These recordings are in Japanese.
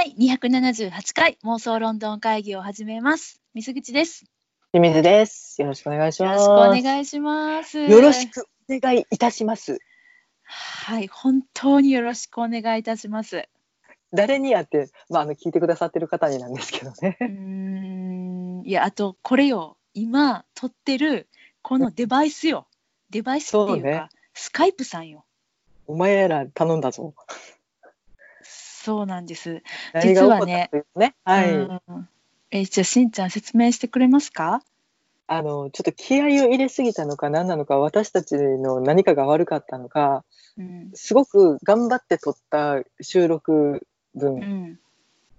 第278回妄想ロンドン会議を始めます。水口です。清水です。よろしくお願いします。よろしくお願いします。よろしくお願いいたします。はい、本当によろしくお願いいたします。誰にやって、まあ、あの聞いてくださってる方になんですけどねう。ーん、いや、あとこれよ、今撮ってるこのデバイスよ。デバイスっていうか、そうねスカイプさんよ。お前ら頼んだぞ。そうなんです。何が起こったというとね。はい。うんえじゃあしんちゃん説明してくれますか？あのちょっと気合を入れすぎたのか何なのか私たちの何かが悪かったのかうん、すごく頑張って撮った収録分、うん、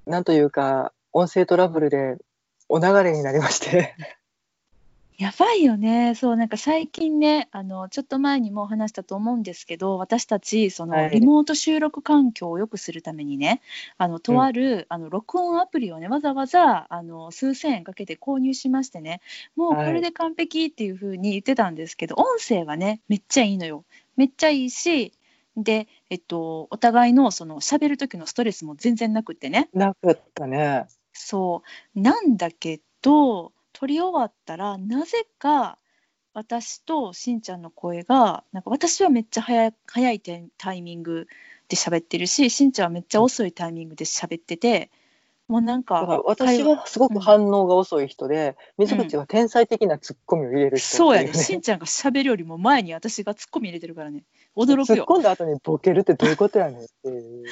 なんというか音声トラブルでお流れになりましてやばいよね。そうなんか最近ね、あのちょっと前にも話したと思うんですけど、私たちそはいのリモート収録環境を良くするためにね、あのとある、あの録音アプリをねわざわざあの数千円かけて購入しましてね、もうこれで完璧っていう風に言ってたんですけど、音声はねめっちゃいいのよ。めっちゃいいし。で、えっと、お互いのその喋る時のストレスも全然なくってねなかったね。そうなんだけど撮り終わったらなぜか私としんちゃんの声がなんか私はめっちゃ早い早いタイミングで喋ってるししんちゃんはめっちゃ遅いタイミングで喋っててもうなんか私はすごく反応が遅い人で、水口は天才的なツッコミを入れる人そうやっていね。しんちゃんが喋るよりも前に私がツッコミ入れてるからね。驚く突っよ。込んだ後にボケるってどういうことやねんっていう。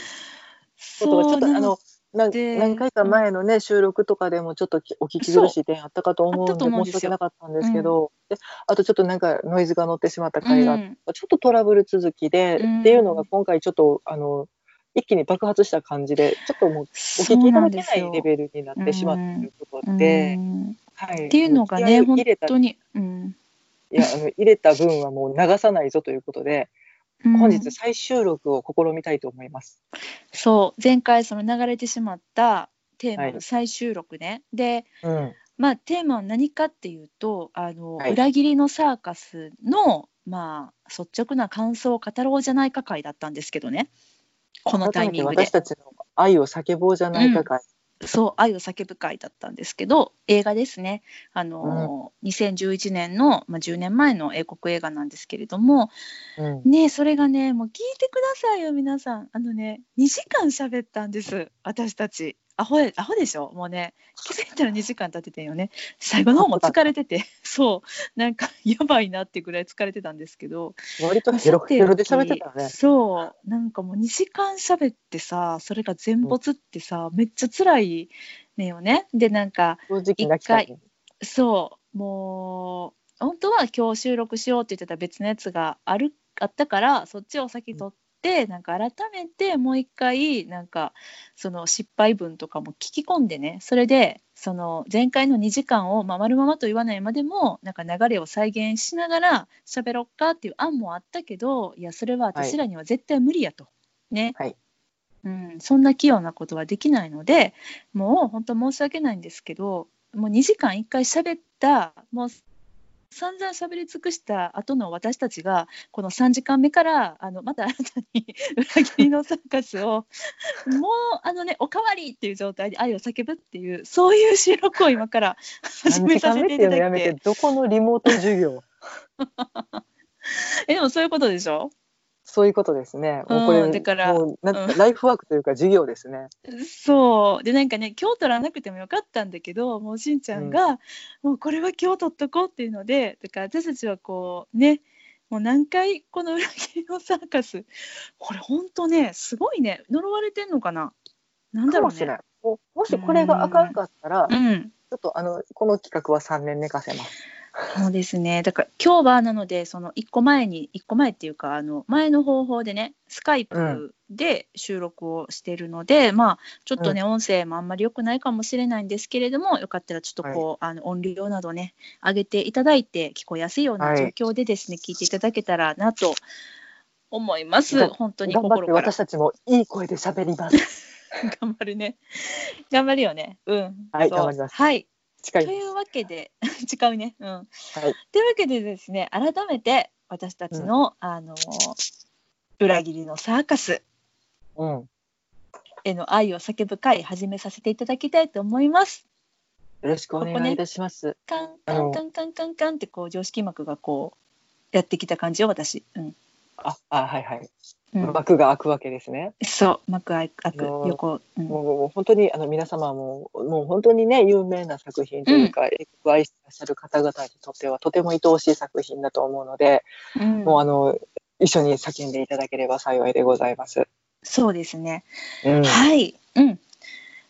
ことがちょっとそうあのなで何回か前のね、収録とかでもちょっときお聞き苦しい点あったかと思うんで申し訳なかったんですけど、であとちょっとなんかノイズが乗ってしまった回がうん。ちょっとトラブル続きで、うん。っていうのが今回ちょっとあの一気に爆発した感じでちょっともうお聞きいただけないレベルになってしまったということで、っていうのがね本を入れた当に、うん。いやあの入れた分はもう流さないぞということで、うん。本日再収録を試みたいと思います。そう。前回その流れてしまったテーマはい。の再収録ね、でうん、まあテーマは何かっていうとあの、はい。裏切りのサーカスのまあ率直な感想を語ろうじゃないか会だったんですけどね。このタイミングで。私たちの愛を叫ぼうじゃないか会、そう愛を叫ぶ会だったんですけど映画ですね。あの、2011年の、まあ、10年前の英国映画なんですけれどもうん。ねそれがねもう聞いてくださいよ皆さん。あのね2時間喋ったんです私たちアホやアホでしょ？もうね気づいたら2時間経っててんよね。最後の方も疲れてて。そう。なんかやばいなってぐらい疲れてたんですけど。割とヘロヘロで喋ってたよね。そう。なんかもう2時間喋ってさそれが全没ってさ、めっちゃ辛いねよね。でなんか正直泣きたいね。そう。もう本当は今日収録しようって言ってた別のやつがあるあったからそっちを先取って、なんか改めてもう一回なんかその失敗文とかも聞き込んでねそれでその前回の2時間を、まあ、丸ままと言わないまでもなんか流れを再現しながら喋ろっかっていう案もあったけどいやそれは私らには絶対無理やと。ね、はいうん、そんな器用なことはできないのでもう本当申し訳ないんですけどもう2時間1回喋ったもう散々喋り尽くした後の私たちがこの3時間目からあのまた新たに 裏切りのサーカスをもうあのねおかわりっていう状態で愛を叫ぶっていうそういう収録を今から始めさせていただいて、どこのリモート授業？えでもそういうことでしょ？そういうことですね。もうこれ、うんだからもうなんうんライフワークというか授業ですね。そうでなんかね今日取らなくてもよかったんだけどもうしんちゃんが、もうこれは今日取っとこうっていうのでだから私たちはこうねもう何回この裏切りのサーカスこれほんとねすごいね呪われてんのかな？なんだろうねかも。ももしこれがあかんかったら、ちうんょっとあのこの企画は3年寝かせます。そうですね。だから今日はなのでその1個前に1個前っていうかあの前の方法でねスカイプで収録をしているので、まあちょっとね、音声もあんまり良くないかもしれないんですけれどもよかったらちょっとこう、あの音量などね上げていただいて聞こえやすいような状況でですね、聞いていただけたらなと思います。が本当に心から。私たちもいい声で喋ります。頑張るね。頑張るよね。うん。はい頑張ります。はい近い。というわけで 違うねうんはい。というわけでですね改めて私たちの、あの裏切りのサーカスうん。への愛を叫ぶ会始めさせていただきたいと思います。よろしくお願いいたします。カンカンカンカンカンカンってこう常識膜がこうやってきた感じよ私。うん。あ、あ、はいはい。うん、幕が開くわけですね。そう幕開く横。うんもうもう本当にあの皆様ももう本当にね有名な作品というか、英国を愛してらっしゃる方々にとってはとても愛おしい作品だと思うので、うんもうあの一緒に叫んでいただければ幸いでございます。そうですね。うん、はい。うん。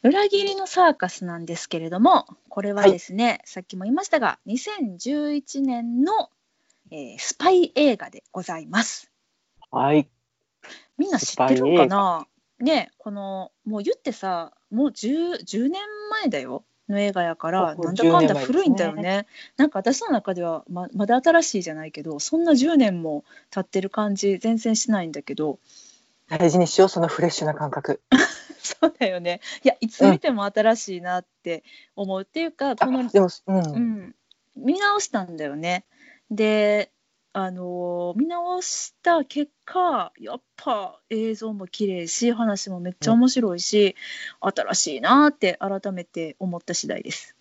裏切りのサーカスなんですけれども、これはですね、さっきも言いましたが、2011年の、えースパイ映画でございます。はい。みんな知ってるんかな？ねこの、もう言ってさ、もう 10, 10年前だよ。の映画やからなんだかん10年前ですねだ古いんだよねなんか私の中ではままだ新しいじゃないけどそんな10年も経ってる感じ全然しないんだけど大事にしようそのフレッシュな感覚。そうだよね。いや、いつ見ても新しいなって思うっていうか、このあ、でも、うん、うん、見直したんだよね。で、あのー見直した結果、やっぱ映像も綺麗し、話もめっちゃ面白いし、新しいなって改めて思った次第です。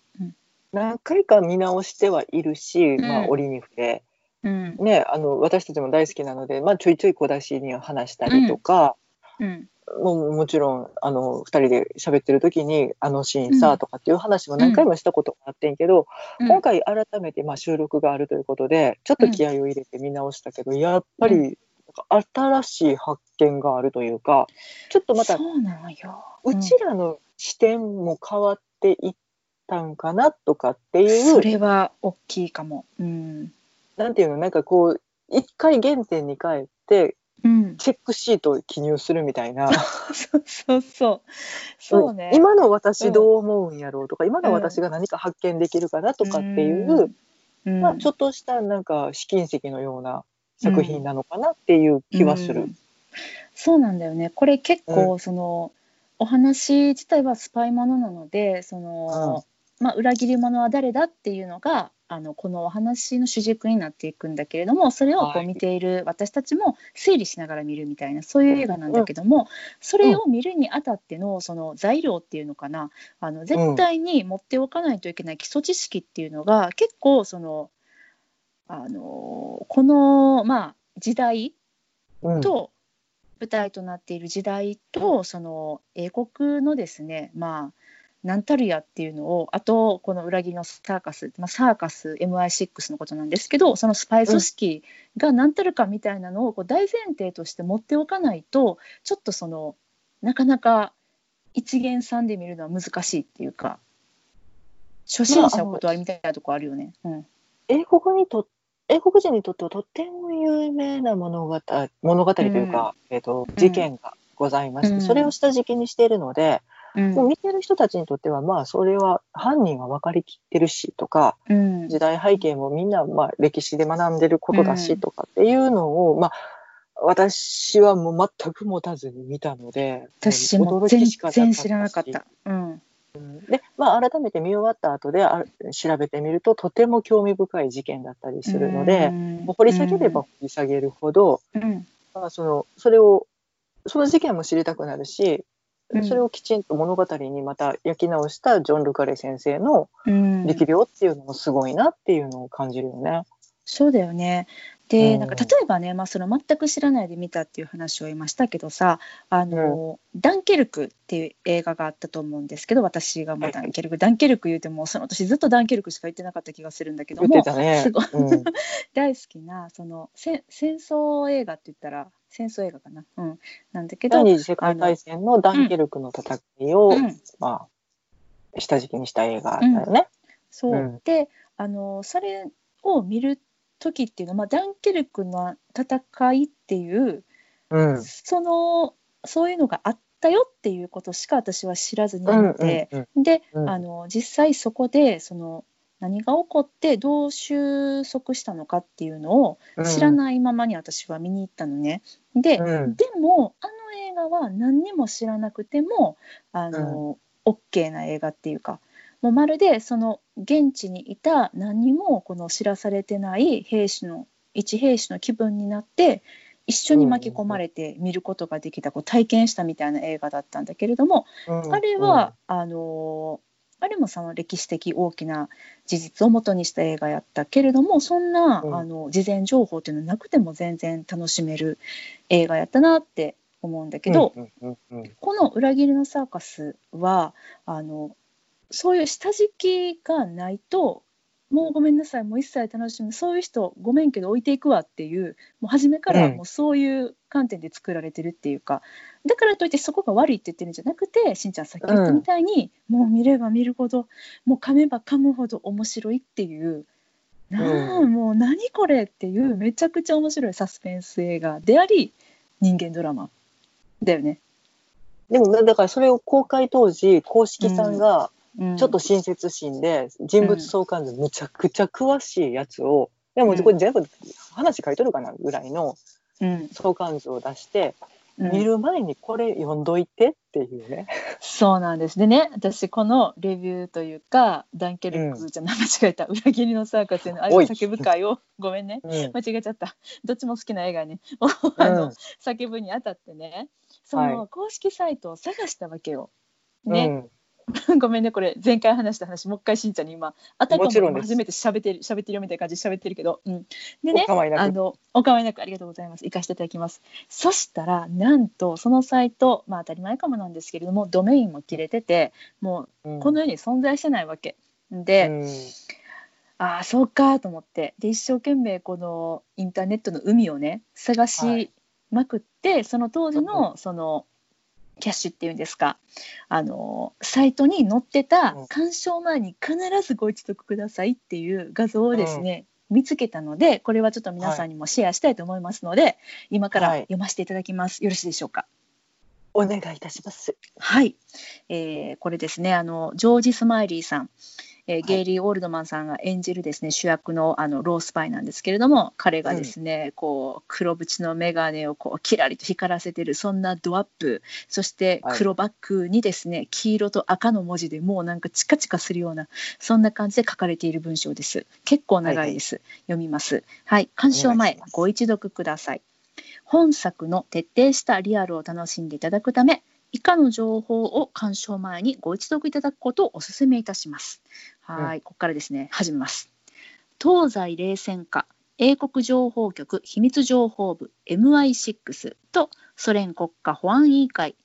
何回か見直してはいるし、まあうん折に触れ、うん、ね、あの私たちも大好きなので、まあちょいちょい小出しには話したりとか。うん、もうもちろんあの2人で喋ってる時にあのシーンさ、うん。とかっていう話も何回もしたことがあってんけど、うん。今回改めてまあ収録があるということでちょっと気合を入れて見直したけど、やっぱりうなんか新しい発見があるというかちょっとまたそうなのよ。うちらの視点も変わっていったんかなとかってうんいう、それは大きいかも。うん、なんていうの？なんかこう一回原点に帰ってうん、チェックシートを記入するみたいな。そうそうそう。そうね。今の私どう思うんやろうとか、今の私が何か発見できるかなとかっていう、うん、まあ、ちょっとしたなんか試金石のような作品なのかなっていう気はする。うんそうなんだよね。これ結構その、お話自体はスパイものなのでその、まあ、裏切り者は誰だっていうのがあのこのお話の主軸になっていくんだけれどもそれをこはい。う見ている私たちも推理しながら見るみたいなそういう映画なんだけども、それを見るにあたってのその材料っていうのかな。あの絶対に持っておかないといけない基礎知識っていうのが結構そのあのこのまあ時代うん。と舞台となっている時代とその英国のですねまあ何たるやっていうのをあとこの裏切りのサーカス、まあ、サーカス MI6 のことなんですけどそのスパイ組織が何たるかみたいなのをこう大前提として持っておかないとちょっとそのなかなか一元さんで見るのは難しいっていうか初心者お断りみたいなとこあるよね。うん。英国にと英国人にとってはとっても有名な物語物語というか、えー、と事件がございまして、うん。それを下敷きにしているので、うん。もう見てる人たちにとってはまあそれは犯人は分かりきってるしとかうん。時代背景もみんなまあ歴史で学んでることだしうんとかっていうのを、まあ私はもう全く持たずに見たので私も驚全然し知らなかった。うん。で、まあ、改めて見終わった後であ調べてみるととても興味深い事件だったりするので、うん。もう掘り下げれば掘り下げるほど、そのそれをその事件も知りたくなるし、うんそれをきちんと物語にまた焼き直したジョン・ルカレ先生のうん力量っていうのもすごいなっていうのを感じるよね。そうだよね。で、うんなんか例えばね、まあ、その全く知らないで見たっていう話を言いましたけどさあの、ダンケルクっていう映画があったと思うんですけど私がまあダンケルク、ダンケルク言うてもその年ずっとダンケルクしか言ってなかった気がするんだけど言もねすごい。うん 大好きなそのせ戦争映画って言ったら戦争映画かな、うん、なんだけど第、二次世界大戦のダンケルクの戦いを、うん、まあ、下敷きにした映画だよね。そう、うん。であのそれを見る時っていうのは、まあ、ダンケルクの戦いっていううん。そのそういうのがあったよっていうことしか私は知らずにいうんて、うん。で、うん。あの実際そこでその何が起こってどう収束したのかっていうのをうん。知らないままに私は見に行ったのね。で、うん。でもあの映画は何にも知らなくてもあの、OK な映画っていうかもうまるでその現地にいた何にもこの知らされてない兵士の一兵士の気分になって一緒に巻き込まれて見ることができた、こう体験したみたいな映画だったんだけれども、うん。あれは、あのあれもその歴史的大きな事実をもとにした映画やったけれどもそんな、うん。あの事前情報っていうのはなくても全然楽しめる映画やったなって思うんだけど、うんうんうんうん。この「裏切りのサーカスは」あのそういう下敷きがないともうごめんなさいもう一切楽しむそういう人ごめんけど置いていくわっていうもう初めからうんもうそういう観点で作られてるっていうか、だからといってそこが悪いって言ってるんじゃなくてしんちゃんさっき言ったみたいに、もう見れば見るほどもう噛めば噛むほど面白いっていう。なあ、うんもう何これっていうめちゃくちゃ面白いサスペンス映画であり人間ドラマだよね。でもだからそれを公開当時公式さんがうん。ちょっと親切心で人物相関図むちゃくちゃ詳しいやつを、でもこれ全部話書いとるかなぐらいのうん。相関図を出して、うん。見る前にこれ読んどいてっていうね。そうなんです。でね私このレビューというかダンケルクじゃない、間違えた。裏切りのサーカスへの愛を叫ぶ会をごめんね。うん。間違えちゃった。どっちも好きな映画ねあの、叫ぶにあたってねそのは公式サイトを探したわけよ。うん。ね、ごめんねこれ前回話した話もう一回しんちゃんに今あたかも初めて喋ってる喋ってるよみたいな感じで喋ってるけど、うん、でねお構いなく。あのお構いなくありがとうございます。行かせていただきます。そしたらなんとそのサイトまあ当たり前かもなんですけれどもドメインも切れててもうん。うこの世に存在してないわけ。で、うん。ああそうかと思ってで一生懸命このインターネットの海をね探はしいまくって、その当時のそのキャッシュっていうんですか。あのサイトに載ってたうん。鑑賞前に必ずご一読くださいっていう画像をですね、見つけたのでこれはちょっと皆さんにもシェアしたいと思いますので、今からはい。読ませていただきます、よろしいでしょうか。お願いいたします。はい、えーこれですね。あのジョージ・スマイリーさん、えーゲイリー・オールドマンさんが演じるですね主役のあのロースパイなんですけれども彼がですね、こう黒縁の眼鏡をこうキラリと光らせてるそんなドアップそしてはい。黒バッグにですね、黄色と赤の文字でもうなんかチカチカするようなそんな感じで書かれている文章です。結構長いです、読みます。はい。鑑賞前ご一読ください。本作の徹底したリアルを楽しんでいただくため以下の情報を鑑賞前にご一読いただくことをお勧めいたします。はい、ここからですね、始めます。東西冷戦下、英国情報局秘密情報部 MI6 とソ連国家保安委員会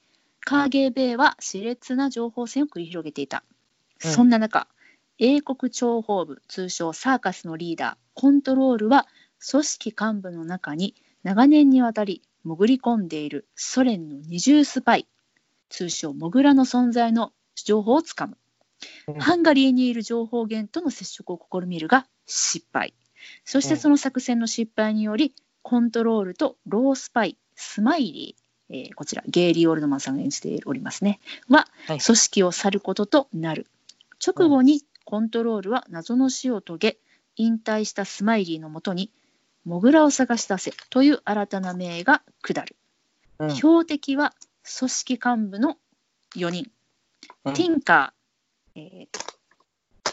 カーゲーベイは熾烈な情報戦を繰り広げていた。うんそんな中、英国諜報部通称サーカスのリーダーコントロールは組織幹部の中に長年にわたり潜り込んでいるソ連の二重スパイ通称モグラの存在の情報をつかむ、うん。ハンガリーにいる情報源との接触を試みるが失敗。そしてうん。その作戦の失敗によりコントロールとロースパイスマイリー、えーこちらゲイリー・オールドマンさんが演じておりますね。ははい。組織を去ることとなる。直後にコントロールは謎の死を遂げ引退したスマイリーのもとにモグラを探し出せという新たな命が下る。うん。標的は組織幹部の4人、うん。ティンカー、えー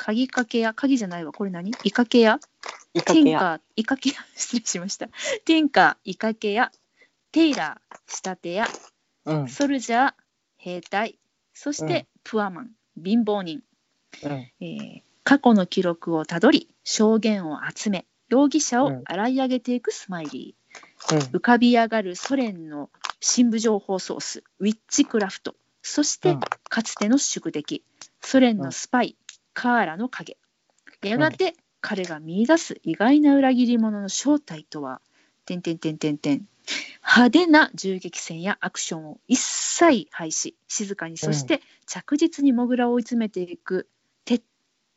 鍵かけ屋、鍵じゃないわ、これ何？イカケ屋？イカケや。ティンカー、イカケ屋、失礼しました。ティンカー、イカケ屋、テイラー、仕立て屋、うん。ソルジャー、兵隊、そして、うん。プアマン、貧乏人、うん。えー過去の記録をたどり、証言を集め、容疑者を洗い上げていくスマイリー。浮かび上がるソ連の深部情報ソースウィッチクラフト。そして、うん。かつての宿敵ソ連のスパイ、カーラの影。やがて、彼が見出す意外な裏切り者の正体とは点点点点点派手な銃撃戦やアクションを一切廃止。静かにそして着実にモグラを追い詰めていく。て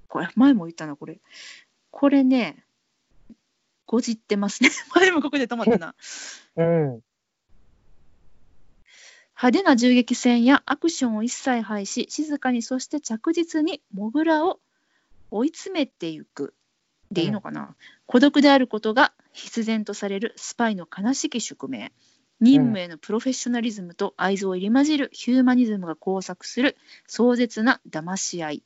これ前も言ったなこれ。これねごじってますね。前もここで止まったな。うん。派手な銃撃戦やアクションを一切廃し静かにそして着実にモグラを追い詰めていくでいいのかな、孤独であることが必然とされるスパイの悲しき宿命。任務へのプロフェッショナリズムと愛憎を入り混じるヒューマニズムが交錯する壮絶な騙し合い。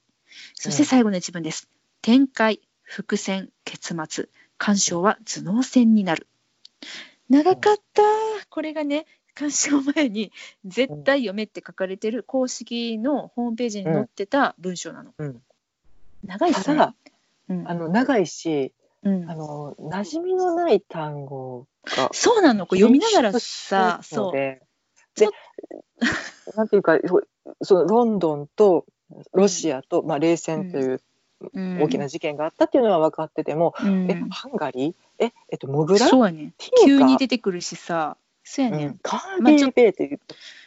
そして最後の一文です、展開伏線結末鑑賞は頭脳戦になる。長かった、これがね鑑賞前に絶対読めって書かれてる公式のホームページに載ってた文章なの、うん。長いっすねうん。あの長いし、うん。あの馴染みのない単語がそうなの。こう読みながらさそそう。うでなんていうかそそのロンドンとロシアと、まあ、冷戦といううん大きな事件があったっていうのは分かってても、うん。えハンガリー？ええっとモグラ？そうやね急に出てくるしさ。そうやね、うん。カーディーベイっていう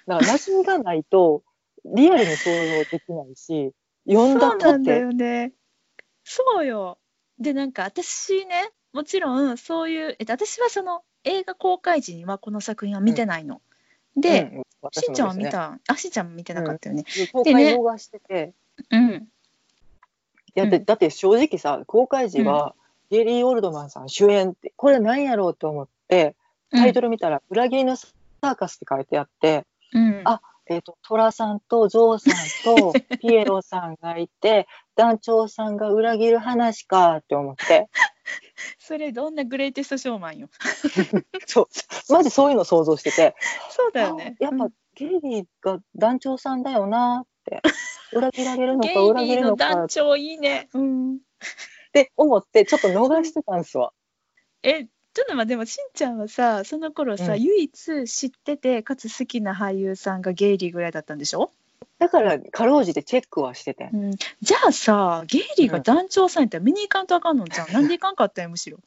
だから馴染みがないと リアルに想像できないし読んだそうなんだとてよね。そうよ。でなんか私ねもちろんそういう、えっと、私はその映画公開時にはこの作品は見てないの。で、うん。しんちゃんは見たあしんちゃんも見てなかったよね。公でね。開逃してて、うん。だうん。だって正直さ公開時は、ゲイリー・オールドマンさん主演ってこれ何やろうと思ってタイトル見たら「裏切りのサーカス」って書いてあって、うん、あえー、とトラさんとゾウさんと ピエロさんがいて団長さんが裏切る話かって思って。それどんなグレイテストショーマンよ。そう。マジそういうの想像してて。そうだよね。あやっぱ、うん。ゲイリーが団長さんだよなって裏切られるのゲか 裏切るのかっ団長いいね。うん。て思ってちょっと逃してたんですわ。えちょっと待ってでもしんちゃんはさその頃さ、うん唯一知っててかつ好きな俳優さんがゲイリーぐらいだったんでしょ？だからかろうじてチェックはしててう。ん、じゃあさゲイリーが団長さんやったら見に行かんとあかんの？じゃん、なんで行かんかったんやむしろ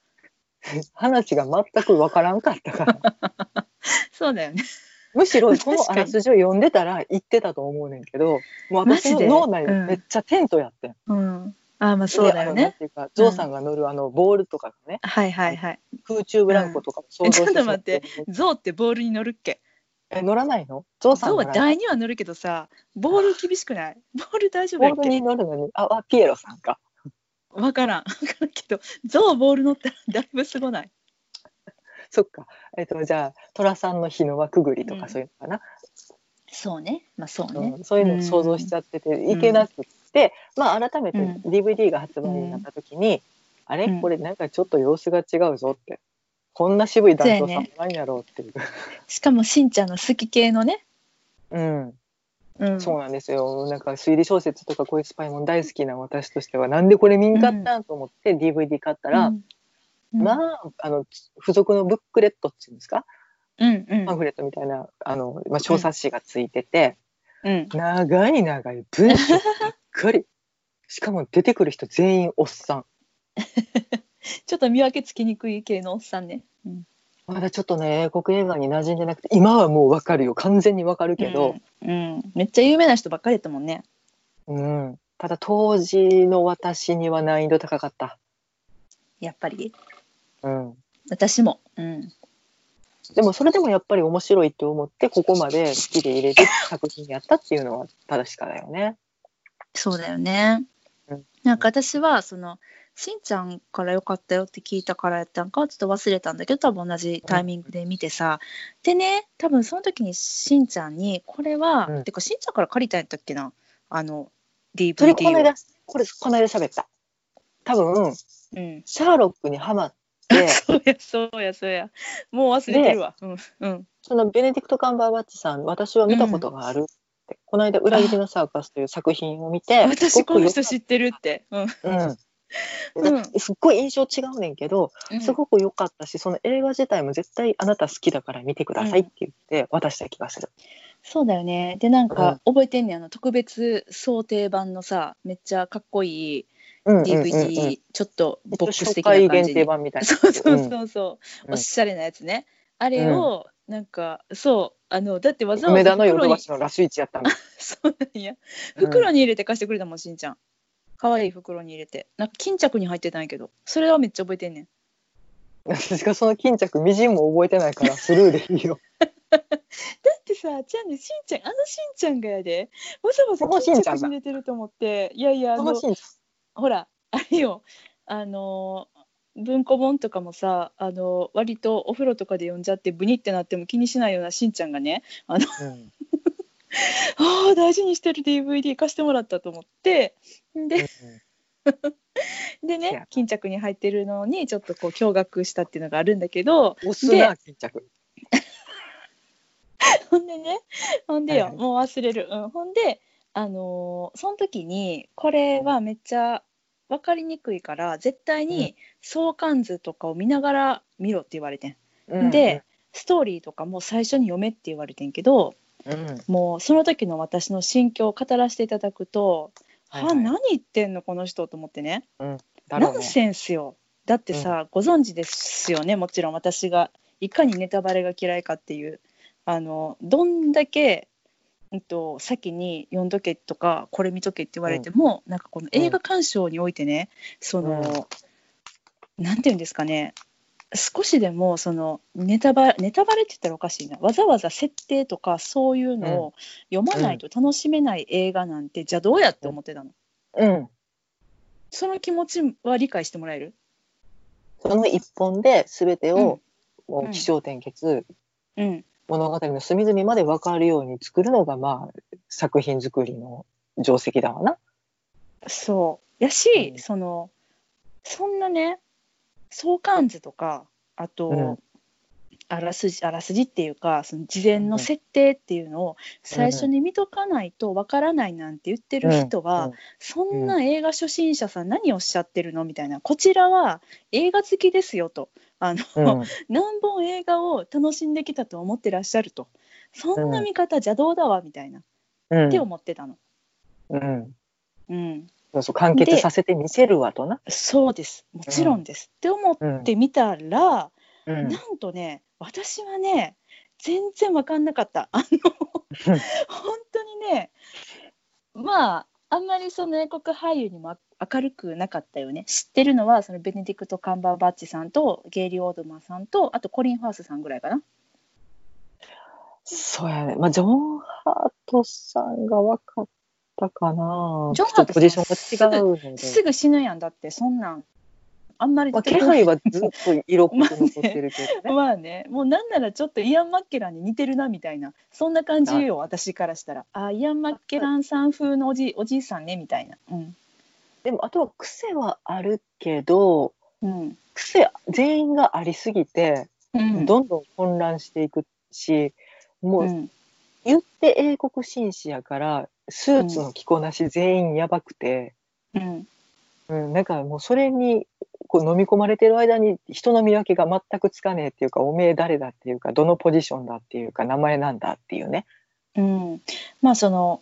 話が全くわからんかったから。そうだよねむしろ このあらすじを読んでたら言ってたと思うねんけど、もう私の脳内うん。めっちゃテントやってん。うん。あーまあそうだよね。ていうか、ゾウさんが乗るあのボールとかがね、はいはいはい。空中ブランコとかも想像して。ちょっと待って。ゾウってボールに乗るっけ？え、乗らないの？ゾウさんは台には乗るけどさボール厳しくない？ボール大丈夫ボールに乗るのに、あ、あピエロさんか。わからん。わからんけどゾウボール乗ったらだいぶすごない？そっか。えっと、じゃあ、寅さんの日の輪くぐりとかうん。そういうのかな。そうね。まあそううね、ん。そういうのを想像しちゃってて、いけなくって、まあ改めてうん。DVD が発売になった時に、あれ？うん。これなんかちょっと様子が違うぞって。こんな渋い団長さん何やろうっていう。しかもしんちゃんの好き系のね、うん。うん、そうなんですよ。なんか推理小説とかこういうスパイも大好きな私としては、なんでこれ見んかったんと思って DVD 買ったら、うんうん、まあ、あの、付属のブックレットっていうんですか？うんうんパンフレットみたいな、あの、まあ、小冊子がついてて、うん、長い長い文章ばっかり。しかも出てくる人全員おっさん。ちょっと見分けつきにくい系のおっさんね。うん、まだちょっとね、英国映画に馴染んでなくて、今はもうわかるよ。完全にわかるけど、うん、うんめっちゃ有名な人ばっかりやったもんね。うん。ただ当時の私には難易度高かった。やっぱりうん。私も。うん、でもそれでもやっぱり面白いって思ってここまで好きで入れる作品やったっていうのは正しかだよね。そうだよねうん。なんか私はそのしんちゃんから良かったよって聞いたからやったんかちょっと忘れたんだけど多分同じタイミングで見てさ、でね多分その時にしんちゃんにこれは、うんてかしんちゃんから借りたんやったっけな？あのそれこの DVD を間、これこの間喋った。多分、うん、シャーロックにハマって、そうやそうやそうや。もう忘れてるわ。うんうん。そのベネディクト・カンバーバッチさん、私は見たことがあるって、この間、裏切りのサーカスという作品を見て、私この人す知ってるって。うん。うん。うん。すっごい印象違うねんけど、うん。すごく良かったし、その映画自体も絶対あなた好きだから見てくださいって言って渡した気がする。そうだよね。でなんか覚えてんねん。あの特別想定版のさめっちゃかっこいいうんうんうんうん DVD、ちょっとボックス初的な感じに。定版みたいな。そうそううんそうそう、うんおしゃれなやつね。あれを、なんかそうあのだってわざわ梅ざ田のヨドバ袋にシのラスイチやったの。そうなんやうん袋に入れて貸してくれたもんしんちゃん。可愛い袋に入れてなんか巾着に入ってたんやけどそれはめっちゃ覚えてんねん。私がその巾着みじんも覚えてないからスルーでいいよ。だってさじゃあねしんちゃんあのしんちゃんがやでわざわざ巾着に入れてると思っていやいやあのほらあれよ。あの文庫本とかもさあの割とお風呂とかで読んじゃってブニってなっても気にしないようなしんちゃんがねあのうん。あー大事にしてる DVD 貸してもらったと思って。ででせやね巾着に入ってるのにちょっとこう驚愕したっていうのがあるんだけど。押すな巾着。ほんでね。ほんでよ、はいはい。もう忘れる、うん、ほんであのーその時にこれはめっちゃ分かりにくいから絶対に相関図とかを見ながら見ろって言われてん、うんでストーリーとかも最初に読めって言われてんけどうん。もうその時の私の心境を語らせていただくと、はいはい。は何言ってんのこの人と思ってね。だろうね。ナンセンスよ。だってさ、ご存知ですよねもちろん。私がいかにネタバレが嫌いかっていう。あのどんだけ、うん、と先に読んどけとかこれ見とけって言われても、なんかこの映画鑑賞においてねその、なんて言うんですかね少しでもそのネタバレネタバレって言ったらおかしいな。わざわざ設定とかそういうのを読まないと楽しめない映画なんて、じゃあどうやって思ってたの？うん。その気持ちは理解してもらえる？その一本で全てを、もううん起承転結、うん物語の隅々まで分かるように作るのがまあ作品作りの定石だわな。そう。やし、うん。そのそんなね相関図とかあと、うん。あらすじあらすじっていうかその事前の設定っていうのを最初に見とかないとわからないなんて言ってる人は、そんな映画初心者さん何をおっしゃってるの？みたいな。こちらは映画好きですよとあの、うん。う ん何本映画を楽しんできたと思ってらっしゃると。そんな見方邪道だわみたいな、うん。って思ってたの。うん。うん。そうそう完結させてみせるわとな。そうです。もちろんです、って思うんってみたら、うん。なんとね私はね全然分かんなかった。あの 本当にねまああんまりその英国俳優にも明るくなかったよね。知ってるのはそのベネディクト・カンバーバッチさんとゲイリー・オードマンさんとあとコリン・ファースさんぐらいかな。そうやね。まあジョン・ハートさんが分かったかな。ジョンハートポジションが違うので。すぐ死ぬやんだって。そんなんあんまりまあ、気配はずっと色っぽく残ってるけどね。まあね。もうなんならちょっとイアン・マッケランに似てるなみたいな。そんな感じよ私からしたら。あイアン・マッケランさん風のおじおじいさんねみたいな。うんでもあとは癖はあるけどうん。癖全員がありすぎてうん。どんどん混乱していくし、もううん。言って英国紳士やからスーツの着こなし全員やばくて、うん。うん。なんかもうそれにこう飲み込まれてる間に人の見分けが全くつかねえっていうかおめえ誰だっていうかどのポジションだっていうか名前なんだっていうね。うん、まあその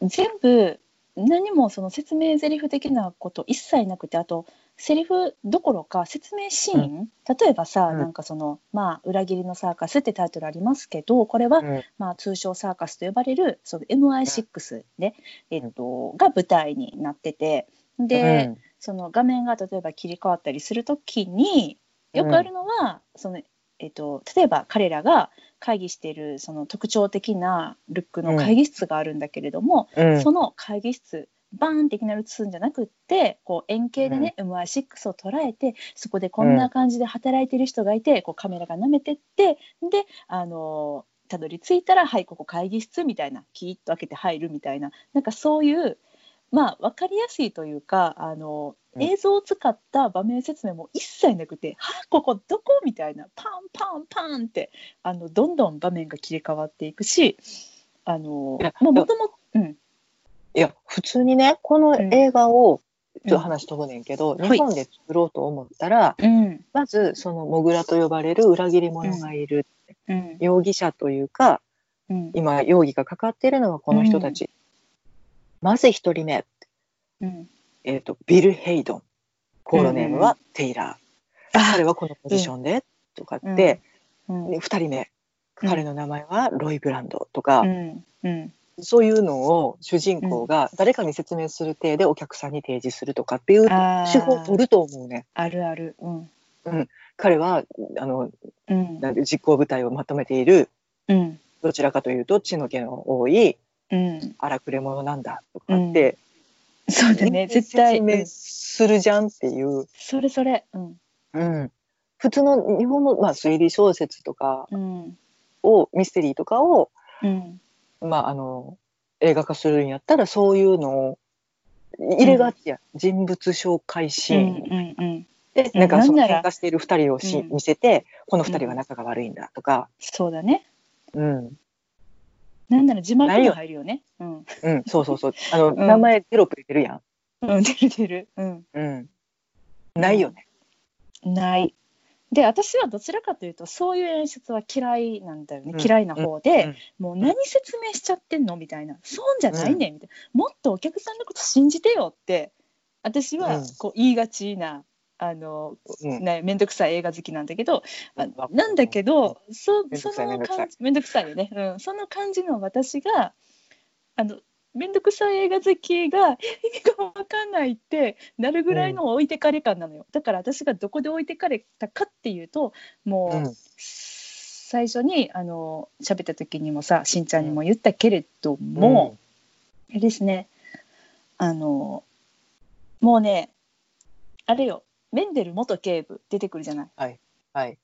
全部何もその説明台詞的なこと一切なくてあとセリフどころか説明シーン、例えばさ、うん。なんかその「まあ裏切りのサーカス」ってタイトルありますけどこれは、うん。まあ、通称サーカスと呼ばれるその MI6 ね、えっと、が舞台になっててで、うん。その画面が例えば切り替わったりするときによくあるのは、そのえっと、例えば彼らが会議しているその特徴的なルックの会議室があるんだけれども、うん。その会議室バーンっていきなり映すんじゃなくってこう円形でね、MI6 を捉えてそこでこんな感じで働いてる人がいて、こうカメラが舐めてってであのたどり着いたらはいここ会議室みたいなキーッと開けて入るみたいななんかそういうまあ分かりやすいというかあのうん。映像を使った場面説明も一切なくて「はあここどこ?」みたいなパンパンパンってあのどんどん場面が切り替わっていくしあのもともうん。いや普通にねこの映画を、ちょっと話飛ぶねんけど、うん日本で作ろうと思ったら、うん。まずそのモグラと呼ばれる裏切り者がいる、うん。容疑者というかうん。今容疑がかかっているのはこの人たち、まず一人目、うん。えー、とビル・ヘイドン。コードネームはテイラー、あ彼はこのポジションで、とかって、うん。で二人目。うん彼の名前はロイ・ブランドとか、うん。うん。そういうのを主人公が誰かに説明する体でお客さんに提示するとかっていう手法を取ると思うね。あるある。うん。彼はあのうん。実行部隊をまとめている。うん。どちらかというと血の気の多いうん。荒くれ者なんだとかって、そうだね。絶対、説明うんするじゃんっていう、それそれ。うん。うん。普通の日本の、まあ、推理小説とかうん。をミステリーとかを、うん。まあ、あの映画化するんやったらそういうのを入れがちや、人物紹介シーン、うんうんうん、でうん。なんかその喧嘩している二人をし、うん。見せてこの二人は仲が悪いんだとか、そうだね。うんなんなら字幕も入るよね。うん。うん、そうそうそうあの、うん名前テロップで出るやん、うん、出る出る。うん。うん、ないよね、ない。で、私はどちらかというと、そういう演出は嫌いなんだよね。うん嫌いな方で、うんもう何説明しちゃってんの？みたいな。そうじゃないねんみたいな。もっとお客さんのこと信じてよって、私はうんこう言いがちな、あの、うんね、めんどくさい映画好きなんだけど、なんだけど、そめんどそくさいめんどくさい。の感じめんどくさいよね、うん、その感じの私があのめんどくさい映画好きがえ意味が分かんないってなるぐらいの置いてかれ感なのよ、だから私がどこで置いてかれたかっていうともう、うん。最初にあの喋った時にもさしんちゃんにも言ったけれども、あれですね。あのもうねあれよメンデル元警部出てくるじゃない。はい。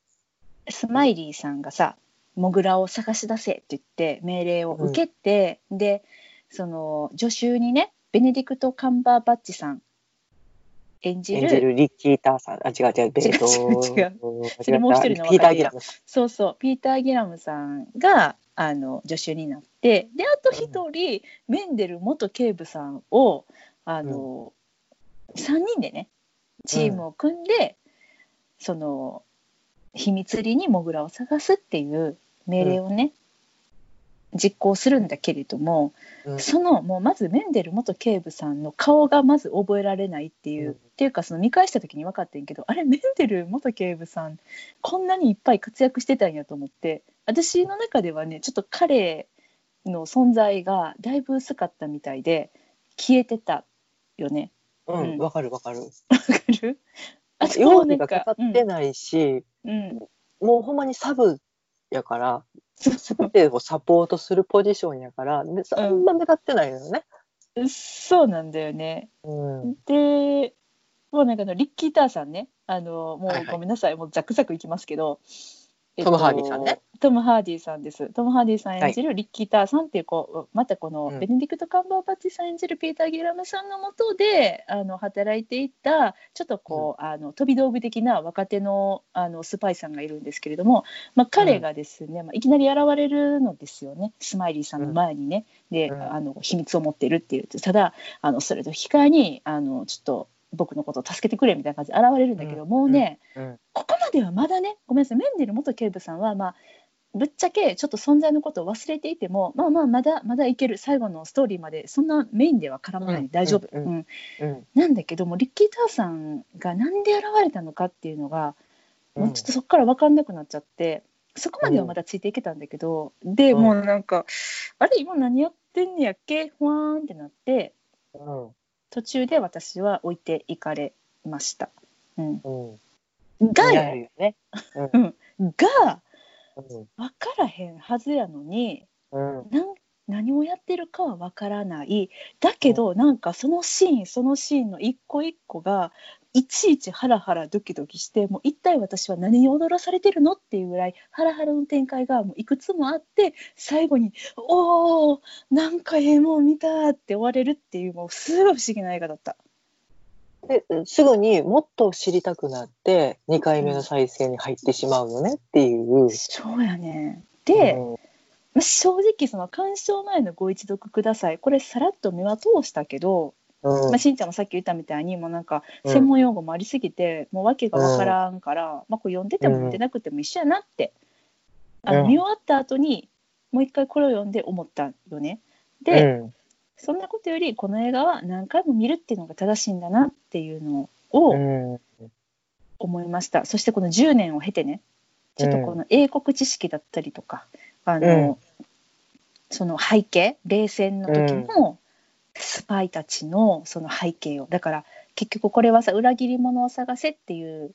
スマイリーさんがさモグラを探し出せって言って命令を受けて、でその助手にねベネディクト・カンバーバッチさん演じる演じるリッキー・ターさん。あ違う違うベ違う違う。違うそれもう一人のピーター・ギラムそうそうピーター・ギラムさんがあの助手になってであと一人、メンデル元警部さんをあの、3人でねチームを組んで、その秘密裏にモグラを探すっていう命令をね、実行するんだけれども、うん。そのもうまずメンデル元警部さんの顔がまず覚えられないっていう、うん。っていうかその見返した時に分かってんけどあれメンデル元警部さんこんなにいっぱい活躍してたんやと思って私の中ではねちょっと彼の存在がだいぶ薄かったみたいで消えてたよね。うんわかるわかる。わかるあ そこ容なんかかかってないし、うん。うん。もうほんまにサブやからそうそう。でをサポートするポジションやからでそんな目立ってないのよね。そうなんだよね。うん。でもうなんかあのリッキー・ターさんね。あのもはいはいうごめんなさい、もうザクザクいきますけど、トムハーディさんね。トム・ハーディさんです。トム・ハーディさん演じるリッキー・ターさんっていうこうまたこのうん。ベネディクト・カンバーバッチさん演じるピーター・ギラムさんのもとであの働いていたちょっとこう、あの飛び道具的な若手のあのスパイさんがいるんですけれども、まあ、彼がですね、まあ、いきなり現れるのですよね。スマイリーさんの前にね、で、うん。あの秘密を持ってるっていう。ただあのそれと引き換えにあのちょっと僕のことを助けてくれみたいな感じで現れるんだけど、うん。もうね、うん。ここまではまだねごめんなさい。メンデル元警部さんはまあぶっちゃけちょっと存在のことを忘れていてもまあまあまだまだいける。最後のストーリーまでそんなメインでは絡まない、うん。大丈夫、うん。なんだけどもリッキー・ターさんがなんで現れたのかっていうのが、うん。もうちょっとそこから分かんなくなっちゃってそこまではまだついていけたんだけど、でうん。もうなんか、あれ今何やってんねやっけ？ふわーんってなってうん途中で私は置いていかれました。うん、うん。がよよね。がうん。分からへんはずやのにうん。なん何をやってるかは分からない。だけど、なんかそのシーンそのシーンの一個一個がいちいちハラハラドキドキしてもう一体私は何に踊らされてるのっていうぐらいハラハラの展開がもういくつもあって最後に「おーなんかええもん見た!」って終われるっていうもうすごい不思議な映画だった。ですぐにもっと知りたくなって2回目の再生に入ってしまうよねっていう。そうやねで、うんまあ正直その鑑賞前のご一読くださいこれさらっと目は通したけど、うんまあ、しんちゃんもさっき言ったみたいにもうなんかうん。専門用語もありすぎて、もう訳がわからんから、まあ、これ読んでても読んでなくても一緒やなって、あのうん見終わった後にもう一回これを読んで思ったよね。うで、ん。そんなことよりこの映画は何回も見るっていうのが正しいんだなっていうのをうん。思いました、そしてこの10年を経てね。ちょっとこの英国知識だったりとか、あのその背景冷戦の時のスパイたちのその背景を。だから結局これはさ裏切り者を探せっていう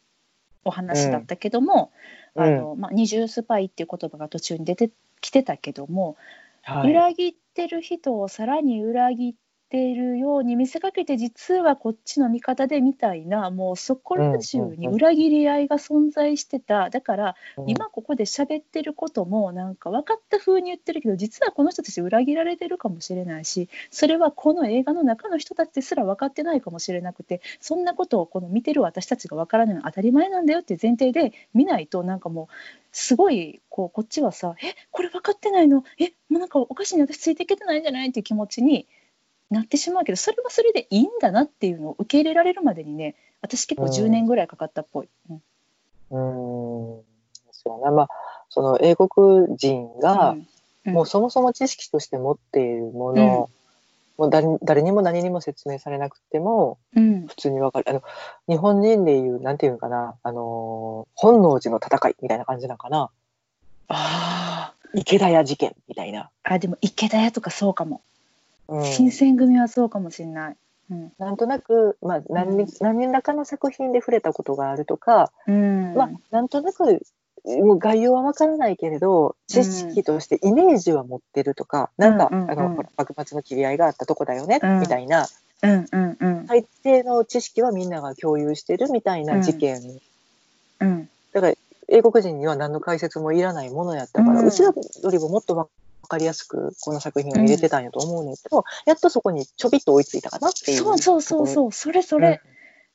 お話だったけども、うん。あのまあ、二重スパイっていう言葉が途中に出てきてたけども、はい。裏切ってる人をさらに裏切っっているように見せかけて実はこっちの味方でみたいなもうそこら中に裏切り合いが存在してた。だから今ここで喋ってることもなんか分かった風に言ってるけど実はこの人たち裏切られてるかもしれないしそれはこの映画の中の人たちですら分かってないかもしれなくてそんなことをこの見てる私たちが分からないのは当たり前なんだよっていう前提で見ないとなんかもうすごいこうこっちはさ「えこれ分かってないの？えもうなんかおかしいな私ついていけてないんじゃない?」っていう気持ちになってしまうけどそれはそれでいいんだなっていうのを受け入れられるまでにね私結構10年ぐらいかかったっぽい。うん。うん。そうな。まあその英国人が、うん。もうそもそも知識として持っているもの、もう誰誰にも何にも説明されなくてもうん。普通にわかる。あの日本人でいうなんていうのかな。あの本能寺の戦いみたいな感じなのかな。あ池田屋事件みたいな、ーあでも池田屋とかそうかも、うん新選組はそうかもしれない。うん。なんとなく、まあ、何に何らかの作品で触れたことがあるとか、うん。まあ、なんとなくもう概要はわからないけれど知識としてイメージは持ってるとか、なんか、うんうんうん。あのほら幕末の切り合いがあったとこだよね、うん。みたいな。うんうんうん。大抵の知識はみんなが共有してるみたいな事件、うん。だから英国人には何の解説もいらないものやったから、ううんちらよりももっとわかりやすくこの作品を入れてたんやと思うねんけど、やっとそこにちょびっと追いついたかなっていうそうそうそうそうそれそれ、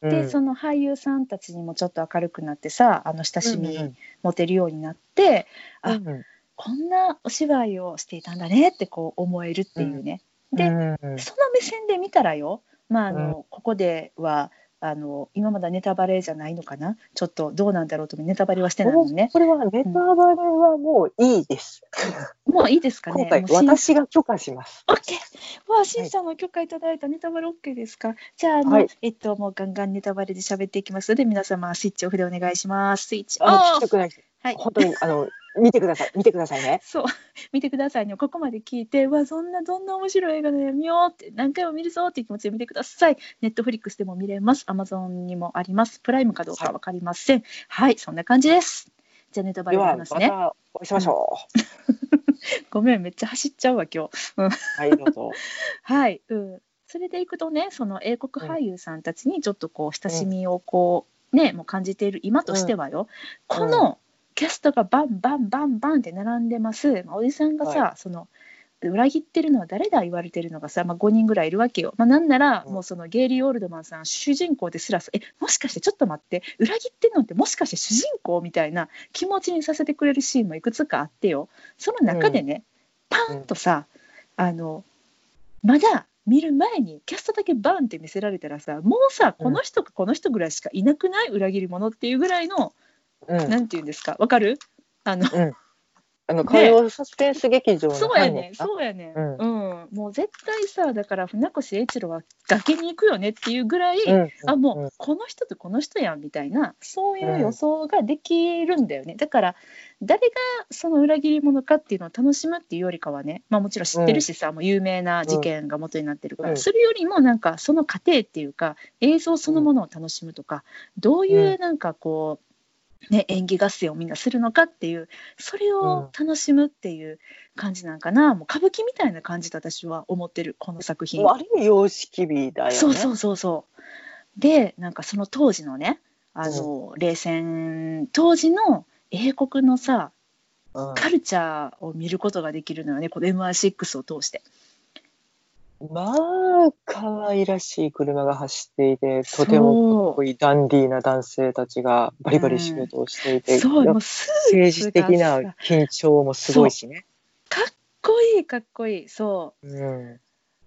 うん、でその俳優さんたちにもちょっと明るくなってさあの親しみうん持てるようになって、あうんうん。こんなお芝居をしていたんだねってこう思えるっていうね、でうんうんその目線で見たらよまああの、ここではあの今まだネタバレじゃないのかな？ちょっとどうなんだろうとネタバレはしてないもんねこれはネタバレはもういいです。もういいですかね？私が許可します。オッケーわあ、しんちゃんの許可いただいたネタバレオッケーですか？じゃあ、あの、はいえっと、もうガンガンネタバレで喋っていきますので、皆様、スイッチオフでお願いします。スイッチオフ。はい。本当にあの見てください。見てくださいね。そう、見てくださいね。ここまで聞いて、うわ、そんな、どんな面白い映画だよ、見ようって、何回も見るぞっていう気持ちで見てください。ネットフリックスでも見れます。アマゾンにもあります。プライムかどうかわかりません。はい、そんな感じです。じゃあ、ネタバレではまいきますね。たお会いしましょ ごめん、めっちゃ走っちゃうわ、今日。う。はいどうぞ。はい、うん、それでいくとねその英国俳優さんたちにちょっとこう親しみをこう、ねもう感じている今としてはよ、このキャストがバンバンバンバンって並んでます、まあおじさんがさ、はその裏切ってるのは誰だ言われてるのがさ、まあ、5人ぐらいいるわけよ。まあ、なんなら、うん。もうそのゲイリー・オールドマンさん主人公ですらえもしかしてちょっと待って裏切ってんのってもしかして主人公みたいな気持ちにさせてくれるシーンもいくつかあってよ。その中でね、パンとさあのまだ見る前にキャストだけバンって見せられたらさもうさうん。この人かこの人ぐらいしかいなくない？裏切り者っていうぐらいの、うん。なんていうんですか？わかる？あの。あの火曜サスペンス劇場のそうやねそうやねん、ううん。もう絶対さだから船越英一郎は崖に行くよねっていうぐらい、うん。あもうこの人とこの人やんみたいなそういう予想ができるんだよね、だから誰がその裏切り者かっていうのを楽しむっていうよりかはね、まあ、もちろん知ってるしさ、もう有名な事件が元になってるから、うん。それよりもなんかその過程っていうか映像そのものを楽しむとか、どういうなんかこう、ね、演技合戦をみんなするのかっていうそれを楽しむっていう感じなんかな、もう歌舞伎みたいな感じと私は思ってるこの作品。もうある意味様式美だよね。そうそうそうそう。でなんかその当時のねあの、冷戦当時の英国のさうんカルチャーを見ることができるのよねこの MI6 を通して。まあ可愛らしい車が走っていてとてもかっこいいダンディーな男性たちがバリバリ仕事をしていて、そうもうスー政治的な緊張もすごいしね。かっこいいかっこいいそう。ん。う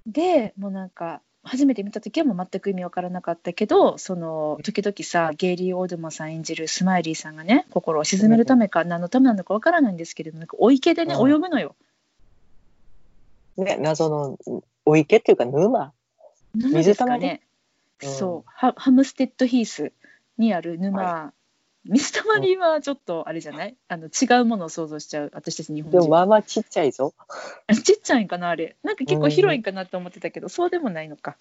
でもうなんか初めて見た時はもう全く意味わからなかったけどその時々さゲイリー・オードマンさん演じるスマイリーさんがね心を鎮めるためか何のためなのかわからないんですけれどもなんかお池でねうん。泳ぐのよ。ね、謎のお池っていうか沼。沼ですかね。うんそう。ハハムステッドヒースにある沼、水たまりはちょっとあれじゃない、あの違うものを想像しちゃう。私たち日本でも人まあまあちっちゃいぞ。ちっちゃいんかなあれ。なんか結構広いんかなと思ってたけど、そうでもないのか。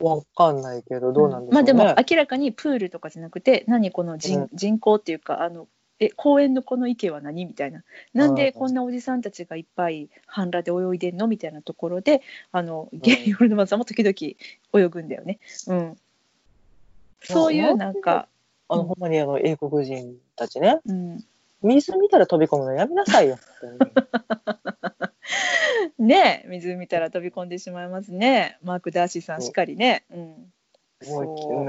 わかんないけどどうなんでしょうね。まあでも明らかにプールとかじゃなくて何この人,、うん。人工っていうかあのえ公園のこの池は何？みたいな。なんでこんなおじさんたちがいっぱい半裸で泳いでんの？みたいなところであのゲイヨルノマさんも時々泳ぐんだよね。うん、そういうなんか、あの、ほんまにあの、英国人たちね、うん、水見たら飛び込むのやめなさいよ。ねえ水見たら飛び込んでしまいますね。マーク・ダーシーさんしっかりね。うん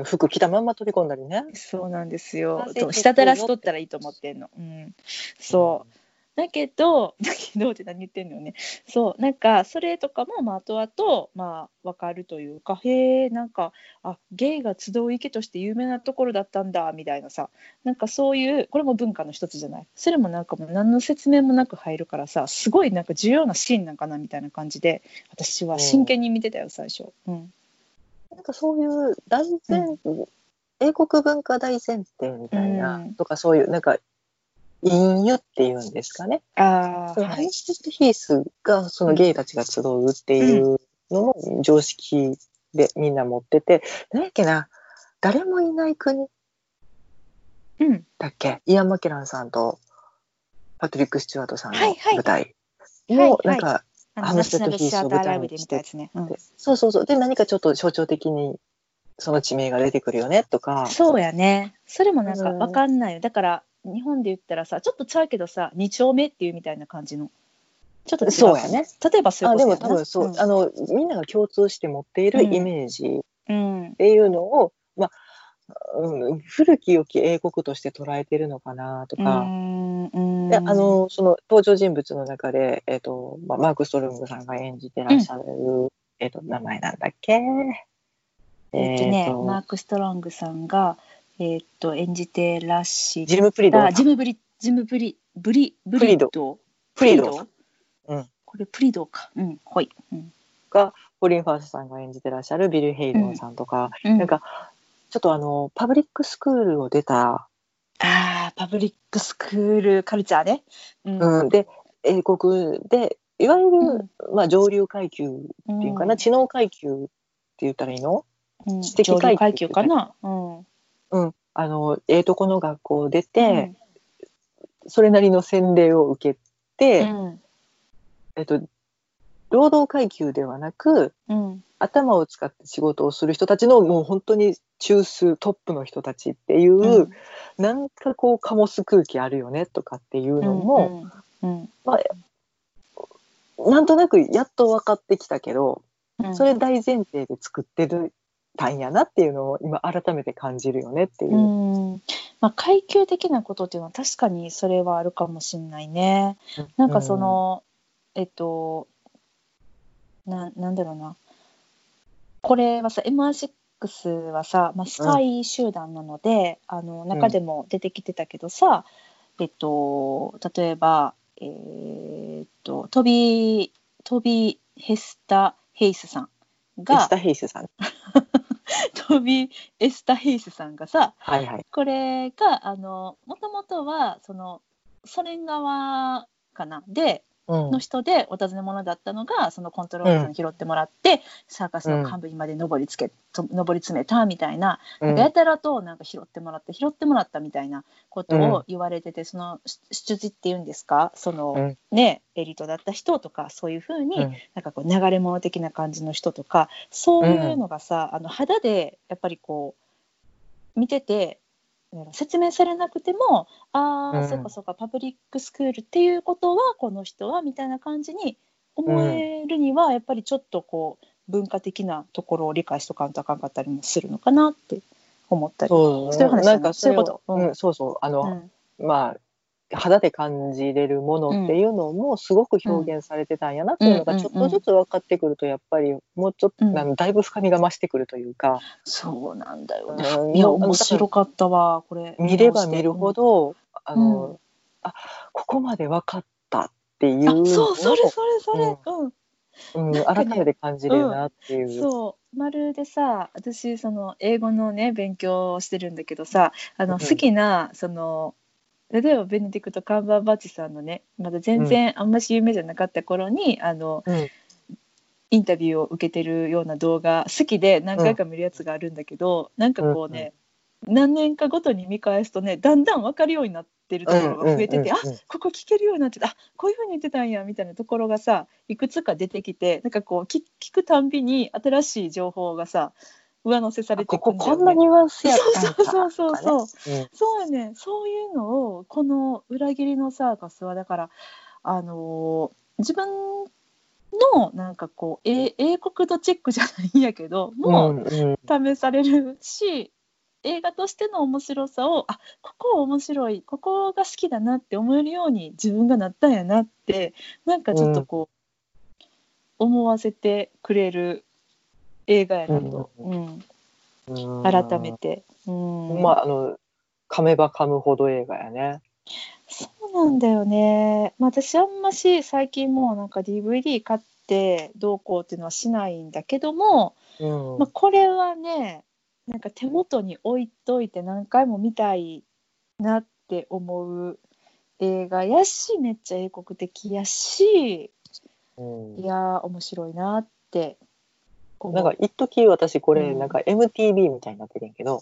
服着たまんま飛び込んだりね。そうなんですよ完。成と舌垂らしとったらいいと思ってんの。うん、そう。だけど、だけどって何言ってんのよね。そう、なんかそれとかも、まあ、後々、まあ、わかるというか、へえ、なんか、あ、ゲイが集う池として有名なところだったんだ、みたいなさ。なんかそういう、これも文化の一つじゃない。それもなんかもう何の説明もなく入るからさ、すごいなんか重要なシーンなんかな、みたいな感じで、私は真剣に見てたよ、最初。うん。なんかそういう大前、英国文化大前提みたいな、うんとかそういうなんか隠喩っていうんですかね。ああ、そのハイはい。ステヒースがそのゲイたちが集うっていうのも常識でみんな持ってて、何やっけな誰もいない国うん。だっけ？イアン・マケランさんとパトリック・スチュワートさんの舞台はいもはいなんか、あのハムステッドナショナルシアターライブで見たやつね。うんでそうそうそうで何かちょっと象徴的にその地名が出てくるよねとかそうやね。それもなんかうんわかんないよ。だから日本で言ったらさ、ちょっとちゃうけどさ、二丁目っていうみたいな感じの。ちょっと違そうやね。例えばそういうあでもことやな多分そう、あのみんなが共通して持っているイメージうん。うん。っていうのを、まあ、うん、古き良き英国として捉えてるのかなとうか、ん。うんであ、のその登場人物の中で、えっとまあ、マーク・ストロングさんが演じてらっしゃる、えっと名前なんだっけ？えっとね、えっとマーク・ストロングさんが、えっと演じてらっしジム・プリド。ゃジムブリ、ジムブリ、ブリ、ブリド？プリド。うん。これプリドか。うん。ほい。うん。コリン・ファースさんが演じてらっしゃるビル・ヘイドンさんとか、うん。なんかちょっとあのパブリックスクールを出た、ああ、パブリックスクールカルチャーね。うん。うん、で英国でいわゆる、うん。まあ、上流階級っていうかな、ん。知能階級って言ったらいいの？うん。知的上流階階級級かな？うん。うん、あのええとこの学校を出うて、ん。それなりの洗礼を受けて、うん。えっと、労働階級ではなくうん頭を使って仕事をする人たちのもう本当に中枢トップの人たちっていう、うんなんかこう醸す空気あるよねとかっていうのも、うんなんとなくやっと分かってきたけど、うんそれ大前提で作ってるたんやなっていうのを今改めて感じるよねっていう。うんまあ階級的なことっていうのは確かにそれはあるかもしれないね。なんかその、えっとななんだろうなこれはさ MR6 はさ、まあ、スパイ集団なので、あの中でも出てきてたけどさ、えっと例えばえーっとトビートビー・ヘスタ・ヘイスさんがエスタ・ヘイスさん。トビー・エスタ・ヘイスさんがさはいはい。これがあのもともとはそのソ連側かなでうんの人でお尋ね者だったのがそのコントローラーに拾ってもらって、サーカスの幹部にまで上りつけ、と上り詰めたみたいな、うん。やたらとなんか拾ってもらって拾ってもらったみたいなことを言われてて、そのし出自っていうんですか？その、うん。ねエリートだった人とかそういうふうに、うん。なんかこう流れ物的な感じの人とかそういうのがさ、あの肌でやっぱりこう見ててうん説明されなくてもああ、うん。そうかそうかパブリックスクールっていうことはこの人はみたいな感じに思えるには、やっぱりちょっとこう文化的なところを理解しとかんとあかんかったりもするのかなって思ったり。そうそういう話な。んかそういうこと。うん。うん、そうそう。あの、うん。まあ肌で感じれるものっていうのもすごく表現されてたんやなっていうのがうんちょっとずつ分かってくるとやっぱりもうちょっと、うん。あのだいぶ深みが増してくるというか。そうなんだよね。うんいや面白かったわこれ。見れば見るほど、あの、うん。あここまで分かったっていうそうそれそれそれ。うん。うん、ね改めて感じれるなっていう。そう。まるでさ私その英語のね勉強をしてるんだけどさあのうん。好きなその例えばベネディクト・カンバーバッチさんのねまだ全然あんまし有名じゃなかった頃に、あのうん。インタビューを受けてるような動画好きで何回か見るやつがあるんだけど、なんかこうね、何年かごとに見返すとねだんだん分かるようになっってるところが増えてて、うんうんうん。うんあここ聞けるようになってたあこういうふうに言ってたんやみたいなところがさいくつか出てきてなんかこう聞聞くたんびに新しい情報がさ上乗せされてこくんだよね。ここんなニュアンスやったんかそうそうそうそう。そううん。そうやねそういうのをこの「裏切りのサーカス」はだからあのー自分のなんかこうえ英国度チェックじゃないんやけどもううんうん。試されるし映画としての面白さをあここ面白いここが好きだなって思えるように自分がなったんやなってなんかちょっとこう、思わせてくれる映画やなと、うんうん改めて。うんまああの噛めば噛むほど映画やね。そうなんだよね。まあ、私あんまし最近もうなんか DVD 買ってどうこうっていうのはしないんだけども、うんまあ、これはねなんか手元に置いといて何回も見たいなって思う映画やしめっちゃ英国的やしうんいやー面白いなって。なんか一時私これうん。なんか MTV みたいになってるんやけど、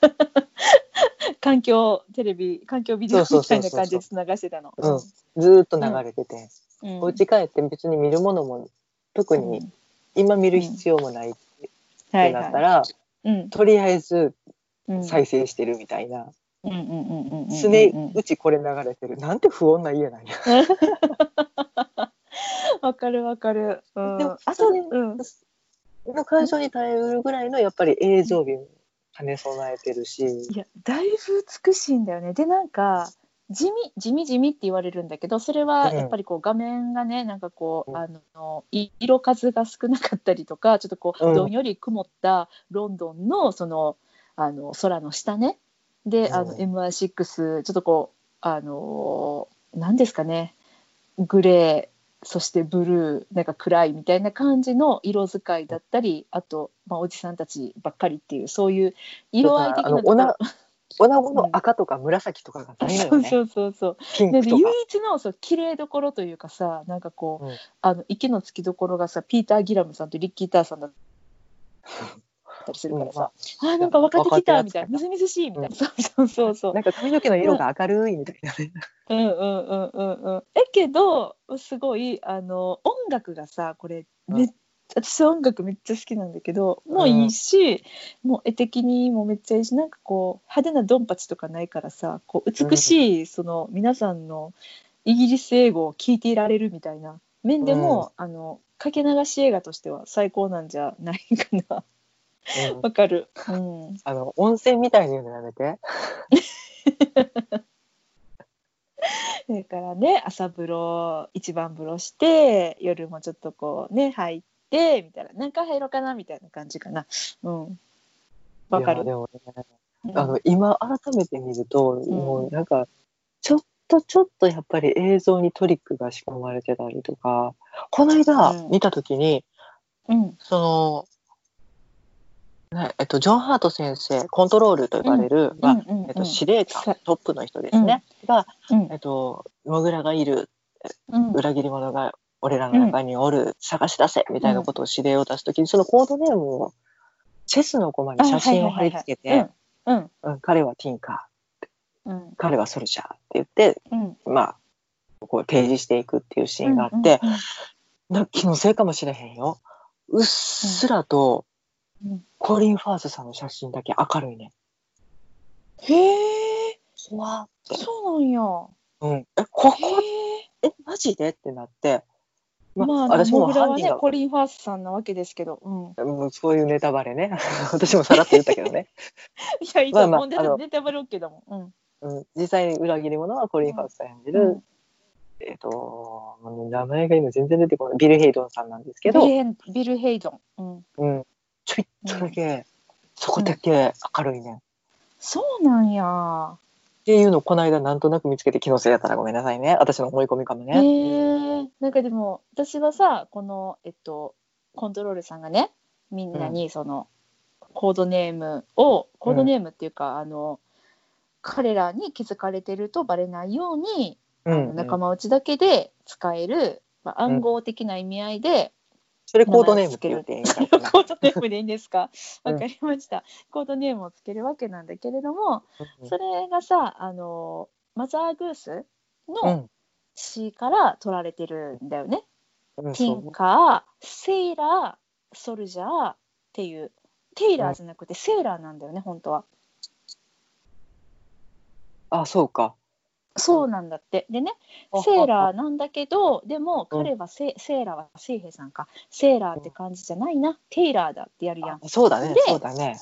環境テレビ環境ビデオみたいな感じでつながしてたの。うん。ずーっと流れてて、うん。お家帰って別に見るものも特に今見る必要もないっはて。なったら、うん。とりあえずうん。再生してるみたいな、うんうんうんうんうんうん常うちこれ流れてる。なんて不穏な家なんや。わかるわかる。うん、でもあと、それうん、の会場に耐えうるぐらいのやっぱり映像美も兼ね備えてるし、いやだいぶ美しいんだよね。でなんか地味地味地味って言われるんだけどそれはうんやっぱりこう画面がねなんかこう、うん。あのい色数が少なかったりとかちょっとこう、うん。どんより曇ったロンドンのそのあの空の下ね。であのうん MI6 ちょっとこうあの何ですかね。グレーそしてブルーなんか暗いみたいな感じの色使いだったりあと、まあ、おじさんたちばっかりっていうそういう色合い的なところ。あの女子 の赤とか紫とかがないのよね、そうそうそう。ピンで唯。一のそう綺麗どころというかさなんかこう、うん。あの息のつきどころがさピーター・ギラムさんとリッキー・ターさんだったりするからさ、あーなんか分かってきたみたいな。みずみずしいみたいな、そうそうそうそう。なんか髪の毛の色が明るいみたいなね。うんうんうんうんうん。えけどすごいあの音楽がさこれめっ私音楽めっちゃ好きなんだけどもういいし、もう絵的にもめっちゃいいしなんかこう派手なドンパチとかないからさこう美しい、その皆さんのイギリス英語を聞いていられるみたいな面でも、あのかけ流し映画としては最高なんじゃないかな。うんわかる、うん、あの温泉みたいに言うのやめて。だからね朝風呂一番風呂して夜もちょっとこうね入ってみたいな何回入ろうかなみたいな感じかな。うん。わかる。でもね、うん。あの今改めて見ると、もうなんかちょっとちょっとやっぱり映像にトリックが仕込まれてたりとかこの間うん。見た時に、うん。その、ねえっと、ジョン・ハート先生コントロールと呼ばれる、まあうんうんうんえっと、司令官さトップの人ですね、が、うん。えっと、モグラがいるうん。裏切り者が俺らの中におる、探し出せみたいなことを指令を出す時にそのコードネームをチェスの駒に写真を貼り付けて、彼はティンカーうん。彼はソルジャーって言って、うん。まあ、こう提示していくっていうシーンがあって、うんうんな気のせいかもしれへんよ。うっすらとうんコリン・ファースさんの写真だけ明るいね。へえふわ。そうなんや。うん。え、ここ、へえ、マジで？ってなって。えまあ私もモグラはねコリン・ファースさんなわけですけど、うん、もうそういうネタバレね。私もさらっと言ったけどね。いやいいとまあまあネタバレ OK だもん、うん。うん、実際に裏切り者はコリン・ファースさん演じる、うん。えっ、と、もう名前が今全然出てこない。ビル・ヘイドンさんなんですけど、ビルヘンビル・ヘイドン、うん、うん、ちょいっとだけ、そこだけ明るいね。っそうなんや。ていうのをこの間なんとなく見つけて気のせいやったらごめんなさいね。私の思い込みかもへね。えなんかでも私はさこのえっとコントロールさんがねみんなにその、コードネームをコードネームっていうか、あの彼らに気づかれてるとバレないように、うんあの仲間内だけで使える、まあ、暗号的な意味合いで、それコードネームって言うていコードネームでいいんですか？うん。わかりました、コードネームをつけるわけなんだけれどもうんそれがさあのマザーグースうのん。詩から取られてるんだよね。うんティンカーセイラーソルジャーっていう。テイラーじゃなくてセーラーなんだよね本当は。あそうかそうなんだって。でねあセーラーなんだけどでも彼はセ,、セーラーはセイヘイさんか。セーラーって感じじゃないな。テイラーだってやるやん。あ。そうだね。でそうだね。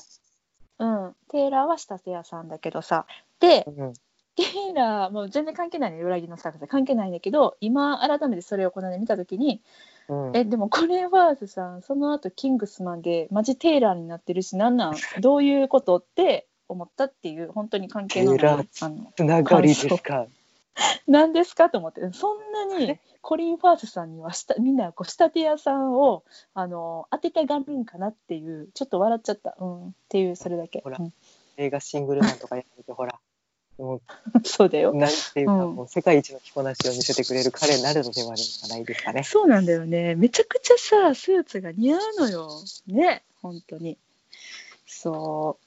うん、テイラーは仕立て屋さんだけどさ。でうんテイラーもう全然関係ないね。裏切りの作者関係ないんだけど今改めてそれをこの間見た時にうん。えでもコレン・ファースさんその後キングスマンでマジテイラーになってるしなんなん？どういうこと？って思ったっていう本当に関係のないつながりですか？何ですか？と思って。そんなにコリン・ファースさんにはしたみんなこう仕立て屋さんをあの当てたがるんかなっていうちょっと笑っちゃった、うん、っていうそれだけ、ほら。うん。映画シングルマンとかやめてほら。も そうだよ。うなんていうか、うん。もう世界一の着こなしを見せてくれる彼なるのではないですかね。そうなんだよね。めちゃくちゃさスーツが似合うのよ。ね。本当に。そう、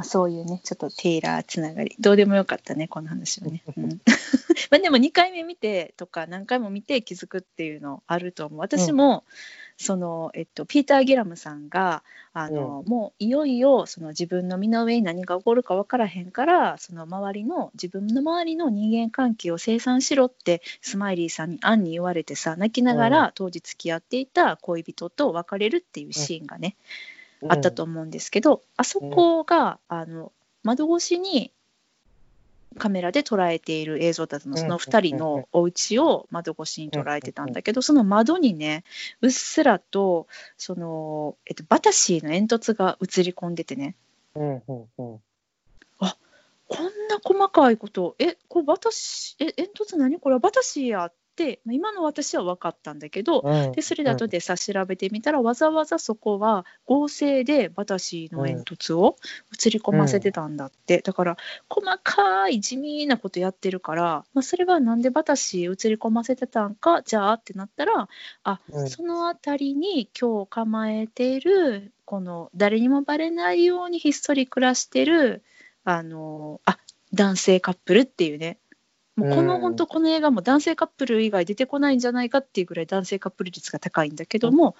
まあ、そういうねちょっとテイラーつながり。どうでもよかったねこの話はね、うん。まあでも2回目見てとか何回も見て気づくっていうのあると思う。私も、そのえっと、ピーター・ギラムさんがあの、もういよいよその自分の身の上に何が起こるか分からへんからその周りの自分の周りの人間関係を清算しろってスマイリーさんにアンに言われてさ泣きながら当時付き合っていた恋人と別れるっていうシーンがね、あったと思うんですけどあそこが、あの窓越しにカメラで捉えている映像だったの。その2人のお家を窓越しに捉えてたんだけどその窓にねうっすらとその、えっと、バタシーの煙突が映り込んでてね。うん。うん。うん。こんな細かいこと。えこれバタシーえ煙突何？これバタシーやってまあ今の私は分かったんだけど、うんでそれで後でさ調べてみたらわざわざそこは合成でバタシーの煙突を映り込ませてたんだって、だから細かい地味なことやってるから、まあ、それはなんでバタシー映り込ませてたんかじゃあってなったらあ、うん。その辺りに今日構えているこの誰にもバレないようにひっそり暮らしてるあのあ男性カップルっていうねもうこの、うん。本当この映画も男性カップル以外出てこないんじゃないかっていうぐらい男性カップル率が高いんだけども、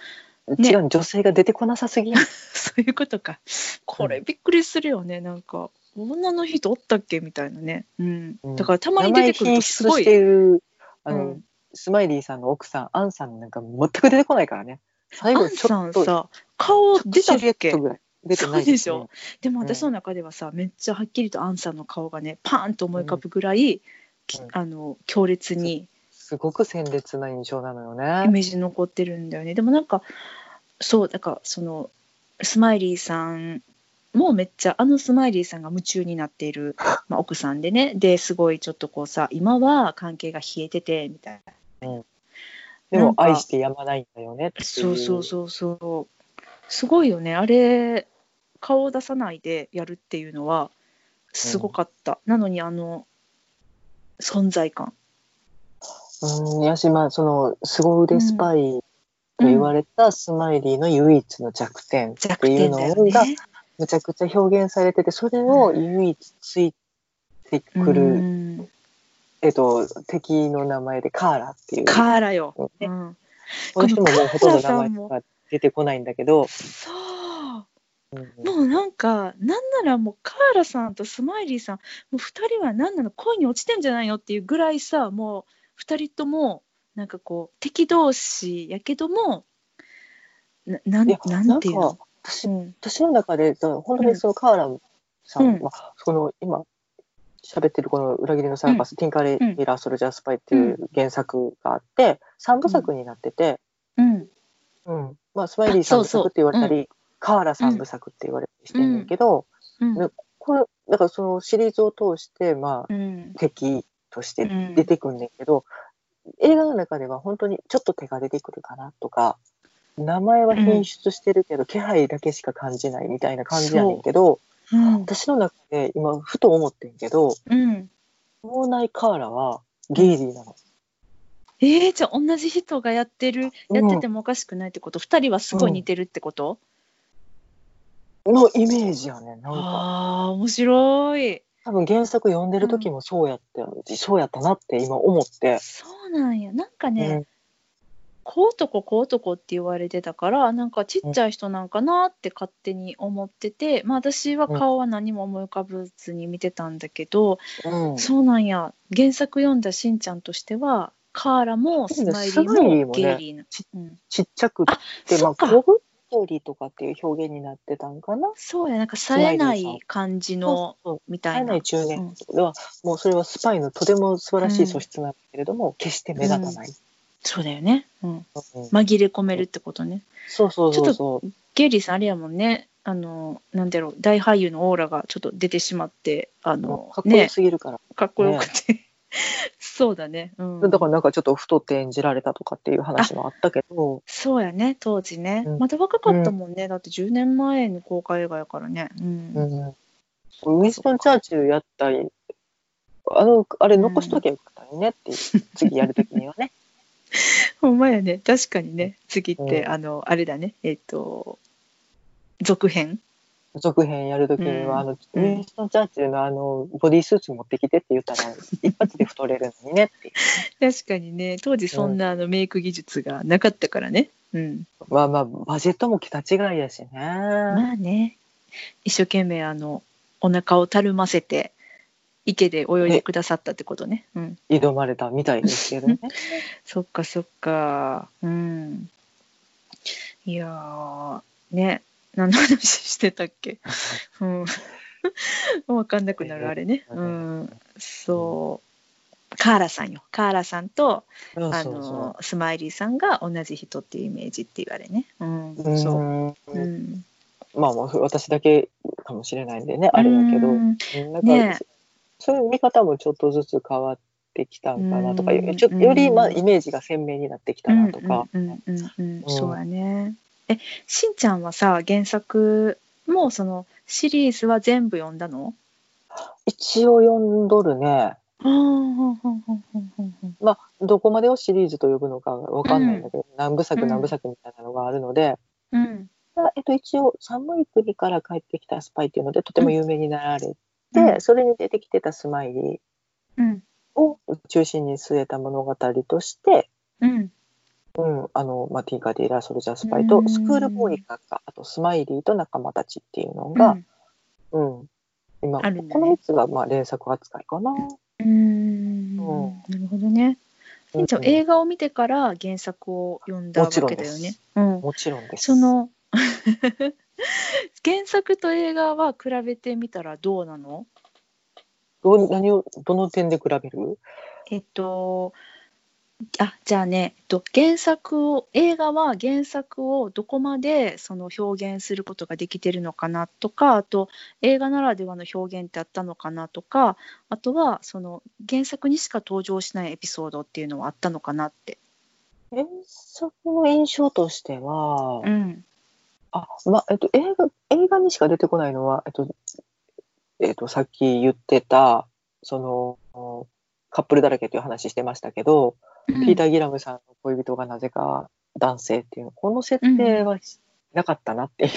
ね。違う女性が出てこなさすぎ。や そういうことか。これびっくりするよね。なんか女の人おったっけみたいなね、うん。うん。だからたま名に出てくるとすごいあの、うん。スマイリーさんの奥さんアンさんなんか全く出てこないからね。最後ちょっとんさ顔出たっけ？出てないでしょ。ねでも私の中ではさ、めっちゃはっきりとアンさんの顔がねパーンと思い浮かぶぐらい、あの強烈に。すごく鮮烈な印象なのよイね。メージに残ってるんだよね。でもなんかそうだからそのスマイリーさんもめっちゃあのスマイリーさんが夢中になっている、まあ、奥さんでね。ですごいちょっとこうさ今は関係が冷えててみたいな。でもなんか愛してやまないんだよね。そうそうそうそうすごいよね。あれ顔を出さないでやるっていうのはすごかった、なのにあの存在感。うん、やしまあその凄腕スパイと言われたスマイリーの唯一の弱点って弱いうのがね。むちゃくちゃ表現されててそれを唯一ついてくる、うん。えっと、敵の名前でカーラっていう。カーラよ、ねうん、この人ももうほとんど名前が出てこないんだけど、そう。うんもうなんかなんならもうカーラさんとスマイリーさんもう2人は何なの恋に落ちてんじゃないのっていうぐらいさもう2人ともなんかこう敵同士やけどもななんいやなんていうの？なんか私うん私の中でその本当にそのカーラさん、うんまあ、その今喋ってるこの「裏切りのサーカス、ティンカー・レうんイラー・ソルジャー・スパイ」っていう原作があって3部作になってて、うん。うん。まあ、スマイリー3部作って言われたりカーラ3部作って言われたりしてるんだけど、うん。ねこれだからそのシリーズを通して、まあ、うん。敵として出てくんねんけど、映画の中では本当にちょっと手が出てくるかなとか名前は品出してるけど、気配だけしか感じないみたいな感じやねんけどう。ん。私の中で今ふと思ってんけどうん。脳内カーラはゲイリーなの。えー、じゃあ同じ人がやってるやっててもおかしくないってこと、二人はすごい似てるってこと、のイメージやね。なんか。ああ面白い多分原作読んでる時もそうやって、そうやったなって今思って。そうなんやなんかね、うんこうとここうとこって言われてたからなんかちっちゃい人なんかなって勝手に思ってて、まあ私は顔は何も思い浮かぶずに見てたんだけど、うん。そうなんや原作読んだしんちゃんとしてはカーラもスマイリーもゲイリーの、ちうん、ちっちゃくって、まあ、そっか小太りとかっていう表現になってたんかな？そうやなんか冴えない感じのそうそう。みたいな。冴えない中年では、もうそれはスパイのとても素晴らしい素質なんだけれども、決して目立たない。そうだよね、うん、うん。紛れ込めるってことね。そうそうそうそう。ゲイリーさんあれやもんね。あのなんだろう。大俳優のオーラがちょっと出てしまってあものうかっこよね。すぎるから。かっこよくて、そうだね、うん、だからなんかちょっと太って演じられたとかっていう話もあったけど、そうやね。当時ね、うん。まだ若かったもんね、だって10年前の公開映画やからね。うん、うん、ウィンストン・チャーチルやったり、あの、あれ残しときゃよかったのねっていう、次やるときにはね。ほんまやね。確かにね。次って、うん。あのあれだね。えっ、と続編続編やるときには、うんあの、うんウィンストン・チャーチルのあの、ボディースーツ持ってきてって言ったら、一発で太れるのにねって。確かにね当時そんなあのメイク技術がなかったからねうんまあまあ、バジェットも桁違いやしね。まあね一生懸命あのお腹をたるませて池で泳いでくださったってことね。うん、挑まれたみたいですけどね。そっかそっか。うん。いやーね何の話してたっけ？うん。わかんなくなるあれね。うん。そう。カーラさんよ。カーラさんとあのスマイリーさんが同じ人っていうイメージって言われね。うん。う。そう。んうん。まあまあ、私だけかもしれないんでね、あれだけど。うんなんか、ねそういう見方もちょっとずつ変わってきたんかなとか、うんちょより、まあ、イメージが鮮明になってきたなとか。そうやね。えしんちゃんはさ原作もそのシリーズは全部読んだの？一応読んどるね。まあ、どこまでをシリーズと呼ぶのかわかんないんだけど、何部作うん何部作みたいなのがあるので、うん。えっと、一応、寒い国から帰ってきたスパイっていうので、とても有名になられて、うん。それに出てきてたスマイリーうん。を中心に据えた物語として、うんうん、あの、まあ、ティンカー・ディーラー・ソルジャー・スパイとうん、スクールボーイが、あと、スマイリーと仲間たちっていうのうが、んうん、今、あるんだね。この3つが、まあ、連作扱いかな。うーん。なるほどね。しんちゃん、うん映画を見てから原作を読んだわけだよね。もちろんです。その 原作と映画は比べてみたらどうなの？どう何を、どの点で比べる？えっとあじゃあね、えっと、原作を映画は原作をどこまでその表現することができてるのかなとかあと映画ならではの表現ってあったのかなとかあとはその原作にしか登場しないエピソードっていうのはあったのかなって。原作の印象としては、うんあ、ま、えっと、映画、映画にしか出てこないのは、えっと、えっと、さっき言ってた、その、カップルだらけという話してましたけど、ピーター・ギラムさんの恋人がなぜか男性っていう、この設定はなかったなっていう。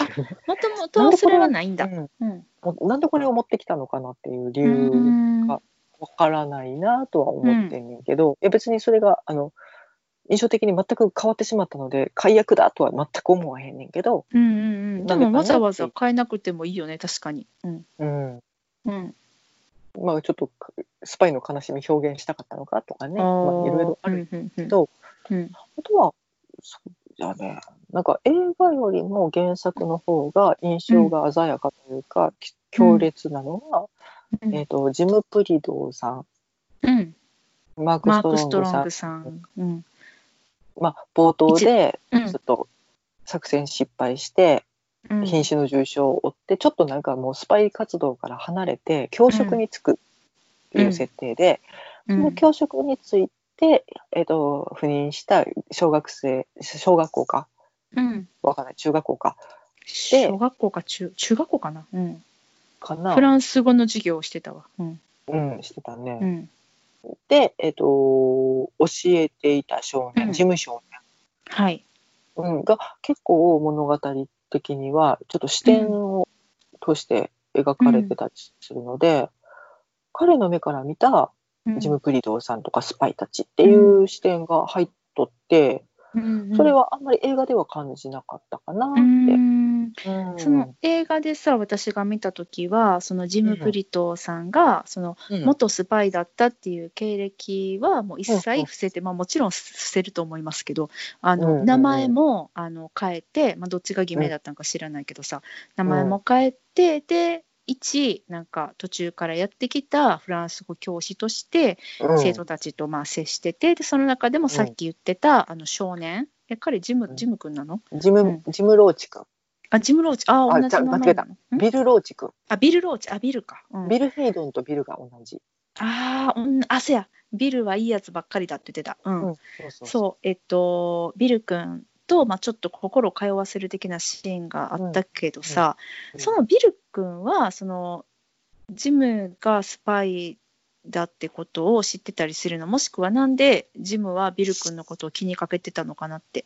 もともとはそれはないんだ。なんでこれを持ってきたのかなっていう理う由んわからないなとは思ってんねんけど、いや別にそれが、あの、印象的に全く変わってしまったので、解約だとは全く思わへんねんけど、うんうんうん。でもわざわざ変えなくてもいいよね、確かに。うん。うん。うん。まあちょっとスパイの悲しみ表現したかったのかとかね、いろいろあるうんうんうんけど、うん。あとは、そうじゃあね、なんか映画よりも原作の方が印象が鮮やかというか、き強烈なのは、うんえっ、と、ジム・プリドーさん、うん。マーク・マストロングさん。うん。まあ冒頭でうんちょっと作戦失敗して、うん瀕死の重傷を負って、ちょっとなんかもうスパイ活動から離れて、教職に就くっていう設定で、うんその教職について、えっ、と、赴任した小学生、小学校か、うん。わかんない、中学校か、小学校か中中学校かな？うん。かな。フランス語の授業をしてたわ。うん。うん、してたね。うん。で、えっ、と、教えていた少年、うん事務少はい。年、うん、が結構物語的にはちょっと視点を通して描かれてたりするので、彼の目から見たうん。ジム・プリドーさんとかスパイたちっていう視点が入っとって、うんそれはあんまり映画では感じなかったかなって。うん。うんその映画でさ私が見た時はそのジム・プリトーさんがそのうん。元スパイだったっていう経歴はもう一切伏せて、まあ、もちろん伏せると思いますけどあの、名前もあの変えて、まあ、どっちが偽名だったのか知らないけどさ、名前も変えてで一なんか途中からやってきたフランス語教師としてうん。生徒たちとまあ接しててでその中でもさっき言ってた、あの少年。え彼ジムジム君なの？ジム、うん。ジム・ローチ君、あジムローチ。あ同じ名前間違えた。ビル・ローチ君、あビルローチ。あビルか、うん、ビル・ヘイドンとビルが同じ。あーうんあせや。ビルはいいやつばっかりだって言ってた。うん、うんそうえっとビル君と、まあ、ちょっと心を通わせる的なシーンがあったけどさ、うんそのビル君はそのジムがスパイだってことを知ってたりするの？もしくはなんでジムはビル君のことを気にかけてたのかなって。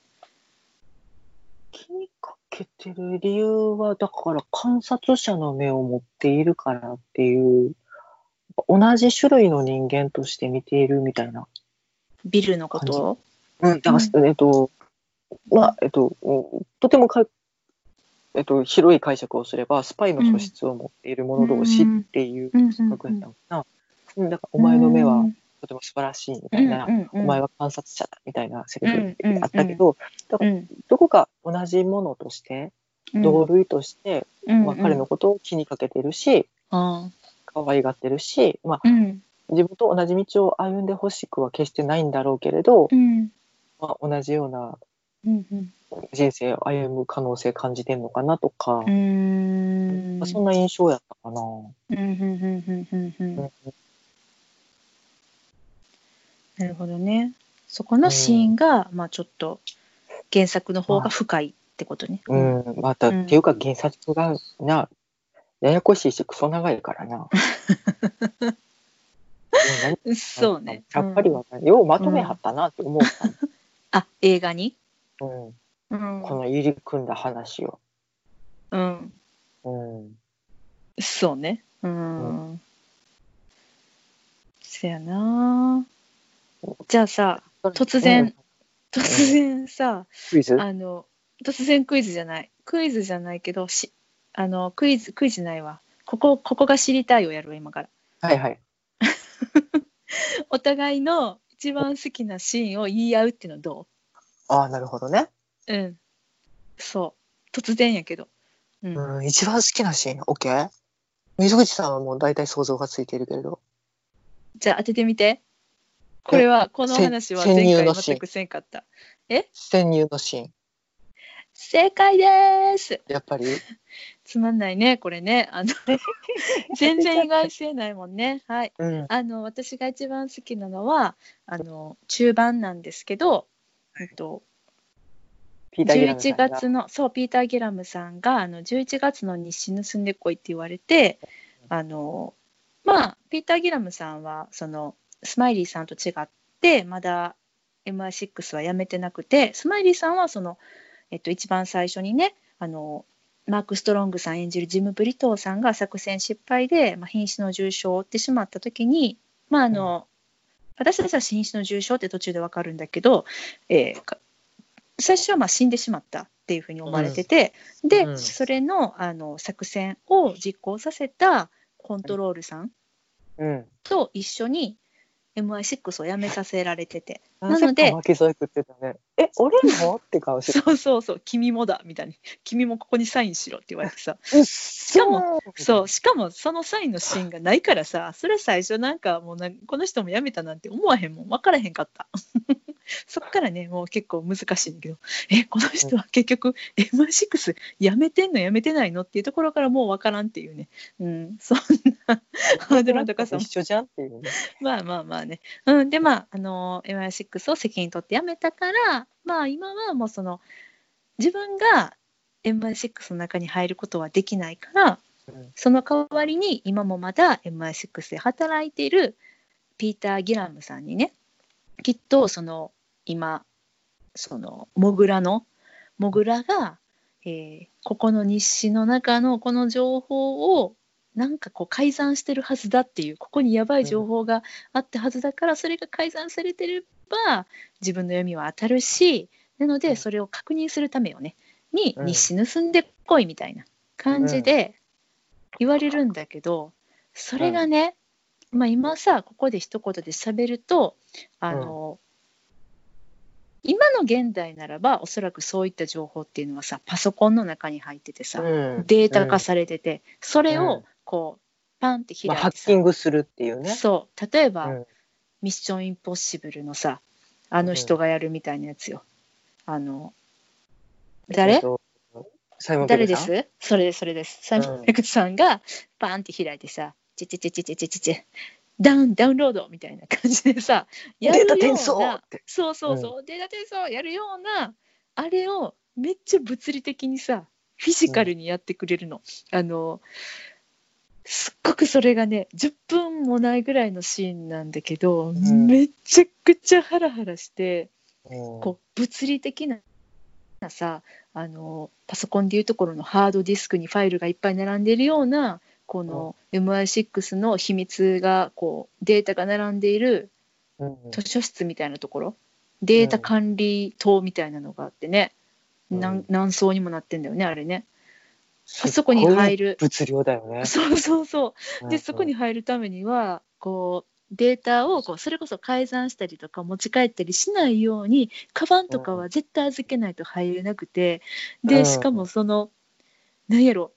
気にかけてる理由は、だから観察者の目を持っているからっていう、同じ種類の人間として見ているみたいな。ビルのこと？をうん、だから、えっと、まあ、えっと、うんとてもか、えっと、広い解釈をすれば、スパイの素質を持っている者同士っていう感覚やったのかな。うん、だから、お前の目はうんとても素晴らしいみたいな、うんうんうん。お前は観察者だみたいなセリフうんうんうん。あったけど、だからうん。どこか同じものとして、同類として、うんまあ、彼のことを気にかけてるし、あ可愛がってるし、まあ、自分と同じ道を歩んでほしくは決してないんだろうけれど、うん。まあ、同じようなうんうん。人生を歩む可能性感じてんのかなとか、うーん。まあ、そんな印象やったかな。うんうんうんうんうんうんうんなるほどね。そこのシーンが、まあちょっと原作の方が深いってことね。うん、また、うんっていうか原作がな、ややこしいし、クソ長いからな。そうね。やっぱりわかる。ようまとめはったなって思うかあ映画に、も、うんうん、この入り組んだ話を。うん、うん。そうね。うん。そやな。じゃあさ突然突然さ、クイズ？あの突然クイズじゃない。クイズじゃないけどしあのクイズクイズないわ。ここここが知りたいをやるわ今から。はいはい。お互いの一番好きなシーンを言い合うっていうのどああ、なるほどね。ううん。そう。突然やけど。うん、うん、一番好きなシーン、OK? 水口さんはもう大体想像がついているけれど。じゃあ当ててみてこれはこの話は潜前回全くせんかった。潜入のシーン。正解です。やっぱり？つまんないねこれね。あの 全然意外性ないもんね。はい。うん。あの私が一番好きなのはあの中盤なんですけど、えっと、ピーター・ギラムさん11が月のそうピーター・ギラムさんがあの11月の日誌盗んでこいって言われてあのまあピーター・ギラムさんはそのスマイリーさんと違ってまだ MI6 は辞めてなくてスマイリーさんはその、えっと、一番最初にねあのマーク・ストロングさん演じるジム・ブリトーさんが作戦失敗で、まあ、瀕死の重傷を負ってしまった時に、まああの私たちは瀕死の重傷って途中で分かるんだけど、えーか最初はまあ死んでしまったっていうふうに思われてて、で、うん。それのあの作戦を実行させたコントロールさんうん。と一緒に MI6 をやめさせられてて。ななので巻き添え食ってたね。え、俺も？って顔して そうそうそう。君もだ。みたいに。君もここにサインしろって言われてさ。しかもそう。しかもそのサインのシーンがないからさそれ最初なんかもうなこの人も辞めたなんて思わへんもん。分からへんかった。そっからねもう結構難しいんだけど。えこの人は結局 MI6 辞めてんの？辞めてないの？っていうところからもう分からんっていうね。うん。そんな。ハードルの高さも。一緒じゃんっていうね。まあまあまあね。うん、でまあ、あの MI6 ックスを責任取って辞めたからまあ今はもうその自分が MI6 の中に入ることはできないからその代わりに今もまだ MI6 で働いているピーター・ギラムさんにねきっとその今そのモグラのモグラが、えーここの日誌の中のこの情報をなんかこう改ざんしてるはずだっていうここにやばい情報があったはずだから、それが改ざんされてれば自分の読みは当たるしなのうん。でそれを確認するためよね。にうん。日誌盗んでこいみたいな感じで言われるんだけどそれがね、まあ、今さここで一言で喋るとあの、今の現代ならばおそらくそういった情報っていうのはさパソコンの中に入っててさ、うん。データ化されてて、それをうん。こうパンってまあ、開いてさ、ハッキングするっていうね。そう例えば、うんミッションインポッシブル」のさあの人がやるみたいなやつよ。あの誰？誰です？それですそれです。サイモン・ペグさんがパーンって開いてさ「チェチェチェチェチェチェチェチェダウンダウンロード」みたいな感じでさやるようデータ転送。そうそうそう、データ転送やるようなあれをめっちゃ物理的にさフィジカルにやってくれるの。あのすっごくそれがね10分もないぐらいのシーンなんだけど、ん。めちゃくちゃハラハラしてうんこう物理的なさあのパソコンでいうところのハードディスクにファイルがいっぱい並んでいるようなこの MI6 の秘密がこうデータが並んでいるうん図書室みたいなところ？データ管理棟みたいなのがあってね、うん。何層にもなってんだよねあれね。あそこに入る物量だよね。そうそうそうでそこに入るためにはこうデータをこうそれこそ改ざんしたりとか持ち帰ったりしないようにカバンとかは絶対預けないと入れなくて、うんでしかもその何やろ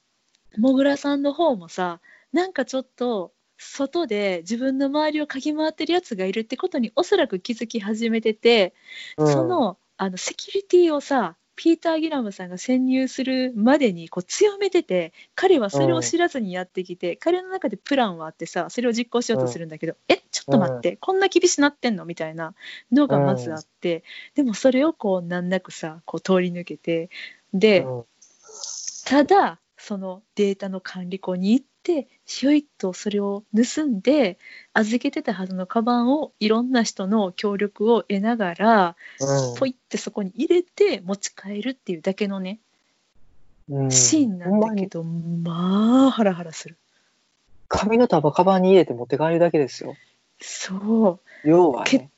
もぐらさんの方もさなんかちょっと外で自分の周りを嗅ぎ回ってるやつがいるってことにおそらく気づき始めてて、うんそのあのセキュリティをさピーター・ギラムさんが潜入するまでにこう強めてて彼はそれを知らずにやってきて、彼の中でプランはあってさそれを実行しようとするんだけど、えちょっと待って、こんな厳しなってんの？みたいなのがまずあって、でもそれをこう難なくさこう通り抜けてで、うん。ただそのデータの管理庫に行ってひょいっとそれを盗んで預けてたはずのカバンをいろんな人の協力を得ながらうんポイってそこに入れて持ち帰るっていうだけのねうんシーンなんだけど、まあハラハラする紙の束カバンに入れて持って帰るだけですよ。そう要はけね。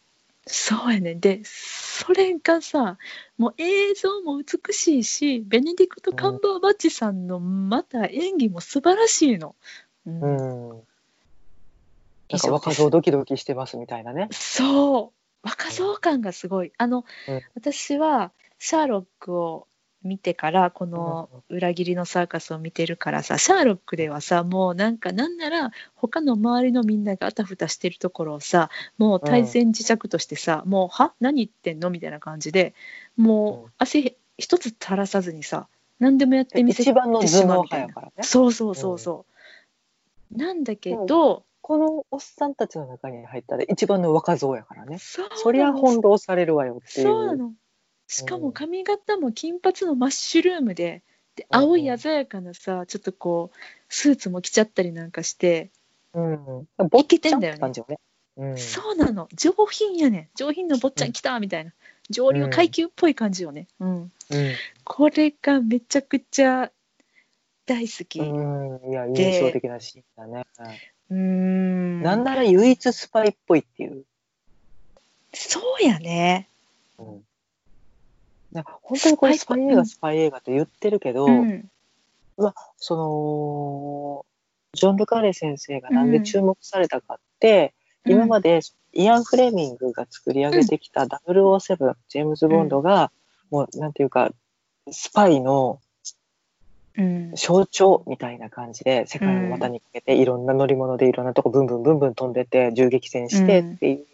そうやねでそれがさもう映像も美しいしベネディクト・カンバーバッチさんのまた演技も素晴らしいの。うんうん。なんか若造ドキドキしてますみたいなね。そう若造感がすごいあの、うん私はシャーロックを見てからこの裏切りのサーカスを見てるからさシャーロックではさもうなんかなんなら他の周りのみんながあたふたしてるところをさもう対戦自着としてさ、もうは？何言ってんの？みたいな感じでもうう汗一つ垂らさずにさ何でもやってみせてしまう脳みたいな。派やからね。そうそうそうそう、なんだけど、このおっさんたちの中に入ったら一番の若造やからね。そりゃ翻弄されるわよっていう。そうなの。しかも髪型も金髪のマッシュルームで、で青い鮮やかなさ、ちょっとこう、スーツも着ちゃったりなんかして、うん。ぼっいけちゃんってんだよね。うん。そうなの、上品やねん。上品の坊ちゃん来たみたいな。上流階級っぽい感じよね。うん。うん。これがめちゃくちゃ大好き。ううん、いや、印象的なシーンだね。ーん。なんなら唯一スパイっぽいっていう。そうやね。うん、なんか本当にこれススパイ映画、スパイ映画と言ってるけど、うん。その、ジョン・ルカーレ先生がなんで注目されたかって、今までイアン・フレミングが作り上げてきた007、ジェームズ・ボンドが、もうなんていうか、スパイのうん。象徴みたいな感じで世界の股にかけていろんな乗り物でいろんなとこブンブンブンブン飛んでて銃撃戦してっていう、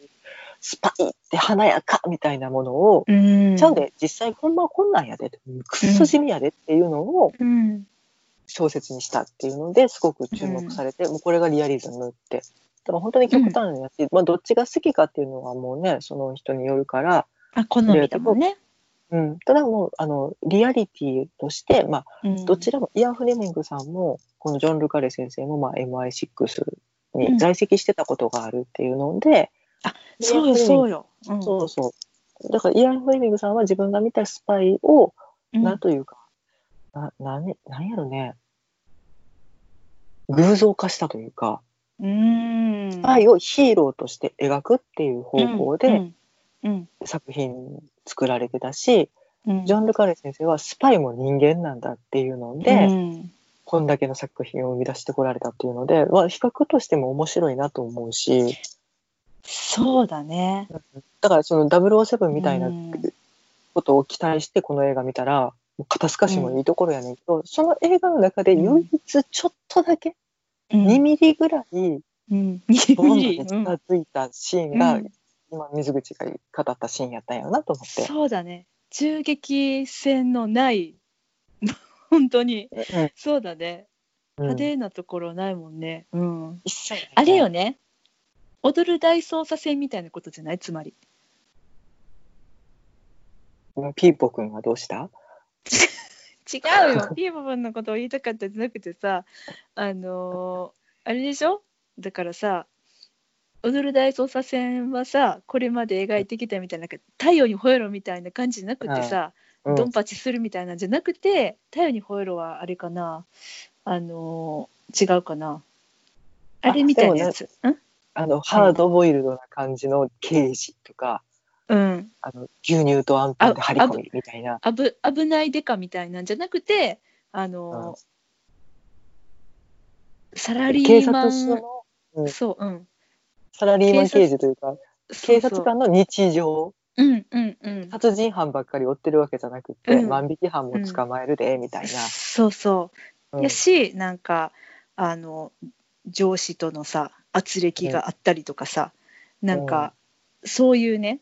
スパイって華やかみたいなものを、うん。ちゃうで実際ほんまはこんなんやでくっそ地味やでっていうのをうん。小説にしたっていうのですごく注目されて、もうこれがリアリズムって。だから本当に極端やし、まあどっちが好きかっていうのはもうねその人によるから、あ、好みだもんね。うん、ただもうあのリアリティとして、まあ、うんどちらもイアン・フレミングさんもこのジョン・ルカレ先生も、まあ、MI6 うんに在籍してたことがあるっていうので、そうよそうよ、うん、そうそう。だからイアン・フレミングさんは自分が見たスパイを、うん。なんというか、な、なんね、なんやろね、偶像化したというか、うーん。スパイをヒーローとして描くっていう方向で作品作られてたし、うん、ジョン・ルカレ先生はスパイも人間なんだっていうので、うん。こんだけの作品を生み出してこられたっていうので、まあ、比較としても面白いなと思うし、そうだね。だからその007みたいなうんことを期待してこの映画見たら、もう肩透かしもいいところやねんけど、その映画の中で唯一ちょっとだけ、うん2ミリぐらいうん、ボンドでうん近づいたシーンが、うん今水口が語ったシーンやったんやろなと思って。そうだね。銃撃戦のない、本当に、うんそうだね。うん派手なところないもんね。うん。あれよね。踊る大捜査線みたいなことじゃない？つまり。ピーポくんはどうした？違うよ。ピーポポンのことを言いたかったんじゃなくてさ、あのーあれでしょ？だからさ、踊る大捜査線はさ、これまで描いてきたみたいな、太陽に吠えろみたいな感じじゃなくてさ、うんドンパチするみたいなんじゃなくて、太陽に吠えろはあれかな、あのー違うかな？あれみたいなやつ。うん？あの、ハードボイルドな感じの刑事とか、うん。あの牛乳とアンパンで張り込みみたいな。あぶ危ないデカみたいなんじゃなくて、あのーサラリ警ーマン、察署の、うんそう、うん。サラリーマン刑事というか、警察官の日常、うんうんうん。殺人犯ばっかり追ってるわけじゃなくて、うん万引き犯も捕まえるで、みたいな。そうそう。うんやし、なんか、あの、上司とのさ、圧力があったりとかさ、なんか、そういうね、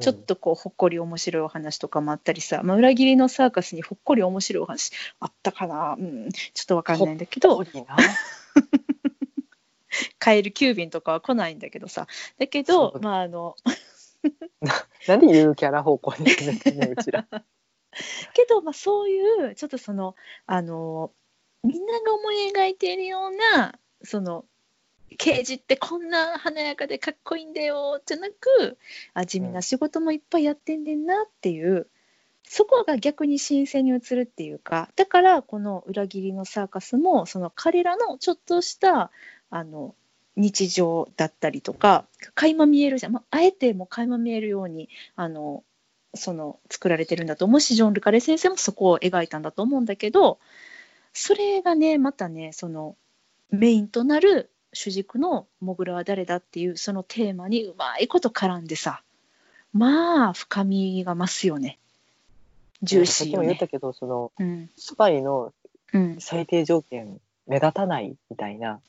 ちょっとこう、ほっこり面白いお話とかもあったりさ、まあ、裏切りのサーカスにほっこり面白いお話あったかな、うん、ちょっとわかんないんだけど、うん、いいな。カエル急便とかは来ないんだけどさ、だけ、どまあ、あの、なんでゆるキャラ方向にね、うちら。けど、まあ、そういうちょっとそのあのみんなが思い描いているようなその刑事ってこんな華やかでかっこいいんだよじゃなくあ地味な仕事もいっぱいやってんねんなっていう、そこが逆に新鮮に映るっていうかだからこの「裏切りのサーカスも」その彼らのちょっとしたあの日常だったりとか垣間見えるじゃん、まあ、あえてもう垣間見えるようにあのその作られてるんだと思う。しジョン・ルカレ先生もそこを描いたんだと思うんだけどそれがねまたねそのメインとなる主軸の「モグラは誰だ?」っていうそのテーマにうまいこと絡んでさまあ深みが増すよねジューシーよねさっきも言った。けど、その、うんスパイのうん、最低条件、目立たないみたいな。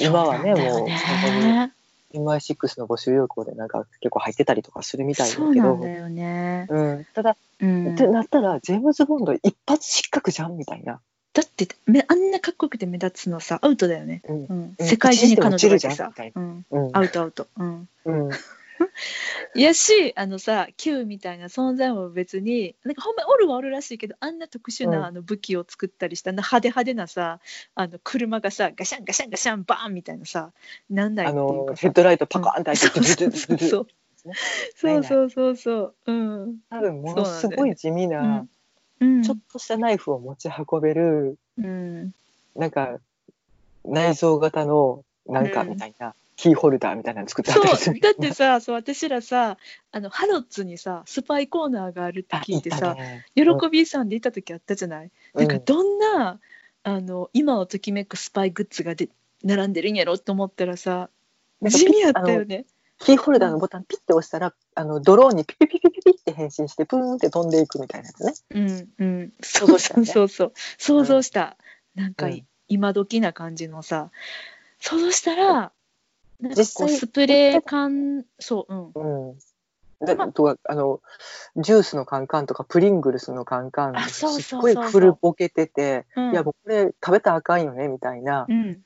今はね、そうなんだよもう、本当に MI6 の募集要項でなんか結構入ってたりとかするみたいだけそうなんど、だよね。うん、ただ、うん、ってなったら、ジェームズ・ボンド一発失格じゃんみたいな。だってめあんなかっこよくて目立つのさアウトだよね。うん。うん、うん。世界中に彼女がいてさうん、うん。アウトアウト。うん。うん。いやしあのさ Q みたいな存在も別になんかほんまにおるはおるらしいけどあんな特殊うん。なあの武器を作ったりした、派手派手なさあの車がさガシャンガシャンガシャンバーンみたいなさなんないあっていうのかさ。ヘッドライトパカーンってそう開いて、そうそうそう そう。そうそうう。ん。多分ものすごい地味な、うんちょっとしたナイフを持ち運べる、うん。なんか、内蔵型の、なんかうんみたいな、キーホルダーみたいなの作ってあそったりすだってさ そう私らさあのハロッツにさスパイコーナーがあるってあ、聞いてさ、ね。喜びさんで行った時あったじゃない、なんかどんなあの今をときめくスパイグッズがで並んでるんやろと思ったらさ地味やったよね。キーホルダーのボタンピッて押したら、あの、ドローンにピピピピピピって変身して、プーンって飛んでいくみたいなやつね。うんうん、想像したね。そうそう。そう想像した、なんかうん。今時な感じのさ。想像したらなんか実スプレー缶そううん。うん。で、まあ。とか、あの、ジュースのカンカンとか、プリングルスのカンカン、すそうそうっごい古ぼけてて、うん。いや、もうこれ食べたらあかんよね、みたいな、うん。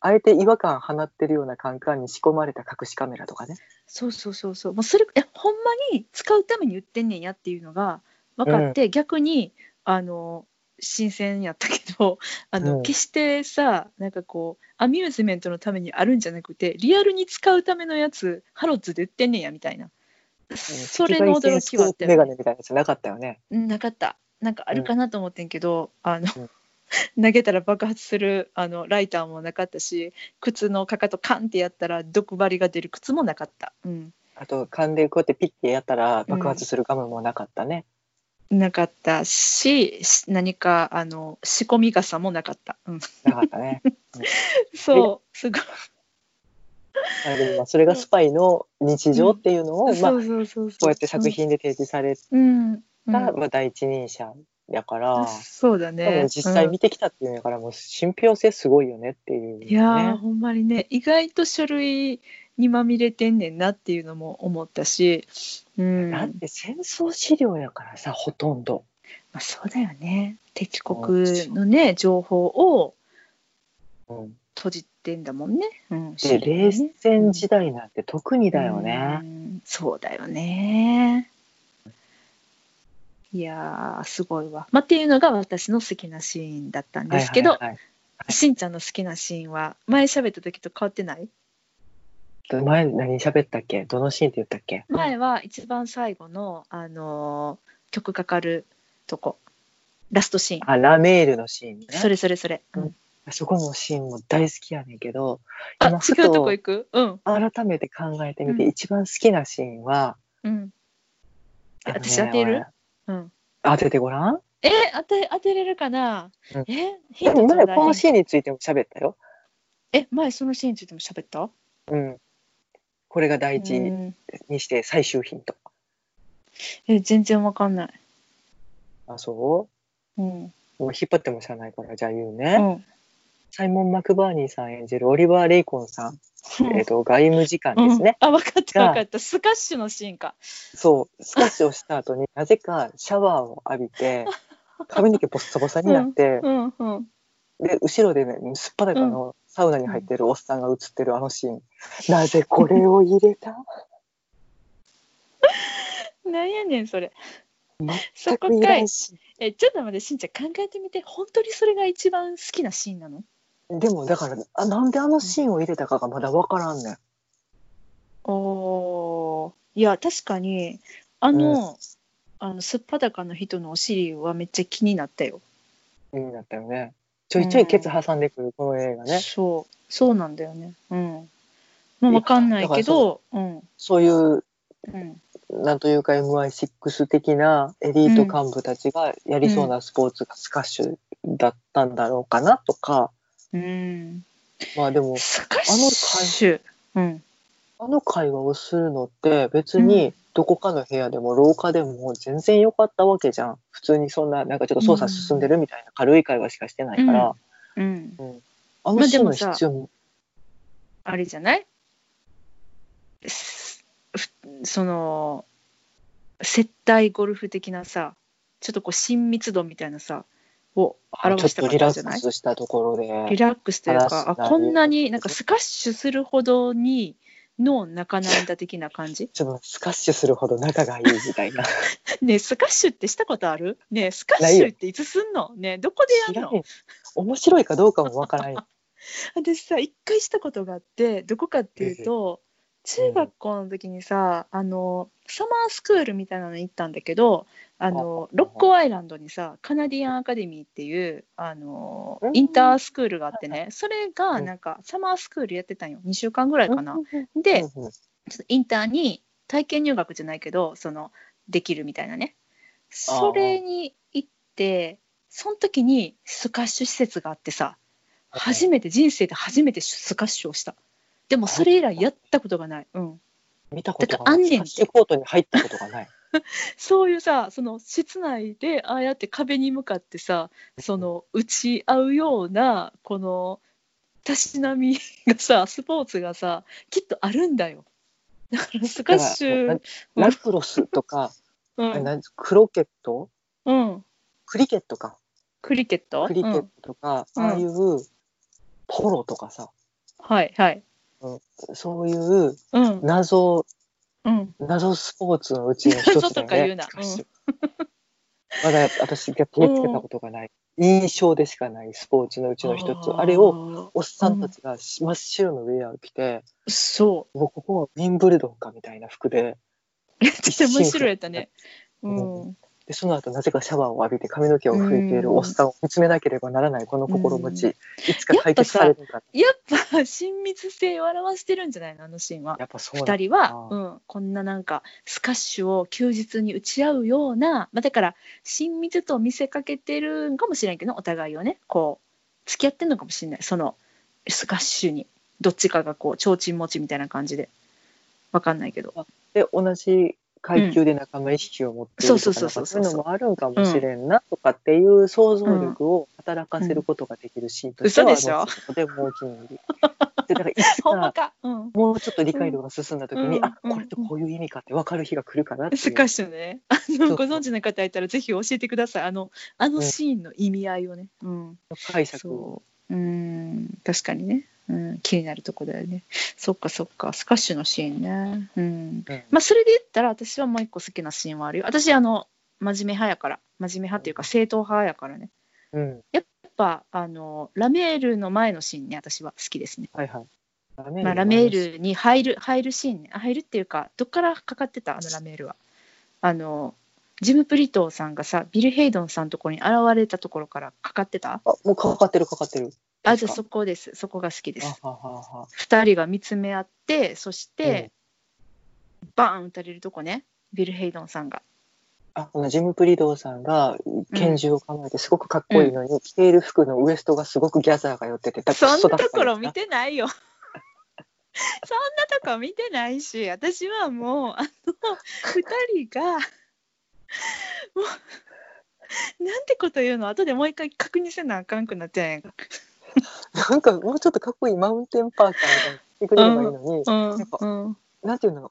あえて違和感放ってるようなカンカンに仕込まれた隠しカメラとかね。そうそうそうそう。もうそれいやほんまに使うために売ってんねんやっていうのが分かって、逆にあの新鮮やったけどあの、うん。決してさなんかこうアミューズメントのためにあるんじゃなくてリアルに使うためのやつハロッズで売ってんねんやみたいな。それの驚きはあっメガネみたいなやつなかったよね。うんなかった。なんかあるかなと思ってんけど、あの、うん 投げたら爆発するあのライターもなかったし靴のかかとカンってやったら毒針が出る靴もなかった、うん、あと、勘でこうやってピッてやったら爆発するガムもなかったね。なかったしし何かあの仕込み傘もなかった、うん、なかったね。そうすごい。まあでもまあそれがスパイの日常っていうのを、まあ、こそうやって作品で提示されうん、うん。た、まあ、第一人者やから、そうだね実際見てきたっていうんやから、もう信憑性すごいよねっていう、ね。いやーほんまにね意外と書類にまみれてんねんなっていうのも思ったし、うんだって戦争資料やからさ、ほとんど。まあ、そうだよね敵国のね情報をうん、閉じてんだもんね。うん、で、冷戦時代なんて特にだようね。んそうだよね。いやーすごいわ。まあ、っていうのが私の好きなシーンだったんですけど、はいはいはいしんちゃんの好きなシーンは前喋った時と変わってない？前何喋ったっけ？どのシーンって言ったっけ？前は一番最後の、あのー曲かかるとこ。ラストシーン、あ、ラメールのシーンね。それそれそれ、うん。うんそこのシーンも大好きやねんけど、あ違うととこ行く？うん。改めて考えてみて、うん。一番好きなシーンは、うん。ね私当てる？うん。当ててごらん？え当て当てれるかな、うん。えヒントちょうだいこのシーンについても喋ったよ。え前そのシーンについても喋った？うん。これが第一うん。にして最終ヒント。え全然わかんない。あ、そう？うん。もう引っ張ってもしゃあないから、じゃあ言ううね。ん。サイモン・マクバーニーさん演じるオリバー・レイコンさん、えっ、と、外務次官ですね。うん、あ分かったが。分かった。スカッシュのシーンか。そう、スカッシュをした後に なぜかシャワーを浴びて、髪の毛ボッサボサになって、うんうんで、後ろでね、すっぱだかのサウナに入ってるおっさんが映ってるあのシーン。なぜこれを入れた？なんやねんそれ。そ全くいこからい。えちょっと待ってしんちゃん考えてみて。本当にそれが一番好きなシーンなの？でもだからあ、なんであのシーンを入れたかがまだわからんねん。おー。いや確かにあの、あのすっぱだかの人のお尻はめっちゃ気になったよ、気になったよね。ちょいちょいケツ挟んでくるこの映画ね。そうそうなんだよね。うん。まあ分かんないけどうん。そういう、うん。なんというか MI6 的なエリート幹部たちがやりそうなスポーツがスカッシュだったんだろうかなとか、うん。まあでも、スカッシュうん。あの会話をするのって別にどこかの部屋でも廊下でも全然良かったわけじゃん。普通にそんな、なんかちょっと操作進んでるみたいな軽い会話しかしてないから、うん。あのシーンの必要あれじゃない？その接待ゴルフ的なさちょっとこう親密度みたいなさを表したかっとリラッったんじゃない？クスしたところで。リラックスという話かあこんなになんかスカッシュするほどにの仲なんだ的な感じ？ちょっとスカッシュするほど仲がいいみたいな。ねえスカッシュってしたことある？ねえスカッシュっていつすんの？ねえどこでやんの？面白いかどうかもわからんよ。私さ一回したことがあってどこかっていうと中学校の時にさあのサマースクールみたいなのに行ったんだけどあのあロッコアイランドにさカナディアンアカデミーっていうあのうん。インタースクールがあってねそれうん。がなんかサマースクールやってたんよ。2週間ぐらいかな。でインターに体験入学じゃないけどそのできるみたいなね。それに行ってその時にスカッシュ施設があってさ初めて人生で初めてスカッシュをしたでもそれ以来やったことがない、うん、見たことだからあんねんてスカッシュコートに入ったことがない。そういうさその室内でああやって壁に向かってさその打ち合うようなこのたしなみがさスポーツがさきっとあるんだよ。だからスカッシュラクロスとか、うん。クロケット？うん、クリケットか。クリケット？クリケットとか、うん。ああいうポロとかさ、はいはいそういううん。謎、うん。謎スポーツのうちの一つね。謎とか言うな。まだ私が手つけたことがない。印象でしかないスポーツのうちの一つ。あれを、おっさんたちが真っ白のウェアを着て、そもうここはウィンブルドンかみたいな服で、うめっちゃ面白いやったね。うんでその後なぜかシャワーを浴びて髪の毛を拭いているおっさんを見つめなければならないこの心持ち、いつか解決されるか。やっぱ親密性を表してるんじゃないの？あのシーンは。やっぱそう2人は、うん、こんななんかスカッシュを休日に打ち合うような、まあ、だから親密と見せかけてるんかもしれんけどお互いをね。こう付き合ってんのかもしれない。そのスカッシュに。どっちかがこう提灯持ちみたいな感じで。わかんないけど。で同じ階級で仲間意識を持っているとかそういうのもあるんかもしれんなとかっていう想像力を働かせることができるシーンとしては、嘘でしょ？とても大きいので でだからいつかもうちょっと理解度が進んだ時に、うん。あこれってこういう意味かって分かる日が来るかなっていう。スカッシュね。あのご存知の方いたらぜひ教えてください。あのあのシーンの意味合いをね、うん、解釈そう。うん。確かにね、うん、気になるとこだよね。そっかそっか。スカッシュのシーンね。うん。うん。まあそれで言ったら私はもう一個好きなシーンはあるよ。私あの真面目派やから。真面目派っていうか正統派やからね。うん。やっぱあのラメールの前のシーンね私は好きですね、はいはい。ラメまあ、ラメールに入る入るシーンね。あ入るっていうかどっからかかってた？あのラメールは。あのジム・プリトーさんがさビル・ヘイドンさんのところに現れたところからかかってた？あもうかかってるかかってるあじゃあそこです。そこが好きです。あははは。2人が見つめ合ってそして、バーン撃たれるとこね。ビル・ヘイドンさんが。あこのジム・プリドーさんが拳銃を構えてすごくかっこいいのに、着ている服のウエストがすごごくギャザーが寄っててだそんなところ見てないよ。そんなとこ見てないし私はもうあの2人がもうなんてこと言うの？後でもう一回確認せなあかんくなっちゃうんや。んかなんかもうちょっとかっこいいマウンテンパーカーみたいにしてくれればいいのに、うんやっぱうん。なんていうの、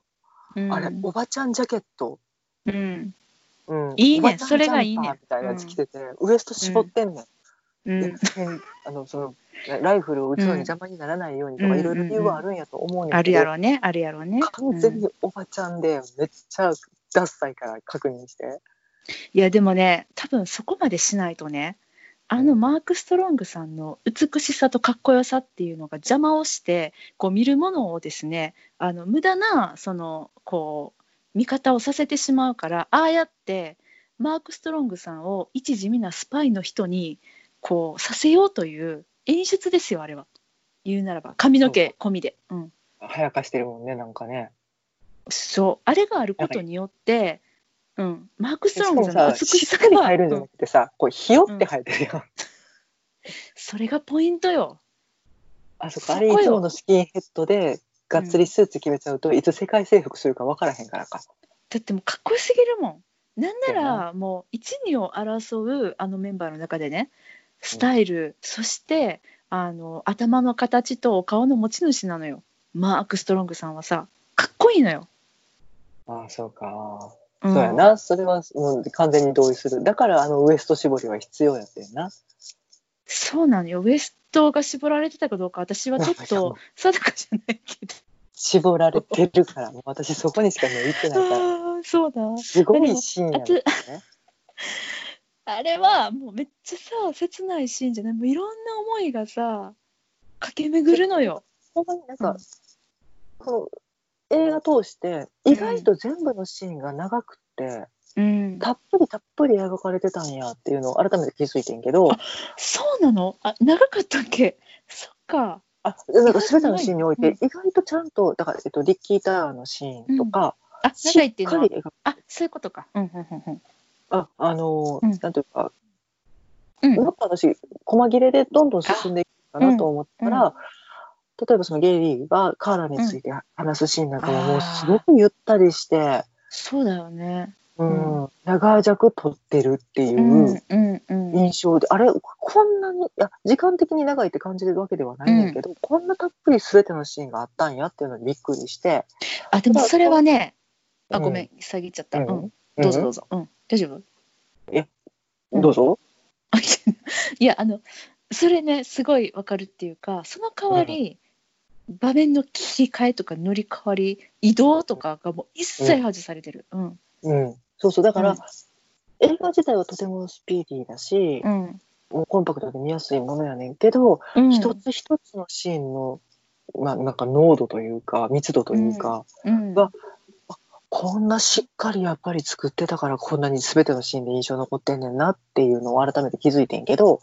うん。あれおばちゃんジャケット、うん。うん、いいね。それがいいね。みたいなやつ着てて、ウエスト絞ってんねん、うん。であのそのライフルを撃つのに邪魔にならないようにとか、うんいろいろ理由はあるんやと思うねんあるやろねあるやろね。完全におばちゃんでめっちゃダッサいから確認して。いやでもね多分そこまでしないとねあのマーク・ストロングさんの美しさとかっこよさっていうのが邪魔をしてこう見るものをですねあの無駄なそのこう見方をさせてしまうからああやってマーク・ストロングさんを一地味なスパイの人にこうさせようという演出ですよあれは。言うならば髪の毛込みで、うん、早かしてるもんねなんかね。そう。あれがあることによって、うん、マーク・ストロングさんのさ、美ししっかりさがう入るんじゃなんくてさ、こうひよって入ってるやん。それがポイントよ。あそこあそこよれいつものスキンヘッドでがっつりスーツ決めちゃうと、いつ世界征服するか分からへんからか。だってもうかっこよすぎるもん。なんならもう一二を争うあのメンバーの中でねスタイル、そしてあの頭の形とお顔の持ち主なのよマーク・ストロングさんはさかっこいいのよ。ああ、そうか。うんそうやな。それはもう完全に同意する。だからあのウエスト絞りは必要やってんな。そうなのよウエストが絞られてたかどうか私はちょっと定かじゃないけど絞られてるから、もう私そこにしかね、行ってないから。あーそうだすごいシーンやね。あれはもうめっちゃさ切ないシーンじゃない？もういろんな思いがさ駆け巡るのよ。ほんまになんか、うんこの映画通して意外と全部のシーンが長くって、うん、たっぷりたっぷり描かれてたんやっていうのを改めて気づいてんけど、そうなの？あ長かったっけ？そっか。あ、なんか全てのシーンにおいてうん。意外とちゃんと、だから、えっと、リッキー・ターのシーンとか、あし長いっていうのは？っかり描く、あそういうことか。うんうんうんあ、あのーうん。なんていうか、うん。もっと私、細切れでどんどん進んでいくかなと思ったら、例えばそのゲイリーがカーラについて話すシーンなんかももうすごくゆったりして、そうだよね。うん、長尺撮ってるっていううんうんうん。印象で、あれ、こんなに、いや、時間的に長いって感じるわけではないねんけど、こんなたっぷり全てのシーンがあったんやっていうのにびっくりして、あでもそれはねあうん。ごめん遮っちゃった。ううん。んどうぞどうぞ。うん。大丈夫？うんどうぞ？いやあのそれねすごいわかるっていうかその代わり、場面の切り替えとか乗り換わり移動とかがもう一切外されてる。うん。うん。そうそう。だから、うん。映画自体はとてもスピーディーだし、うん。もうコンパクトで見やすいものやねんけど、うん。一つ一つのシーンの、まあ、なんか濃度というか密度というか、うん。がこんなしっかりやっぱり作ってたからこんなに全てのシーンで印象残ってんねんなっていうのを改めて気づいてんけど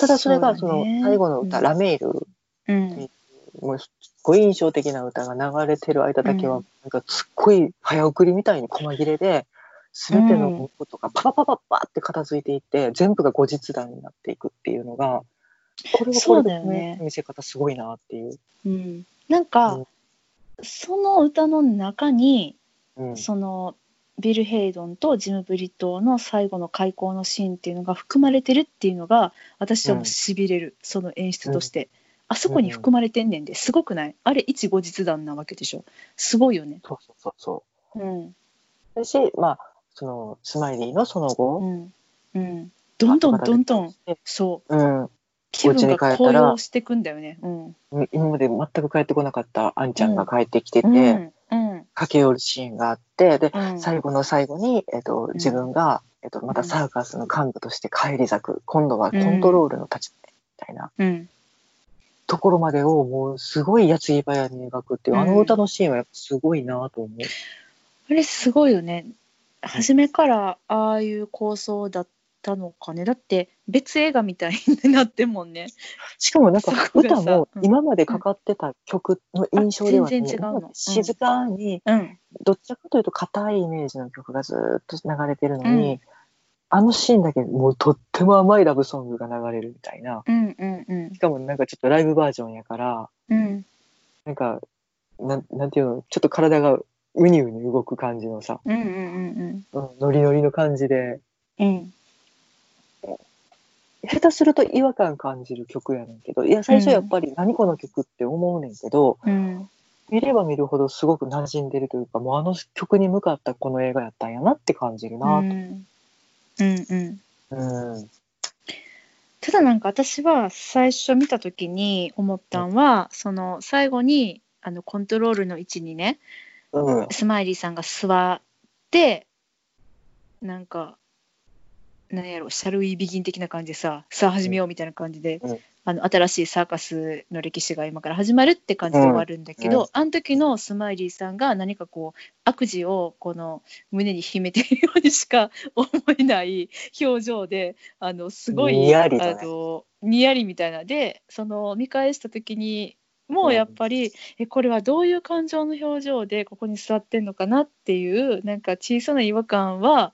ただそれがその最後の歌「ラメールうん」もうすっごい印象的な歌が流れてる間だけは、うん。なんかすっごい早送りみたいに細切れで全てのことがパパパパッパって片付いていって全部が後日談になっていくっていうのがこれはそうこれよね。見せ方すごいなっていう。うん、なんか、うん。その歌の中にうん。そのビル・ヘイドンとジム・ブリトーの最後の開口のシーンっていうのが含まれてるっていうのが私はもうしびれる、その演出として、あそこに含まれてんねんですごくない？あれ一後日談なわけでしょ。すごいよね。そうそうそうそう。うん。だし、まあ、そのスマイリーのそのう後、ん。うん。どんどんどんどんん、そう。うん、気分が高ら揚してくんだよね。うん。今まで全く帰ってこなかったあんちゃんが帰ってきてて、うん。うん。駆け寄るシーンがあってで、うん。最後の最後に、えっと、自分が、えっと、またサーカスの幹部として返り咲く。今度はコントロールの立場でみたいな。うんところまでをもうすごい矢継ぎ早に描くっていう、あの歌のシーンはやっぱすごいなと思う。あれすごいよね。初めからああいう構想だったのかね。だって別映画みたいになってんもんね。しかもなんか歌もうん。今までかかってた曲の印象ではない、あ全然違うの。静かに、うん。どっちかというと硬いイメージの曲がずーっと流れてるのに、うんあのシーンだけもうとっても甘いラブソングが流れるみたいな。うんうんうん。しかもなんかちょっとライブバージョンやから、うん。なんか、なんなんていうの、ちょっと体がウニウニ動く感じのさ、うんうんうんうん、ノリノリの感じで、うん下手すると違和感感じる曲やねんけど、いや、最初やっぱり何この曲って思うねんけど、うん。見れば見るほどすごく馴染んでるというか、もうあの曲に向かったこの映画やったんやなって感じるうなと。んうんうんうん。ただなんか私は最初見た時に思ったんは、その最後にあのコントロールの位置にねうん。スマイリーさんが座ってなんかなんやろシャルウィービギン的な感じでささあ始めようみたいな感じで、うん。あの新しいサーカスの歴史が今から始まるって感じで終わるんだけど、うん。うんあの時のスマイリーさんが何かこう悪事をこの胸に秘めているようにしか思えない表情であのすごいにやりあのにやりみたいな。でその見返した時にもうやっぱり、えこれはどういう感情の表情でここに座ってんのかなっていうなんか小さな違和感は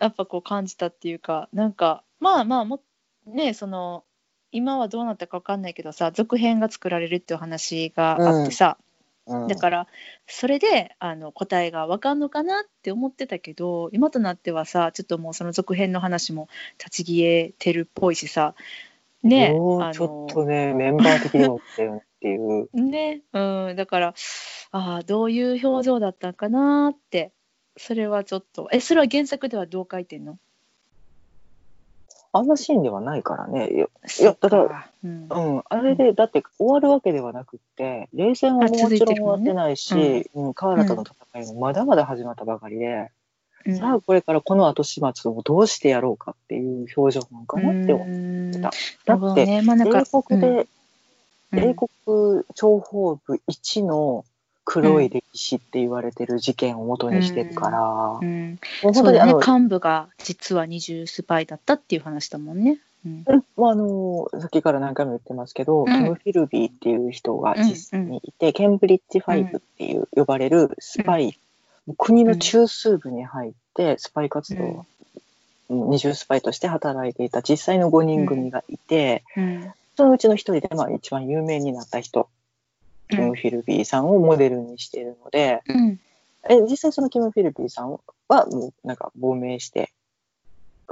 やっぱこう感じたっていうかなんかまあまあもねその今はどうなったか分かんないけどさ続編が作られるっていう話があってさ、うんだからそれであの答えが分かんのかなって思ってたけど今となってはさちょっともうその続編の話も立ち消えてるっぽいしさねあちょっとね、メンバー的にもってよっていう。ね、うん、だからああどういう表情だったんかなってそれはちょっと。えそれは原作ではどう書いてんの？あんなシーンではないからね。いや、ただうん。うん、あれで、だって終わるわけではなくって、冷戦はもちろん終わってないし、うん、河原との戦いもまだまだ始まったばかりで、うん。さあこれからこの後始末をどうしてやろうかっていう表情なんかなって思う。うん。ただって、英国で、うん。英国諜報部一の黒い歴史って言われてる事件を元にしてるから、もうん、うそうだね。幹部が実は二重スパイだったっていう話だもんね。うん。あ、あのさっきから何回も言ってますけど、うん。キム・フィルビーっていう人が実際にいて、ケンブリッジ・ファイブっていう呼ばれるスパイ、国の中枢部に入ってスパイ活動を、うん。二重スパイとして働いていた実際の5人組がいて、うん。そのうちの一人で、まあ、一番有名になった人、キム・フィルビーさんをモデルにしているので、うん。え実際そのキム・フィルビーさんはもうなんか亡命して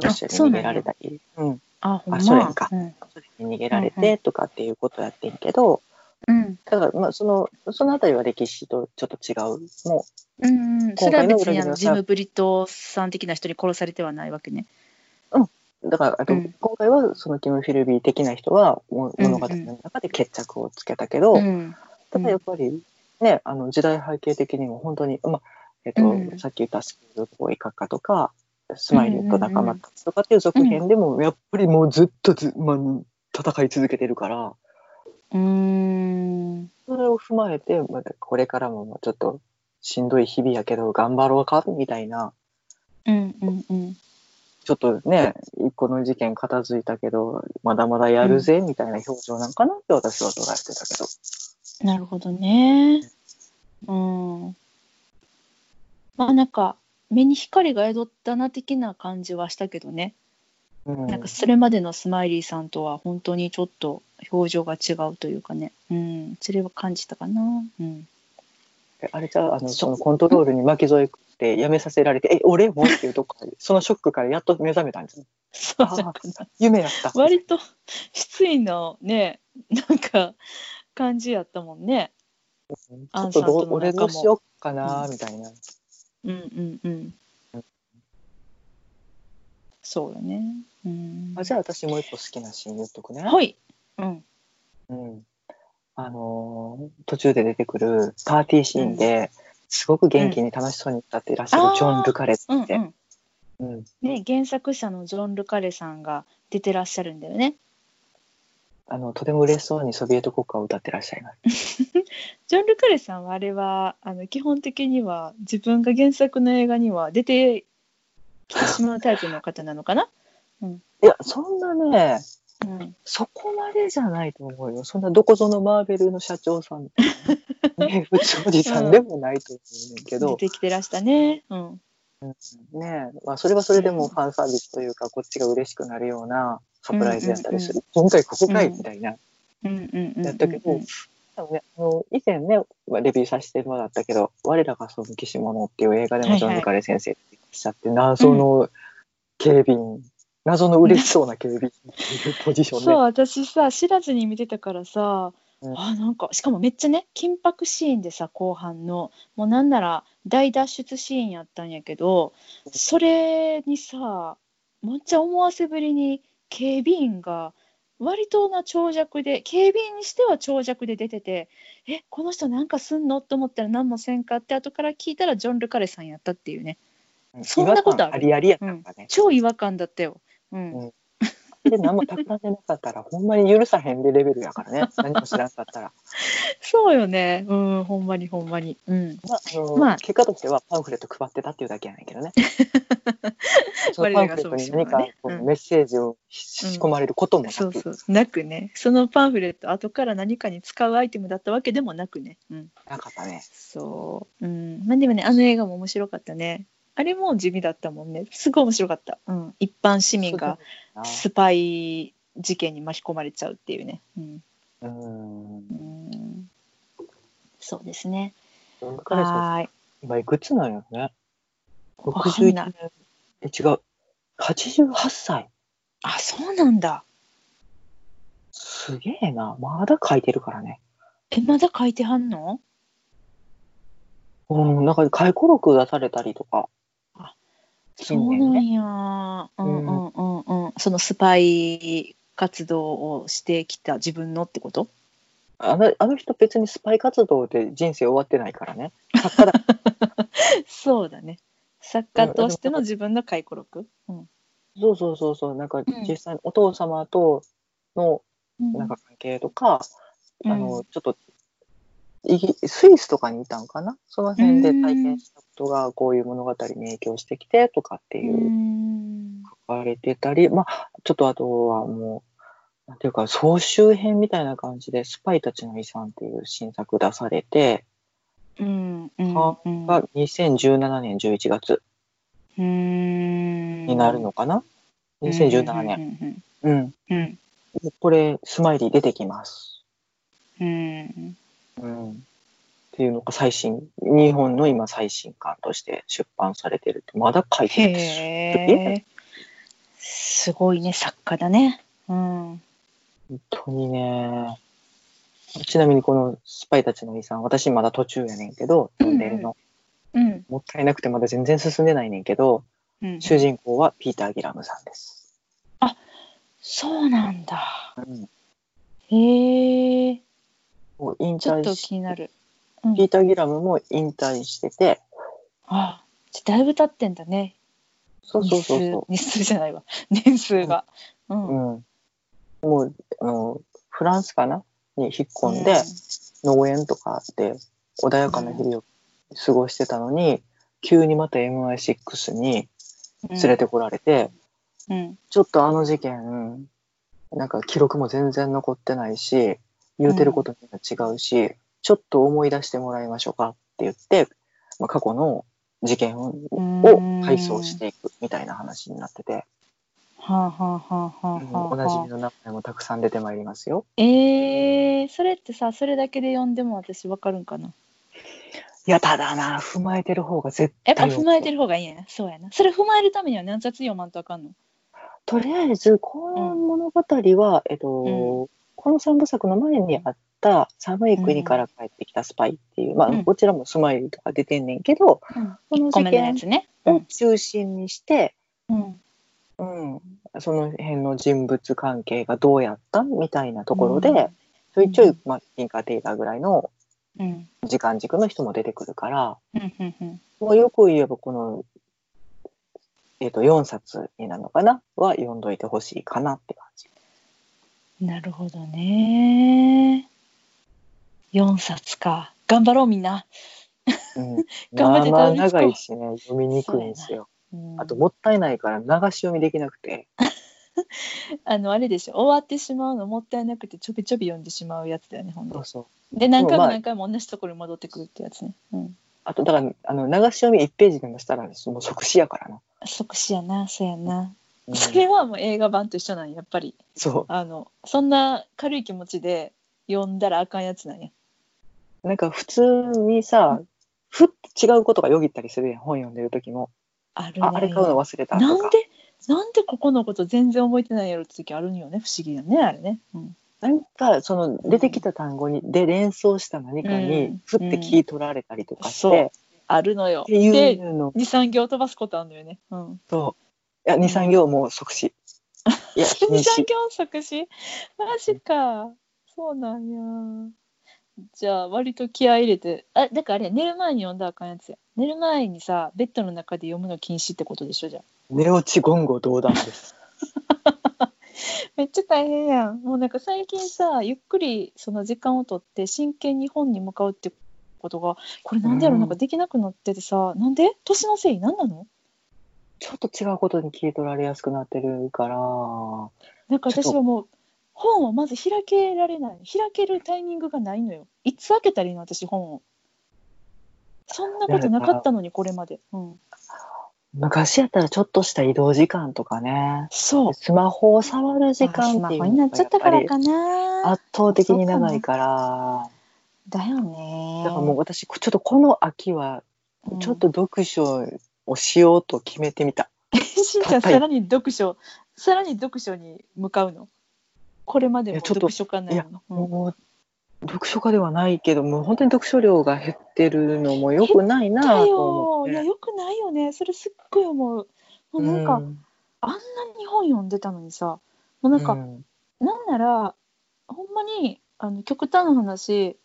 ロシアに逃げられたり、うん、あほんまあソ連か。うん。それに逃げられてとかっていうことやってんけど、うん。だからまあそのそのあたりは歴史とちょっと違う。もうんうん、それは別にあのジム・ブリトーさん的な人に殺されてはないわけね。うだからあと、うん。今回はそのキム・フィルビー的な人は物語の中で決着をつけたけど、うんただやっぱりねあの時代背景的にも本当に、まあえっとうんさっき言ったスクール行為学科とかスマイルと仲間たちとかっていう続編でも、やっぱりもうずっとず、まあ、戦い続けてるから、うーん。それを踏まえて、まだこれからもちょっとしんどい日々やけど頑張ろうかみたいな、うんうんうん。ちょっとね、一個の事件片付いたけど、まだまだやるぜみたいな表情なんかなって私は捉えてたけど。なるほどね。うん。まあなんか目に光が宿ったな的な感じはしたけどね。うん、なんかそれまでのスマイリーさんとは本当にちょっと表情が違うというかね。うん。それは感じたかな。うん。あれじゃあ、あの、そのコントロールに巻き添えて辞めさせられて、え、俺もっていうとこから、そのショックからやっと目覚めたんですね。そう。夢やった。割と失意のね、なんか感じやったもんね。ちょっとどう俺どうしようかな、うんみたいな。うんうんうん。そうだね。うん。あじゃあ私もう一個好きなシーン言っとくね。はい。うん。うん。あのー途中で出てくるパーティーシーンで、すごく元気に楽しそうに歌っていらっしゃるジョン・ルカレスって。うんうん。うんね、原作者のジョン・ルカレさんが出てらっしゃるんだよね。あのとても嬉しそうにソビエト国歌を歌ってらっしゃいます。ジョン・ルカレさんはあれはあの基本的には自分が原作の映画には出てきてしまうタイプの方なのかな？いや、そんなね、うん、そこまでじゃないと思うよ。そんなどこぞのマーベルの社長さんみたいな、ね、普通おじさんでもないと思うねんけど、出てきてらしたね。うん。ねまあ、それはそれでもファンサービスというか、こっちが嬉しくなるようなサプライズやったりする。今回ここかいみたいな。うんうんうんうん。やったけど、ね、あの以前ね、まあレビューさせてもらったけど、我らがその騎士物っていう映画でもジョン・ルカレ先生っておっしゃって、謎の警備員、謎の嬉しそうな警備員っていうポジションで。そう私さ知らずに見てたからさ、うん。あなんかしかもめっちゃね緊迫シーンでさ後半の。もうなんなら大脱出シーンやったんやけどそれにさめっちゃ思わせぶりに警備員が割とな長尺で警備員にしては長尺で出ててえこの人なんかすんの？と思ったら何もせんかって後から聞いたらジョン・ルカレさんやったっていうね。そんなことある？違和感ありありやったからね。超違和感だったよ。うん。うんで、何も企んでなかったら、ほんまに許さへんでレベルやからね。何も知らんかったら。そうよね。うん、ほんまにほんまに。うん。まあ、あのまあ結果としてはパンフレット配ってたっていうだけやねんけどね。そのパンフレットに何かメッセージを仕込まれることもなく、そうそう。なくね。そのパンフレット、後から何かに使うアイテムだったわけでもなくね。うん。なかったね。そう。うん。まあでもね、あの映画も面白かったね。あれも地味だったもんね。すごい面白かった。うん。一般市民がスパイ事件に巻き込まれちゃうっていうね。うん。うん。うん、そうですね。はーい。今いくつなんやろね。わかん61ない年。え、違う。88歳。あ、そうなんだ。すげえな。まだ書いてるからね。え、まだ書いてはんの？うん、なんか回顧録出されたりとか。そう。なんや。うんうんうんうん。そのスパイ活動をしてきた自分のってこと？あのあの人別にスパイ活動で人生終わってないからね。作家だ。そうだね。作家としての自分の回顧録？うん。そうそうそうそう。なんかん実際にお父様とのうんなんか関係とか、うんあの、ちょっと、スイスとかにいたんかな？その辺で体験したことがこういう物語に影響してきてとかってういう。書んかれてたり、まあ、ちょっとあとはもう、なんていうか、総集編みたいな感じで、スパイたちの遺産っていう新作出されて、うんが2017年11月うんになるのかな、2017年。うん。うん。うん。これ、スマイリー出てきます。うんうん。っていうのが最新、日本の今最新刊として出版されてるって、まだ書いてるんです。すごいね作家だね。うん。本当にね。ちなみにこのスパイたちの遺産、私まだ途中やねんけど、読んでるの。うん。もったいなくてまだ全然進んでないねんけど、うん。主人公はピーター・ギラムさんです。そうなんだ。うん、へえもう引ちょっと退し気になる。うん。ピーター・ギラムも引退してて、ああだいぶ経ってんだね。そうそうそうそ日数日数じゃないわ。年数が。うう。ん。うん。もう、あの、フランスかなに引っ込んで、農園とかで穏やかな日々を過ごしてたのに、急にまた MI6 に連れてこられて、うん。ちょっとあの事件、なんか記録も全然残ってないし、言うてることには違うし、ちょっと思い出してもらいましょうかって言って、まあ、過去の事件をうん回想していくみたいな話になってて、はあはあはあはあはあおなじみの名前もたくさん出てまいりますよ。えー、それってさそれだけで読んでも私わかるんかな？いや、ただな、踏まえてる方が絶や対っぱ踏まえてる方がいいんやなそうやな。それ踏まえるためには何冊読まんとあかんの？とりあえず、この物語は、えっと、うこの三部作の前にあった寒い国から帰ってきたスパイっていう、まあ、うん。こちらもスマイルとか出てんねんけど、この1個目の事件をん。中心にして、うん。うん、その辺の人物関係がどうやったみたいなところで、うん。ちょいちょい、まあ、ティンカー・テイラーぐらいのうん。時間軸の人も出てくるから、うんうんうん。もうよく言えばこの、えっと4冊になるのかな？は読んどいてほしいかなって感じ。なるほどね。4冊か。頑張ろうみんな、うん、頑張ってた長いしね読みにくいんですよ。うん。あともったいないから流し読みできなくて。あのあれでしょ。終わってしまうのもったいなくてちょびちょび読んでしまうやつだよねほんと。そうそう。で何回もまあ何回も同じところに戻ってくるってやつね、うんあとだからあの流し読み1ページでもしたらもう即死やからな。即死やなそうやな、うんそれはもう映画版と一緒なんややっぱり。そあのそんな軽い気持ちで読んだらあかんやつなんや。う。なんか普通にさ、ふって違うことがよぎったりするやん本読んでる時も。あるね。ああれ買うの忘れたとか。なんでなんでここのこと全然覚えてないやろって時あるんよね不思議よねあれね、うん、なんかその出てきた単語にで連想した何かうにん。ふって聞い取られたりとかして、そう。っあるのよ。でうの。23行飛ばすことあるのよね。うん。といや23行もう即死。いや23瀕死行即死？マジか。そうなんや。じゃあ割と気合い入れて。あだからあれや寝る前に読んだらあかんやつや。寝る前にさベッドの中で読むの禁止ってことでしょじゃあ。寝落ち言語道断です。めっちゃ大変やん。もうなんか最近さゆっくりその時間をとって真剣に本に向かうってことがこれなんでやろ、うん。なんかできなくなっててさなんで？年のせいなんなの？ちょっと違うことに聞い取られやすくなってるから、なんか私はもう本をまず開けられない。開けるタイミングがないのよ。いつ開けたらいいの私本を。そんなことなかったのにこれまで、うん、昔やったらちょっとした移動時間とかね、そう。スマホを触る時間っていうマホになっちゃったからかな。な圧倒的に長いから、だよね。だからもう私、ちょっとこの秋は、うんちょっと読書をしようと決めてみた。しんちゃんさらに読書さらに読書に向かうの？これまでも読書家ないの？うんもう、読書家ではないけど、もう本当に読書量が減ってるのも良くないなだと思いやよくないよね。それすっごい思う。もうなんか、うん。あんなに本読んでたのにさ。もうなんか、うん。なんならほんまにあの極端な話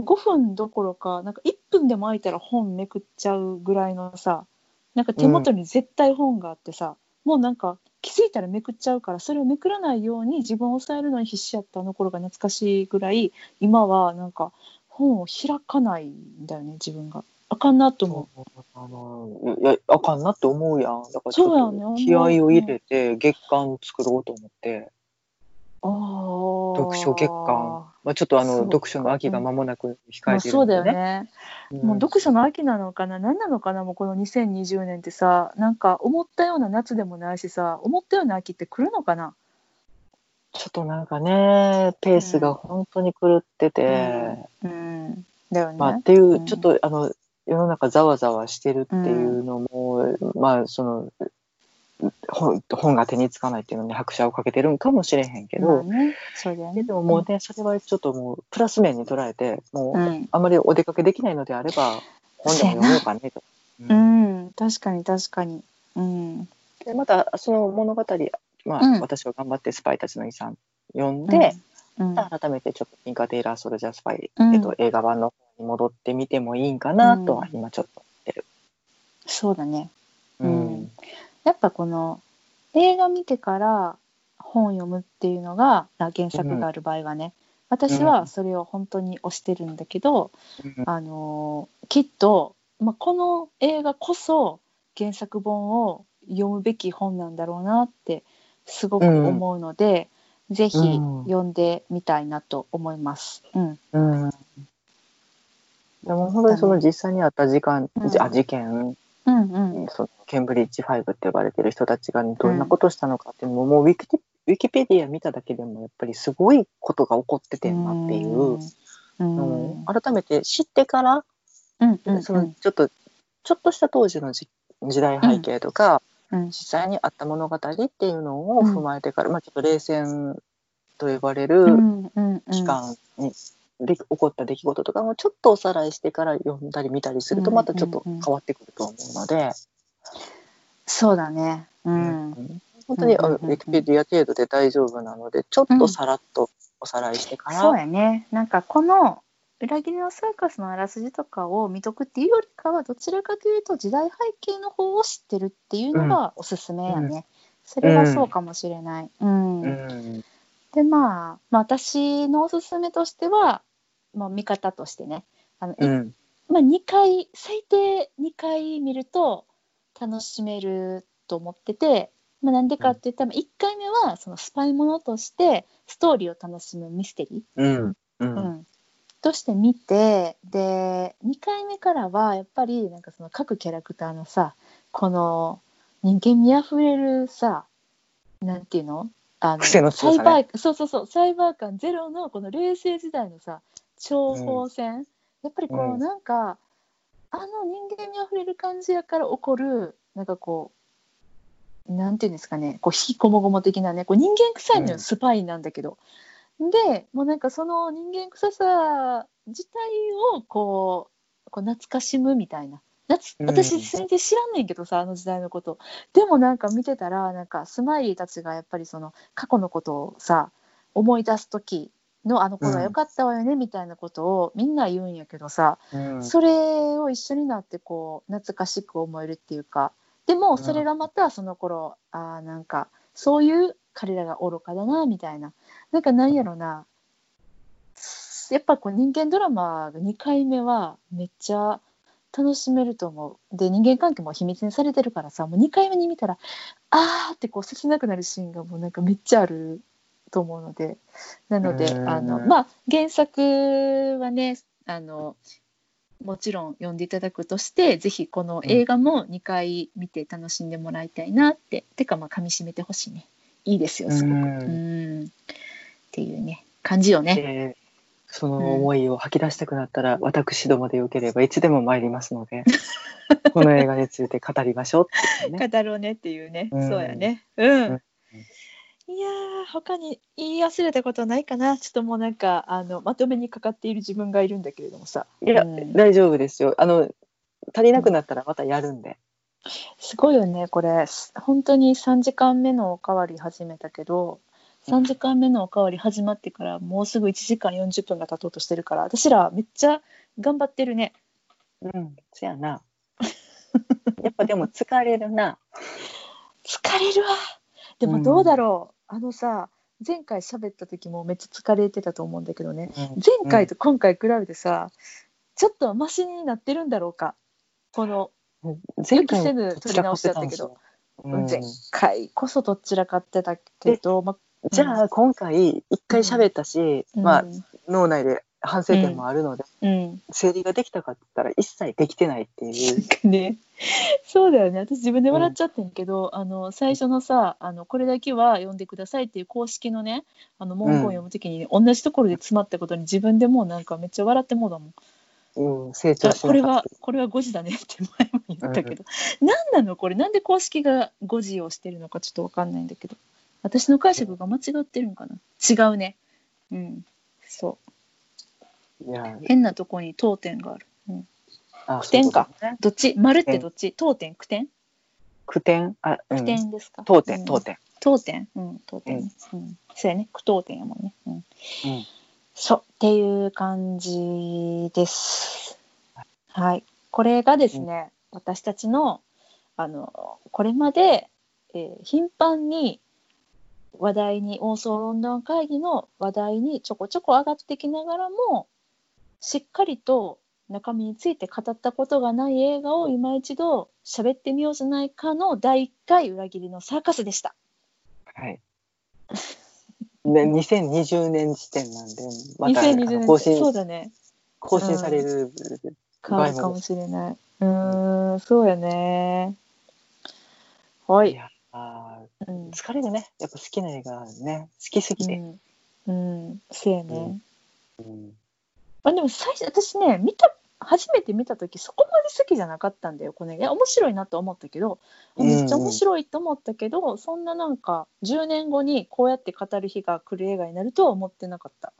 5分どころかなんか1分でも空いたら本めくっちゃうぐらいのさなんか手元に絶対本があってさ、もうなんか気づいたらめくっちゃうからそれをめくらないように自分を抑えるのに必死やったあの頃が懐かしいぐらい今はなんか本を開かないんだよね自分が。あかんなと思う。あのいやあかんなって思うやん。だから気合を入れて月間作ろうと思って、読書月間。まあ、ちょっとあの読書の秋が間もなく控まあ、えてるそうだよんでね。ね。うん。もう読書の秋なのかな？何なのかな？もうこの2020年ってさなんか思ったような夏でもないしさ思ったような秋って来るのかな？ちょっとなんかね、ペースが本当に狂ってて、うん。だよね、まあっていう、うん。ちょっとあの、世の中ざわざわしてるっていうのも、まあその、本本が手につかないっていうのに拍車をかけてるんかもしれへんけど、まあねね。でももうね、それはちょっともうプラス面に捉えて、もう、うん、あまりお出かけできないのであれば、本でも読もうかねと。ううんん、確かに確かに。うん。でまたその物語、まあうん。私は頑張ってスパイたちの遺産読んで、うん、改めてちょっとピンカー・テイラー・ソルジャー・スパイ、うん。えっと、映画版の方に戻ってみてもいいんかなとはうん。今ちょっと思ってる。そうだね。うん。うんやっぱこの映画見てから本読むっていうのがあ原作がある場合はね、私はそれを本当に推してるんだけど、うん。あのーきっと、まあ、この映画こそ原作本を読むべき本なんだろうなってすごく思うので、ぜひうん読んでみたいなと思います。うん、うん。でも本当にその実際にあった時間、あ事件、うん、うん、そのケンブリッジ5って呼ばれてる人たちがどんなことしたのかっていうのも、もうウィキテウィキペディア見ただけでもやっぱりすごいことが起こっててんなっていう。うん、のうん。を改めて知ってから、うん、うん、そのちょっとちょっとした当時のじ時代背景とか、うん、実際にあった物語っていうのを踏まえてから、まあちょっと冷戦と呼ばれるうん、うん、期間にで起こった出来事とかもちょっとおさらいしてから読んだり見たりするとうんまたちょっと変わってくると思うので、そうだね。ううんん、本当にあのうんうんうんウィキペディア程度で大丈夫なのでちょっとさらっとおさらいしてから、そうやね。なんかこの裏切りのサーカスのあらすじとかを見とくっていうよりかはどちらかというと時代背景の方を知ってるっていうのがおすすめやね。うんそれはそうかもしれない。うん。うんでまあ、まあ私のおすすめとしては、まあ、見方としてね。あの、いうん。まあ、2回最低2回見ると楽しめると思ってて、まあ、なんでかって言ったら、1回目はそのスパイものとしてストーリーを楽しむミステリー、うん。ううん。ん、として見てで2回目からはやっぱりなんかその各キャラクターのさこの人間味あふれるさなんていうの？あのね。サイバーそうそうそうサイバー感ゼロのこの冷静時代のさ諜報戦、やっぱりこう、うん。なんかあの人間味あふれる感じやから起こるなんかこうなんていうんですかね。こう引きこもごも的なね。こう人間臭いのよ、うん。スパイなんだけど。でもうなんかその人間臭さ自体をこうこう懐かしむみたいな。私全然知らんねんけどさあの時代のこと。でもなんか見てたらなんかスマイリーたちがやっぱりその過去のことをさ思い出す時のあの頃は良かったわよねみたいなことをみんな言うんやけどさ、うん。それを一緒になってこう懐かしく思えるっていうか。でもそれがまたその頃、あーなんかそういう彼らが愚かだなみたいな。なんかなんやろな。やっぱこう人間ドラマが2回目はめっちゃ楽しめると思う。で人間関係も秘密にされてるからさもう2回目に見たらあーってこう切なくなるシーンがもうなんかめっちゃあると思うので。なのでうん。あのまあ原作はねあのもちろん読んでいただくとしてぜひこの映画も2回見て楽しんでもらいたいなって、てかまあ噛み締めてほしいね。いいですよすごく。ううん。んっていうね感じよね。でその思いを吐き出したくなったら、私どもでよければいつでも参りますので この映画について語りましょうってね。語ろうねっていうね、うん。そうやね。うん、うんいやー他に言い忘れたことないかなちょっともうなんかあのまとめにかかっている自分がいるんだけれどもさいや、うん大丈夫ですよ。あの足りなくなったらまたやるんで。すごいよねこれ本当に3時間目のおかわり始めたけど3時間目のおかわり始まってからもうすぐ1時間40分が経とうとしてるから私らめっちゃ頑張ってるねうん、そやな。やっぱでも疲れるな。疲れるわでもどうだろう、あのさ前回喋った時もめっちゃ疲れてたと思うんだけどね。前回と今回比べてさ、ちょっとマシになってるんだろうか。この前予期せぬ撮り直しだったけど、うん。前回こそどちらかってたけど、まじゃあ今回一回喋ったし、うん。まあ脳内で反省点もあるので、うん、整理ができたかって言ったら一切できてないっていう。かね。そうだよね。私自分で笑っちゃってんけど、あの最初のさあの「これだけは読んでください」っていう公式のねあの文言を読むときに、同じところで詰まったことに自分でもうなんかめっちゃ笑ってもうだもん。うん、成長しこれは。これは5時だねって前も言ったけど、何なのこれ？なんで公式が5時をしてるのかちょっと分かんないんだけど。私の解釈が間違ってるんかな。違うね。うん。そういや、変なとこに当点がある、うん、あ句点か。ね。どっち？丸ってどっち？当点句点？句点、あ、うん。句点ですか、当点、うん。当点。当点うん当点ねうん、そうやね。句当点やもんね。うん。うん。そうっていう感じです。はい、これがですね、私たちのあのこれまで、えー頻繁に話題にオーソーロンドン会議の話題にちょこちょこ上がってきながらもしっかりと中身について語ったことがない映画を今一度喋ってみようじゃないかの第1回裏切りのサーカスでした。はい。で、2020年時点なんで、またあ2020年の更新、そうだね更新される、変わるかもしれない。うーんそうやね。はいい。やあうんー疲れるね。やっぱ好きな映画ね、好きすぎて。うん、うん、せやね。うんうんあでも最初私ね見た初めて見た時そこまで好きじゃなかったんだよこれいや面白いなと思ったけどめっちゃ面白いと思ったけど、そんななんか10年後にこうやって語る日が来る映画になるとは思ってなかった。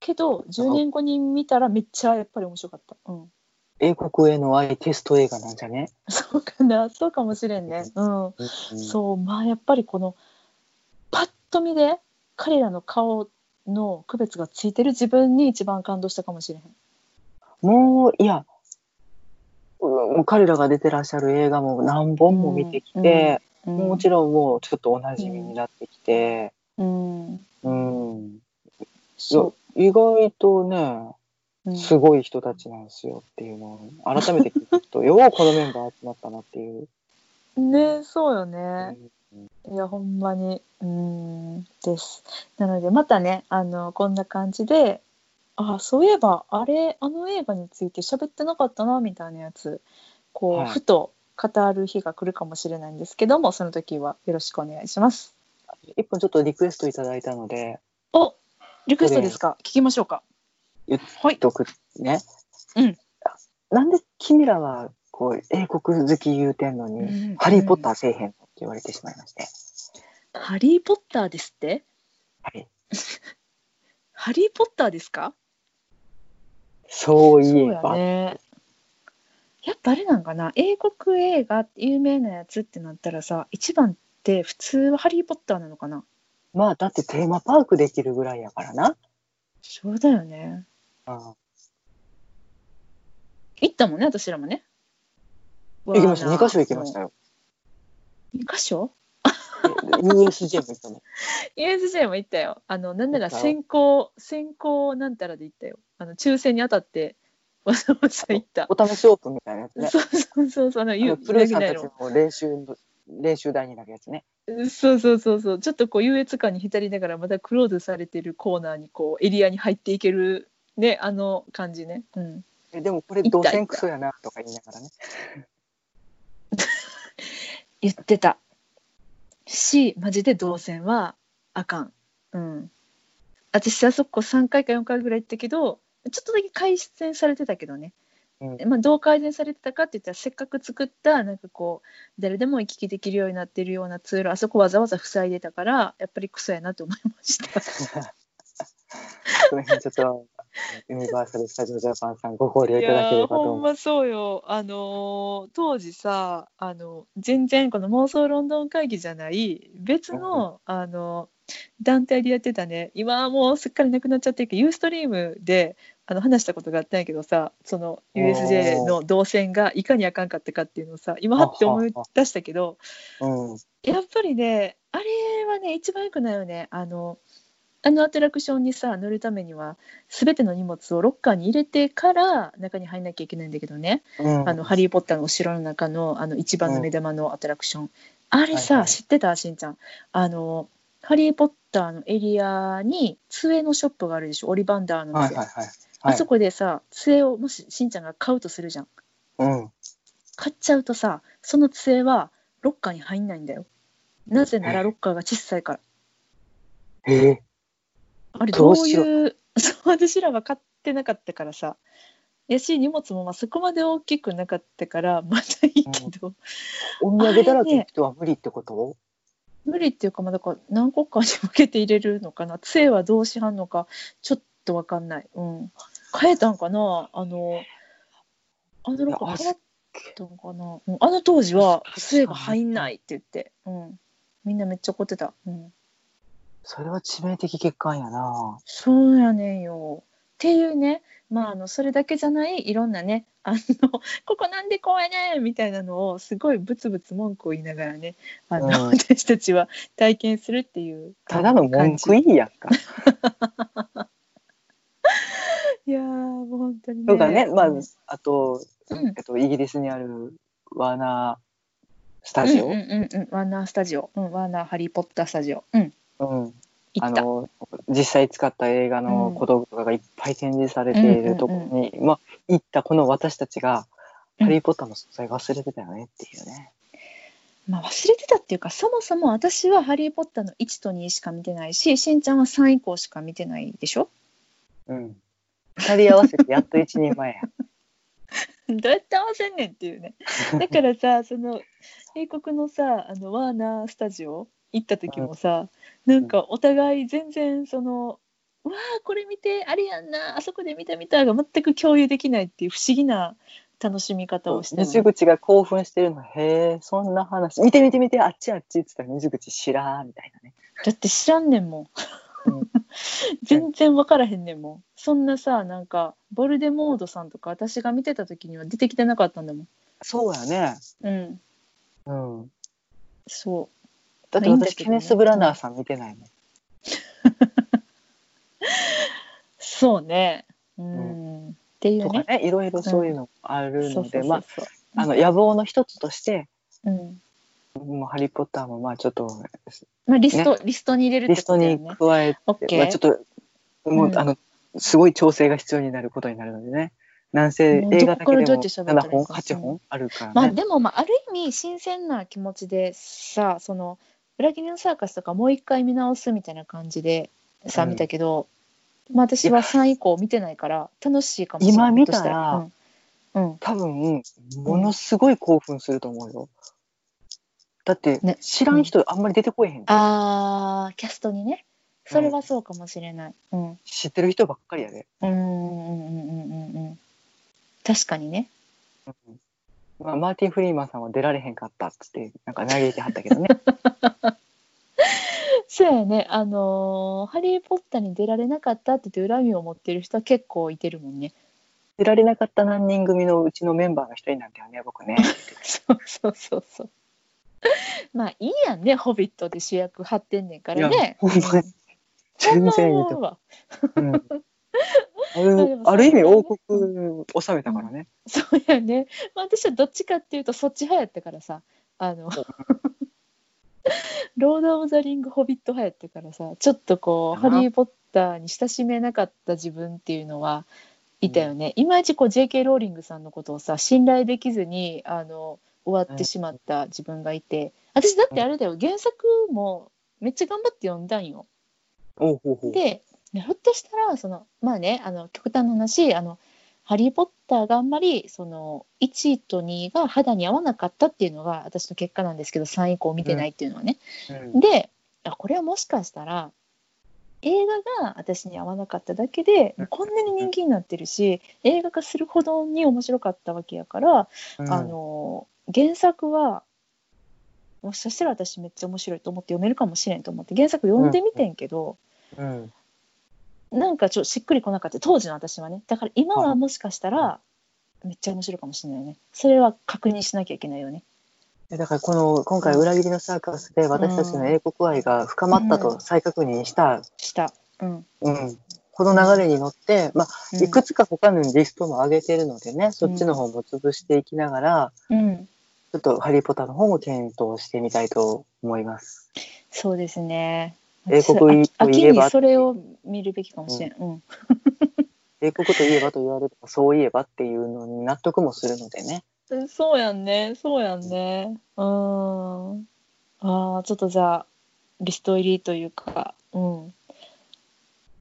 けど10年後に見たらめっちゃやっぱり面白かった。うん。英国への愛テスト映画なんじゃね？そうかな。そうかもしれんね。うん。うん。そう。まあやっぱりこのパッと見で彼らの顔の区別がついてる自分に一番感動したかもしれへん。もう、いや、うん彼らが出てらっしゃる映画も何本も見てきて、うんもちろんもうちょっとおなじみになってきて、うん。うん。意外とね、う、うん。すごい人たちなんですよっていうのを改めて聞くと、ようこのメンバー集まったなっていう。ねそうようね。んいやほんまにうーんです。なのでまたねあのこんな感じであそういえばあれあの映画について喋ってなかったなみたいなやつこう、はいふと語る日が来るかもしれないんですけどもその時はよろしくお願いします。一本ちょっとリクエストいただいたので、おリクエストですか？聞きましょうか。言っはい。とくね。うんなんで君らはこう英国好き言うてんのに、うんハリー・ポッターせえへん言われてしまいまして。ハリー・ポッターですって？はい。ハリー・ポッターですか？そういえそうやば。ね。やっぱあれなんかな？英国映画って有名なやつってなったらさ一番って普通はハリー・ポッターなのかな？まあ、だってテーマパークできるぐらいやからな。そうだよね。うん行ったもんね私らもね。行きました。2箇所行きましたよ。よ。2箇所？USJ も行ったの。?USJ も行ったよ。あのなんなら先行先行なんたらで行ったよ。あの抽選に当たってわざわざ行った。お試しオープンみたいなやつね。そうそうそうそうあのゆプルーさんたちの練習の、練習台になるやつね。そうそうそうそうちょっとこう優越感に浸りながらまたクローズされてるコーナーにこうエリアに入っていけるねあの感じね、うん、えでもこれ行った動線クソやなとか言いながらね。言ってた。しマジで動線はあかん、うん、私あそこ3回か4回ぐらい行ったけどちょっとだけ改善されてたけどね、うん。まあ、どう改善されてたかって言ったらせっかく作ったなんかこう誰でも行き来できるようになってるようなツールあそこわざわざ塞いでたからやっぱりクソやなと思いました。その辺ちょっと、ユニバーサル・スタジオ・ジャパンさんご考慮いいただければと思う。ほんまそうよ。あのー当時さあの全然この妄想ロンドン会議じゃない別の、あの団体でやってたね。今はもうすっかりなくなっちゃってるけどユーストリームであの話したことがあったんやけどさその USJ の動線がいかにあかんかったかっていうのをさ今はって思い出したけどうん。やっぱりねあれはね一番よくないよね。あのあのアトラクションにさ乗るためには全ての荷物をロッカーに入れてから中に入んなきゃいけないんだけどね、うん。あのハリー・ポッターのお城の中のあの一番の目玉のアトラクション、あれさ、はいはい知ってた？しんちゃん。あのハリー・ポッターのエリアに杖のショップがあるでしょ？オリバンダーの店、はいはいはい。あそこでさ杖をもししんちゃんが買うとするじゃん。うん。買っちゃうとさその杖はロッカーに入んないんだよ。なぜならロッカーが小さいから。ええあれどういう そう私らは買ってなかったからさ。やし荷物もまあそこまで大きくなかったから まだいいけど、お土産だらけの人は無理ってこと？無理っていうかまあだから何個かに 分けて入れるのかな。杖はどうしはんのかちょっと分かんない、うん、変えたんかな？あのあのたのかな、うん。あの当時は杖が入んないって言って、うん、みんなめっちゃ怒ってた、うん、それは致命的欠陥やな。そうやねんよ。っっていうねまああのそれだけじゃないいろんなねあの ここなんでこうやねんみたいなのをすごいブツブツ文句を言いながらねあの、うん私たちは体験するっていうただの文句いいやんか。いやーもう本当にね。とかね、まあうん、あと、うんえっと、イギリスにあるワーナースタジオ。うんうんうんうん、ワーナースタジオ、うん、ワーナーハリー・ポッタースタジオ、うん、うん。あの実際使った映画のうん小道具とかがいっぱい展示されているところに、まあ、行ったこの私たちが「うんハリー・ポッター」の存在忘れてたよねっていうね。まあ忘れてたっていうか、そもそも私はハリー・ポッターの1と2しか見てないし、しんちゃんは3以降しか見てないでしょ？うん、二人合わせてやっと一人前や。どうやって合わせんねんっていうね。だからさ、その英国のさ、あのワーナースタジオ行った時もさ、なんかお互い全然その、うわあこれ見てあれやんなあそこで見た見たが全く共有できないっていう不思議な楽しみ方をして水口が興奮してるのへえそんな話見て見て見てあっちあっちって言ったら水口知らんみたいなね。だって知らんねんもん。全然分からへんねんもん。そんなさ、なんか、ボルデモードさんとか私が見てた時には出てきてなかったんだもん。そうやね。うん。うん、そう。だって私、ケネス・ブラナーさん見てないもん。そうね。うん。っていうね。ねいろいろそういうのあるので、まああの野望の一つとしてうん。もうハリー・ポッターもまあちょっとまあ、リスト、リストに入れるってリストにことだよね。加えて、オッケー。まあ、ちょっともう、うんあのすごい調整が必要になることになるのでねなんせ映画だけでもどっからどうやって喋ったらいい7本か8本あるからね、まあでもまあある意味新鮮な気持ちでさその裏切りのサーカスとかもう一回見直すみたいな感じでさ、うん見たけど、まあ、私は3以降見てないから楽しいかもしれない今見たらひょっとしたうん、うん、多分ものすごい興奮すると思うよ、だってね。知らん人あんまり出てこえへん、あーキャストにね。それはそうかもしれない、うん、知ってる人ばっかりやで、うんうんうんうんうんうん。確かにね。うんまあ、マーティン・フリーマンさんは出られへんかったっつってなんか嘆いてはったけどね。そうやね。あのーハリー・ポッターに出られなかったって言って恨みを持ってる人は結構いてるもんね。出られなかった何人組のうちのメンバーの一人なんだよね僕ね。そうそうそうそう。まあいいやんね、ホビットで主役張ってんねんからいやね。ほんまに。全然いいと。うんある意味王国治めたからね。そうやね。まあ私はどっちかっていうとそっち派やったからさ、あの、ロード・オブ・ザ・リング・ホビット派やったからさ、ちょっとこう、ハあリー・ポッターに親しめなかった自分っていうのはいたよね。いまいちこう J.K. ローリングさんのことをさ、信頼できずに、あの、終わってしまった自分がいて、私だってあれだよ、原作もめっちゃ頑張って読んだんよ。で、ねひょっとしたら、その、まあね、あの、極端な話、あの、ハリー・ポッターがあんまり、その、1と2が肌に合わなかったっていうのが私の結果なんですけど、3以降見てないっていうのはね。うん。で、あ、これはもしかしたら、映画が私に合わなかっただけで、うん。こんなに人気になってるし、映画化するほどに面白かったわけやから、うん。あの、原作は、もしかしたら私めっちゃ面白いと思って読めるかもしれんと思って原作読んでみてんけど、うんなんかちょっとしっくりこなかった。当時の私はね。だから今はもしかしたらめっちゃ面白いかもしれないね。それは確認しなきゃいけないよね。えだからこの今回裏切りのサーカスで私たちの英国愛が深まったと再確認した、した。うん、うん。この流れに乗って、まあ、うん。いくつか他のリストも上げてるのでね、そっちの方も潰していきながら、うん、ちょっとハリー・ポッターの方も検討してみたいと思います。そうですね英国といえば秋にそれを見るべきかもしれん、うん英国といえばと言われてもそういえばっていうのに納得もするのでね。そうやんねそうやんねうんああちょっとじゃあリスト入りというかうん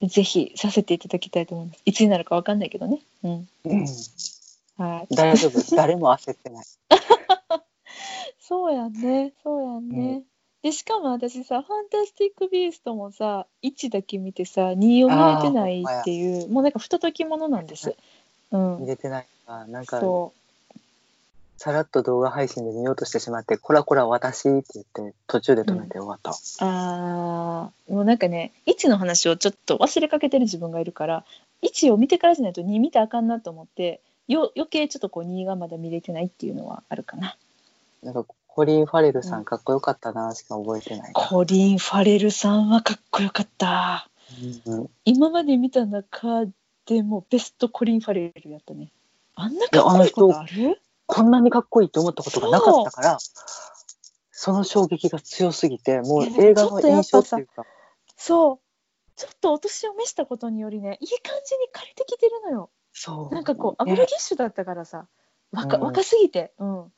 ぜひさせていただきたいと思いますいつになるかわかんないけどねうんうん、はい大丈夫。誰も焦ってない。そうやんね、そうやんね。で、しかも私さ、ファンタスティック・ビーストもさ、1だけ見てさ、2を見れてないっていう、もうなんか、ふとときものなんです。うん入。れてないか。なんか、そさらっと動画配信で見ようとしてしまって、こらこら私って言って途中で止めて終わった。あーもうなんかね1の話をちょっと忘れかけてる自分がいるから1を見てからじゃないと2見たらあかんなと思ってよ余計ちょっとこう2がまだ見れてないっていうのはあるかな。なんかコリン・ファレルさうんんかっこよかったなしか覚えてないな。コリン・ファレルさんはかっこよかった。うん今まで見た中でもベストコリン・ファレルやったね。あんなかっこいいことある？こんなにかっこいいと思ったことがなかったから、その衝撃が強すぎて、もう映画の印象っていうか、そう。ちょっとお年を召したことによりねいい感じに枯れてきてるのよ。そう。なんかこうアねグロギッシュだったからさ若,、うん若すぎて、うん、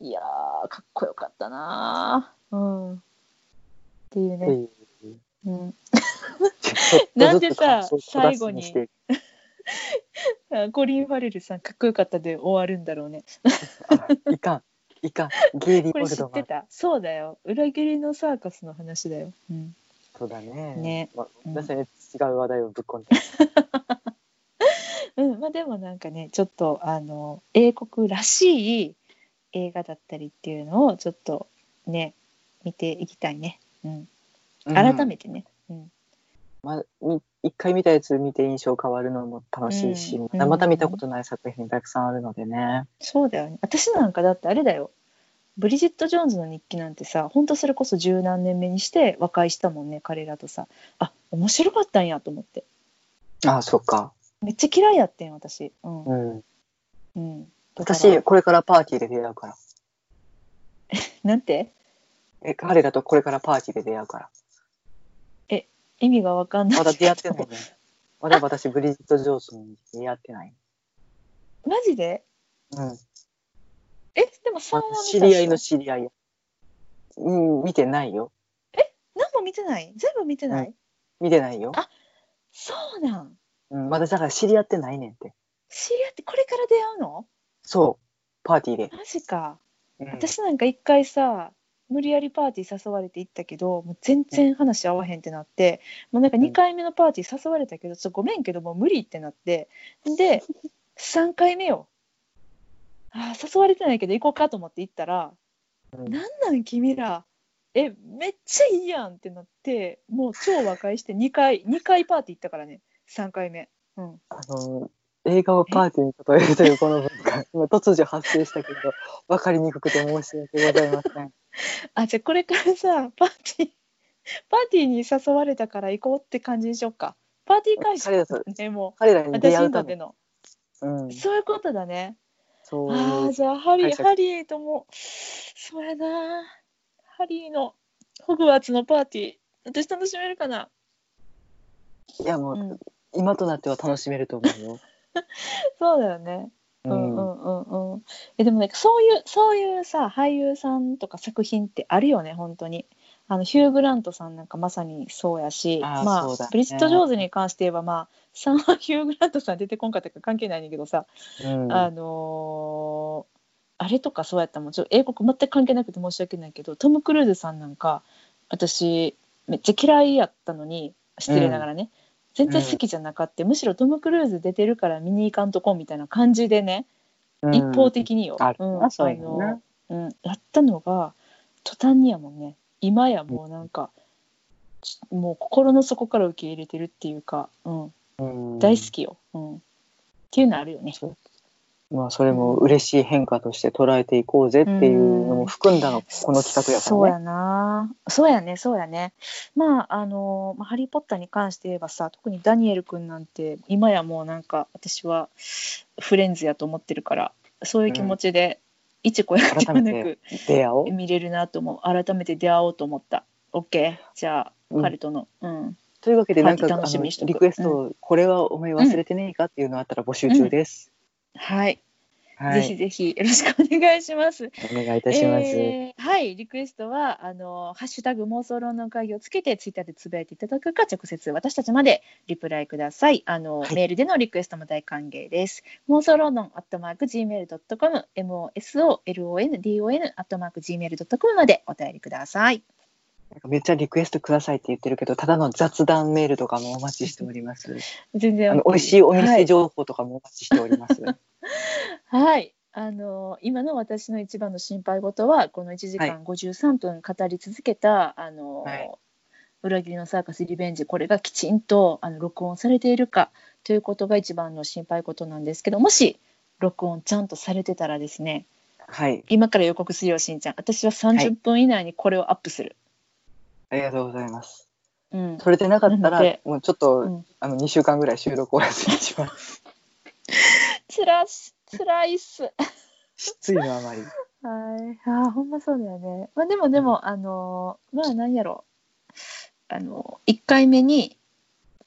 いやーかっこよかったな。ー、うん、っていうね、ううん、なんでさ最後に。コリン・ファレルさんかっこよかったで終わるんだろうね。あいかん、いかん。ゲイリー・これ知オルドマン。ってた？そうだよ。裏切りのサーカスの話だよ、うん、そうだね。ね。まあ、うん。私はね違う話題をぶっ込んで。うん、まあでもなんかねちょっとあの英国らしい映画だったりっていうのをちょっとね見ていきたいね、うん、改めてね、うん。まあ、み一回見たやつ見て印象変わるのも楽しいし、うん。またまた見たことない作品たくさんあるのでね。そうだよね。私なんかだってあれだよ。ブリジット・ジョーンズの日記なんてさほんとそれこそ十何年目にして和解したもんね彼らとさ。あ面白かったんやと思って。ああ、そっか。めっちゃ嫌いやってん私。うん、うん。うん、私、これからパーティーで出会うから。なんて？え、彼らとこれからパーティーで出会うから。意味がわかんないまだ出会ってないね。まだ私、ブリジット・ジョーンズに出会ってない。マジで？うん。えでも3ま話見た知り合いの知り合いや。うん、見てないよ。ょ何も見てない？全部見てない、見てないよ。あそうなんうん、まだだから知り合ってないねんって。知り合ってこれから出会うの？そう。パーティーで。マジか。うん、私なんか一回さ無理やりパーティー誘われて行ったけどもう全然話合わへんってなって、もうなんか2回目のパーティー誘われたけど、ちょっとごめんけどもう無理ってなって。で 3回目よ。あー誘われてないけど行こうかと思って行ったら「うん。なんなん君ら。えめっちゃいいやん」ってなってもう超和解して2回2回パーティー行ったからね。3回目。うん。あの、映画をパーティーに例えるというこの文化、今突如発生したけど、分かりにくくて申し訳ございません。あじゃあこれからさパーティーパーティーに誘われたから行こうって感じにしようか。パーティー会場彼らとねも彼らに出会うための、うん、そういうことだね。そうああじゃあハリーハリーともそうやな。ハリーのホグワーツのパーティー私楽しめるかな。いやもう、うん。今となっては楽しめると思うよ。そうだよね。ううんんうんうんうん。えでもねそういうそういうさ俳優さんとか作品ってあるよね本当に。あのヒュー・グラントさんなんかまさにそうやしまあ、ね。ブリジット・ジョーズに関して言えばまあ 3はヒュー・グラントさん出てこんかったから関係ないねんだけどさ、うん。あのーあれとかそうやったもん。ちょっと英国全く関係なくて申し訳ないけどトム・クルーズさんなんか私めっちゃ嫌いやったのに失礼ながらね、全然好きじゃなかった、むしろトム・クルーズ出てるから見に行かんとこみたいな感じでね、うん。一方的によ、うんなそういうあのうん、やったのが途端にやもんね。今やもうなんか、ちもう心の底から受け入れてるっていうか、うん、うん。大好きよ、うん、っていうのあるよね。まあそれも嬉しい変化として捉えていこうぜっていうのも含んだの、この企画やそうやからね。な。そうやねそうやね。まああのまあハリー・ポッターに関して言えばさ特にダニエル君なんて今やもうなんか私はフレンズやと思ってるからそういう気持ちで、一子やではなく出会おう。見れるなと思う。改めて出会おうと思った。OK じゃあ、うん。彼とのうん。というわけでなんかリクエスト、これはお前忘れてねえかっていうのあったら募集中です。はい、はい。ぜひぜひよろしくお願いしますお願いいたします。えーはい、リクエストは、あの、ハッシュタグ妄想論の会議をつけて、ツイッターでつぶやいていただくか、直接私たちまでリプライください。あの、はいメールでのリクエストも大歓迎です。妄想論論アットマーク Gmail.com、MOSOLONDON アットマーク Gmail.com までお便りください。なんかめっちゃリクエストくださいって言ってるけど、ただの雑談メールとかもお待ちしております。全然あの美味しいおはい、店情報とかもお待ちしております。はい。あの今の私の一番の心配事はこの1時間53分語り続けた、あの、はい裏切りのサーカスリベンジこれがきちんとあの録音されているかということが一番の心配事なんですけどもし録音ちゃんとされてたらですねはい。今から予告するよしんちゃん私は30分以内にこれをアップする。ありがとうございます。うん、それでなかったらもうちょっと、うんあの、2週間ぐらい収録お休みします。つらしつらいっす。失意のあまり。はい、あーほんまそうだよね。まあでもでも、あのーまあ何やろあの1回目に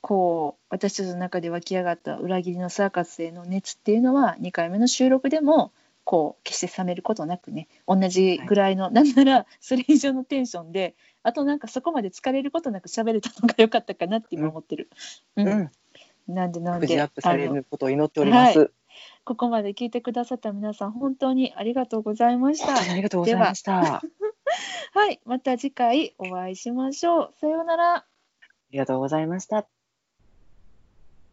こう私たちの中で湧き上がった裏切りのサーカスへの熱っていうのは2回目の収録でもこう決して冷めることなくね同じぐらいの、なんなら それ以上のテンションであとなんかそこまで疲れることなく喋れたのが良かったかなって今思ってる。ううんん。なんでなんでアップされることを祈っております。ここまで聞いてくださった皆さん本当にありがとうございましたありがとうございました。あ はい、また次回お会いしましょう。さようなら。りがとうございました。